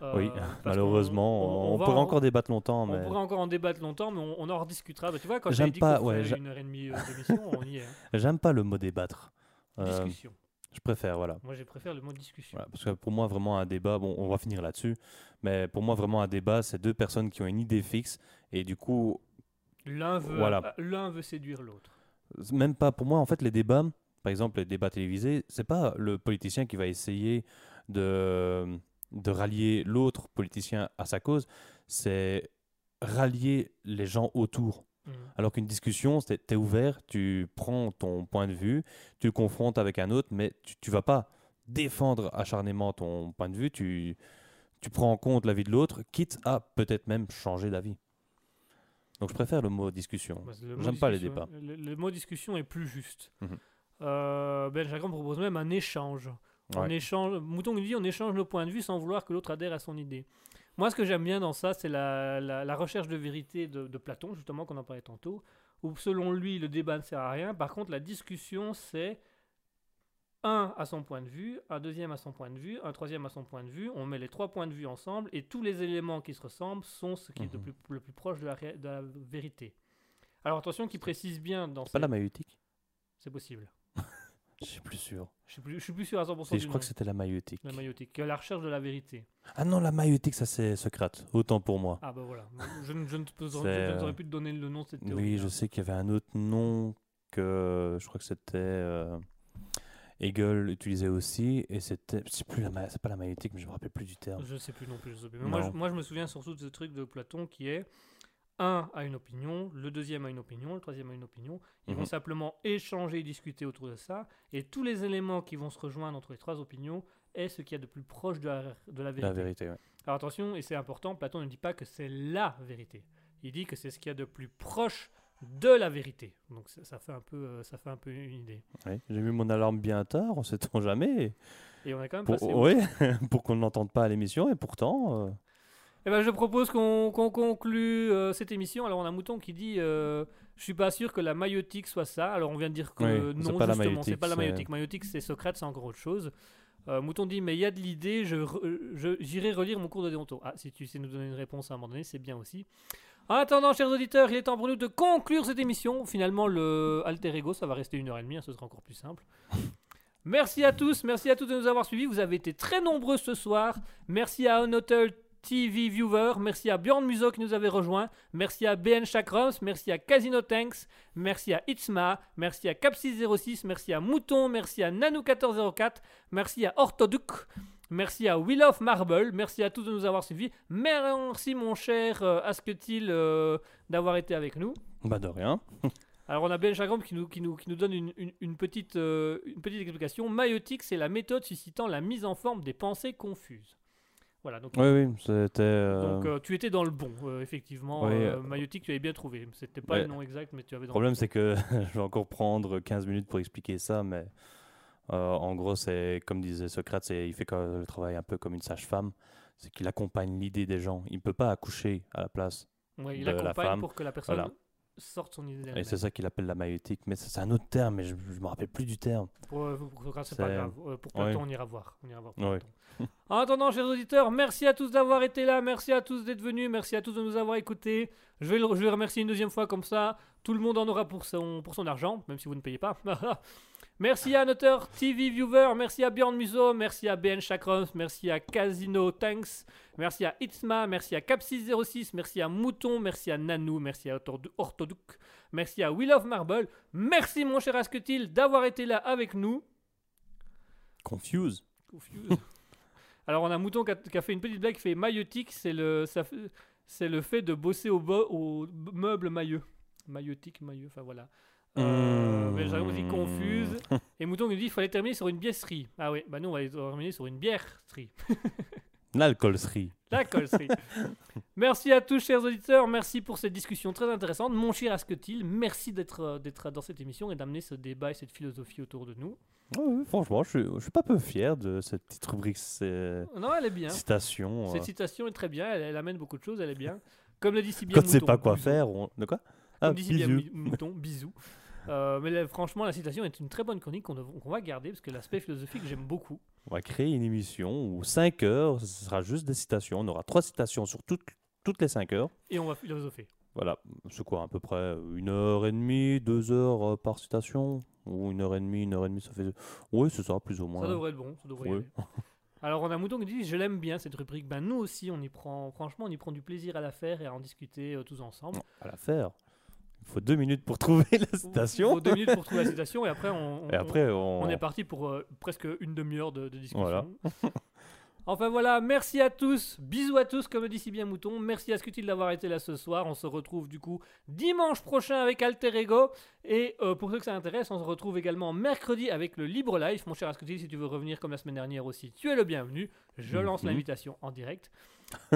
[SPEAKER 1] Euh,
[SPEAKER 3] oui, malheureusement, on,
[SPEAKER 1] va
[SPEAKER 3] pourrait
[SPEAKER 1] en-
[SPEAKER 3] encore débattre longtemps,
[SPEAKER 1] On pourrait encore en débattre longtemps, mais on, on en rediscutera. Bah, tu vois, quand
[SPEAKER 3] J'aime
[SPEAKER 1] j'ai dit
[SPEAKER 3] pas-
[SPEAKER 1] qu'on
[SPEAKER 3] ouais,
[SPEAKER 1] une heure et demie euh, d'émission, on y est. hein.
[SPEAKER 3] j'aime pas le mot débattre. Euh,
[SPEAKER 1] Discussion.
[SPEAKER 3] Je préfère, voilà.
[SPEAKER 1] Moi, je préfère le mot discussion.
[SPEAKER 3] Voilà, parce que pour moi, vraiment, un débat, bon, on va finir là-dessus, mais pour moi, vraiment, un débat, c'est deux personnes qui ont une idée fixe, et du coup,
[SPEAKER 1] L'un veut,
[SPEAKER 3] Voilà.
[SPEAKER 1] l'un veut séduire l'autre.
[SPEAKER 3] même pas, pour moi, en fait, les débats, par exemple, les débats télévisés, c'est pas le politicien qui va essayer de, de rallier l'autre politicien à sa cause, c'est rallier les gens autour.
[SPEAKER 1] Mhm.
[SPEAKER 3] Alors qu'une discussion, tu es ouvert, tu prends ton point de vue, tu le confrontes avec un autre, mais tu, tu vas pas défendre acharnément ton point de vue, tu, tu prends en compte l'avis de l'autre, quitte à peut-être même changer d'avis. Donc je préfère le mot discussion. J'aime pas les débats.
[SPEAKER 1] Le, le mot discussion est plus juste.
[SPEAKER 3] Mhm.
[SPEAKER 1] Euh, ben, Chacun propose même un échange. On
[SPEAKER 3] Ouais.
[SPEAKER 1] échange, Mouton dit on échange nos points de vue sans vouloir que l'autre adhère à son idée. Moi, ce que j'aime bien dans ça, c'est la, la- la recherche de vérité de, de Platon, justement, qu'on en parlait tantôt, où selon lui, le débat ne sert à rien. Par contre, la discussion, c'est un à son point de vue, un deuxième à son point de vue, un troisième à son point de vue. On met les trois points de vue ensemble et tous les éléments qui se ressemblent sont ce qui est le
[SPEAKER 3] Mhm.
[SPEAKER 1] plus, le plus proche de la, ré- de la vérité. Alors attention, qu'il précise bien dans
[SPEAKER 3] C'est pas la maïeutique?
[SPEAKER 1] C'est possible.
[SPEAKER 3] Je suis plus sûr.
[SPEAKER 1] Je suis plus, je suis plus sûr à 100%.
[SPEAKER 3] Si,
[SPEAKER 1] du
[SPEAKER 3] je crois
[SPEAKER 1] nom.
[SPEAKER 3] que c'était la maïeutique.
[SPEAKER 1] La maïotique, la recherche de la vérité.
[SPEAKER 3] Ah non, la maïeutique, ça c'est Socrate. Autant pour moi.
[SPEAKER 1] Ah bah voilà, je, ne- je ne ne
[SPEAKER 3] euh,
[SPEAKER 1] saurais plus te donner le nom de cette théorie.
[SPEAKER 3] Oui, je sais qu'il y avait un autre nom que je crois que c'était euh, Hegel utilisait aussi, et c'était, c'est plus la, c'est pas la maïeutique, mais je me rappelle plus du terme.
[SPEAKER 1] Je sais plus non plus. Moi, je, moi, je me souviens surtout de ce truc de Platon qui est un a une opinion, le deuxième a une opinion, le troisième a une opinion. Ils vont
[SPEAKER 3] Mhm.
[SPEAKER 1] simplement échanger et discuter autour de ça, et tous les éléments qui vont se rejoindre entre les trois opinions est ce qu'il y a de plus proche de la, de la vérité.
[SPEAKER 3] La vérité, ouais.
[SPEAKER 1] Alors attention, et c'est important, Platon ne dit pas que c'est la vérité. Il dit que c'est ce qu'il y a de plus proche de la vérité. Donc ça, ça fait un peu, euh, ça fait un peu une idée.
[SPEAKER 3] J'ai mis mon alarme bien tard, on sait-on jamais.
[SPEAKER 1] Et on est quand même
[SPEAKER 3] Pour,
[SPEAKER 1] passé.
[SPEAKER 3] ouais, pour qu'on ne l'entende pas à l'émission, et pourtant. euh,
[SPEAKER 1] Eh ben, je propose qu'on conclue euh, cette émission. Alors, on a Mouton qui dit euh, Je suis pas sûr que la maïotique soit ça. Alors, on vient de dire que
[SPEAKER 3] Oui,
[SPEAKER 1] non,
[SPEAKER 3] c'est pas la
[SPEAKER 1] justement, c'est
[SPEAKER 3] maïotique,
[SPEAKER 1] pas la maïotique. Maïotique, c'est Socrate, c'est encore autre chose. Euh, Mouton dit Mais il y a de l'idée, je, re- je- j'irai relire mon cours de déonto. Ah, si tu sais nous donner une réponse à un moment donné, c'est bien aussi. En attendant, chers auditeurs, il est temps pour nous de conclure cette émission. Finalement, le alter ego, ça va rester une heure et demie, hein, ce sera encore plus simple. Merci à tous, merci à tous de nous avoir suivis. Vous avez été très nombreux ce soir. Merci à Honotel TV Viewer, merci à Bjorn Muso qui nous avait rejoint, merci à BN Chakroms, merci à Casino Tanks, merci à Itzma, merci à Cap606, merci à Mouton, merci à Nanou1404, merci à Orthoduc, merci à Will of Marble, merci à tous de nous avoir suivis. Merci mon cher euh, Asketil euh, d'avoir été avec nous.
[SPEAKER 3] Bah de rien.
[SPEAKER 1] Alors on a Ben Chagramp qui nous, qui nous, qui nous donne une, une- une petite, euh, une petite explication. Maïotique, c'est la méthode suscitant la mise en forme des pensées confuses. Voilà, donc,
[SPEAKER 3] Oui, oui, c'était. euh,
[SPEAKER 1] donc euh, tu étais dans le bon, euh, effectivement.
[SPEAKER 3] Oui,
[SPEAKER 1] Euh,
[SPEAKER 3] euh,
[SPEAKER 1] Maïotique, tu avais bien trouvé. C'était pas
[SPEAKER 3] ouais.
[SPEAKER 1] le nom exact, mais tu avais
[SPEAKER 3] Le
[SPEAKER 1] dans
[SPEAKER 3] problème, c'est que je vais encore prendre 15 minutes pour expliquer ça, mais euh, en gros, c'est comme disait Socrate, il fait le travail un peu comme une sage-femme, c'est qu'il accompagne l'idée des gens. Il ne peut pas accoucher à la place.
[SPEAKER 1] Ouais, il
[SPEAKER 3] de la
[SPEAKER 1] accompagne
[SPEAKER 3] femme.
[SPEAKER 1] pour que la personne
[SPEAKER 3] Voilà.
[SPEAKER 1] Sorte son idée
[SPEAKER 3] Et c'est ça qu'il appelle la maïeutique. Mais c'est un autre terme, mais je ne me rappelle plus du terme.
[SPEAKER 1] Pour, euh, pour Socrate, c'est pas grave. Euh, pour Platon,
[SPEAKER 3] Ouais.
[SPEAKER 1] on ira voir. On ira voir
[SPEAKER 3] Ouais.
[SPEAKER 1] En attendant, chers auditeurs, merci à tous d'avoir été là. Merci à tous d'être venus. Merci à tous de nous avoir écoutés. Je vais, le, je vais remercier une deuxième fois comme ça. Tout le monde en aura pour son, pour son argent, même si vous ne payez pas. merci à Noteur TV Viewer. Merci à Bjorn Muso. Merci à BN Chakros. Merci à Casino Tanks. Merci à Itzma. Merci à Cap606. Merci à Mouton. Merci à Nanou. Merci à Orthoduc. Merci à Will of Marble. Merci mon cher Asketil d'avoir été là avec nous.
[SPEAKER 3] Confuse.
[SPEAKER 1] Confuse. Alors on a Mouton qui a, qui a fait une petite blague qui fait maillotique, c'est le, c'est le fait de bosser au, bo- au b- meuble maillot. Maillotique, maillot, enfin voilà. Euh,
[SPEAKER 3] Mmh.
[SPEAKER 1] j'avais dit confuse. Et Mouton nous dit qu'il fallait terminer sur une biesserie. Ah oui, bah nous on va terminer sur une bièrerie.
[SPEAKER 3] L'alcoolserie.
[SPEAKER 1] La colserie. merci à tous, chers auditeurs. Merci pour cette discussion très intéressante. Mon cher Asketil, merci d'être euh, d'être dans cette émission et d'amener ce débat et cette philosophie autour de nous.
[SPEAKER 3] Franchement, je suis, je suis pas peu fier de cette petite rubrique
[SPEAKER 1] Non, elle est bien.
[SPEAKER 3] citation.
[SPEAKER 1] Cette
[SPEAKER 3] euh.
[SPEAKER 1] citation est très bien. Elle, elle amène beaucoup de choses. Elle est bien. Comme le dit si bien
[SPEAKER 3] Quand tu sais
[SPEAKER 1] Mouton,
[SPEAKER 3] pas quoi faire, on... de quoi?
[SPEAKER 1] Comme
[SPEAKER 3] Ah,
[SPEAKER 1] dit si bien Mouton, bisous. Euh, mais là, franchement, la citation est une très bonne chronique qu'on va garder parce que l'aspect philosophique, j'aime beaucoup.
[SPEAKER 3] On va créer une émission où 5 heures, ce sera juste des citations. On aura 3 citations sur toutes, toutes les 5 heures.
[SPEAKER 1] Et on va philosopher.
[SPEAKER 3] Voilà, c'est quoi à peu près une heure et demie, deux heures euh, par citation? Ou une heure et demie, une heure et demie, ça fait... Oui, c'est ça, plus ou moins.
[SPEAKER 1] Ça devrait être bon. Ça devrait y aller. Alors, on a Mouton qui dit Je l'aime bien cette rubrique. Ben, nous aussi, on y prend, franchement, on y prend du plaisir à la faire et à en discuter euh, tous ensemble.
[SPEAKER 3] À la faire. Il faut deux minutes pour trouver la
[SPEAKER 1] Il
[SPEAKER 3] citation.
[SPEAKER 1] faut deux minutes pour trouver la citation et après, on, on-
[SPEAKER 3] Et après, on...
[SPEAKER 1] on est parti pour euh, presque une demi-heure de, de discussion.
[SPEAKER 3] Voilà.
[SPEAKER 1] enfin voilà, merci à tous. Bisous à tous, comme le dit si bien Mouton. Merci à Scutil d'avoir été là ce soir. On se retrouve du coup dimanche prochain avec Alter Ego. Et euh, pour ceux que ça intéresse, on se retrouve également mercredi avec le Libre Life. Mon cher Ascutil, si tu veux revenir comme la semaine dernière aussi, tu es le bienvenu. Je lance
[SPEAKER 3] Mhm.
[SPEAKER 1] l'invitation en direct.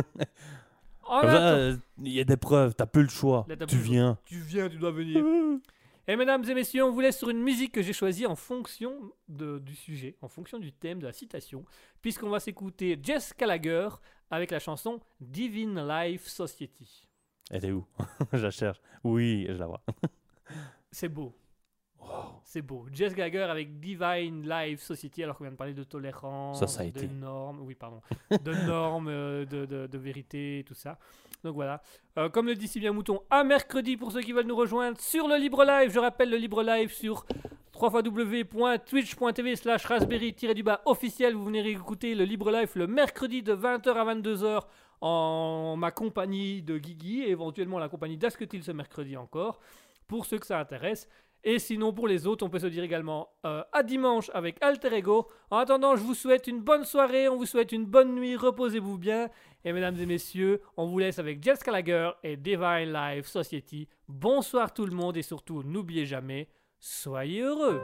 [SPEAKER 3] Comme ça, euh, il y a des preuves, t'as plus le choix.
[SPEAKER 1] Là,
[SPEAKER 3] tu
[SPEAKER 1] plus
[SPEAKER 3] viens.
[SPEAKER 1] Tu viens, tu dois venir. Et mesdames et messieurs, on vous laisse sur une musique que j'ai choisie en fonction de- du sujet, en fonction du thème, de la citation, puisqu'on va s'écouter Jess Gallagher avec la chanson Divine Life Society.
[SPEAKER 3] Elle est où? Je la cherche. Oui, je la vois.
[SPEAKER 1] C'est beau. C'est beau. Jess Gallagher avec Divine Life Society, alors qu'on vient de parler de tolérance,
[SPEAKER 3] Society.
[SPEAKER 1] de normes, oui, pardon, de normes, euh, de, de, de vérité, tout ça. Donc voilà. Euh, comme le dit si bien Mouton, à mercredi pour ceux qui veulent nous rejoindre sur le Libre Live. Je rappelle le Libre Live sur www.twitch.tv slash raspberry-du-bas officiel. Vous venez écouter le Libre Live le mercredi de 20h à 22h en ma compagnie de Guigui et éventuellement la compagnie d'Asketil ce mercredi encore, pour ceux que ça intéresse. Et sinon, pour les autres, on peut se dire également euh, à dimanche avec Alter Ego. En attendant, je vous souhaite une bonne soirée, on vous souhaite une bonne nuit, reposez-vous bien. Et mesdames et messieurs, on vous laisse avec Jess Gallagher et Divine Life Society. Bonsoir tout le monde et surtout, n'oubliez jamais, soyez heureux.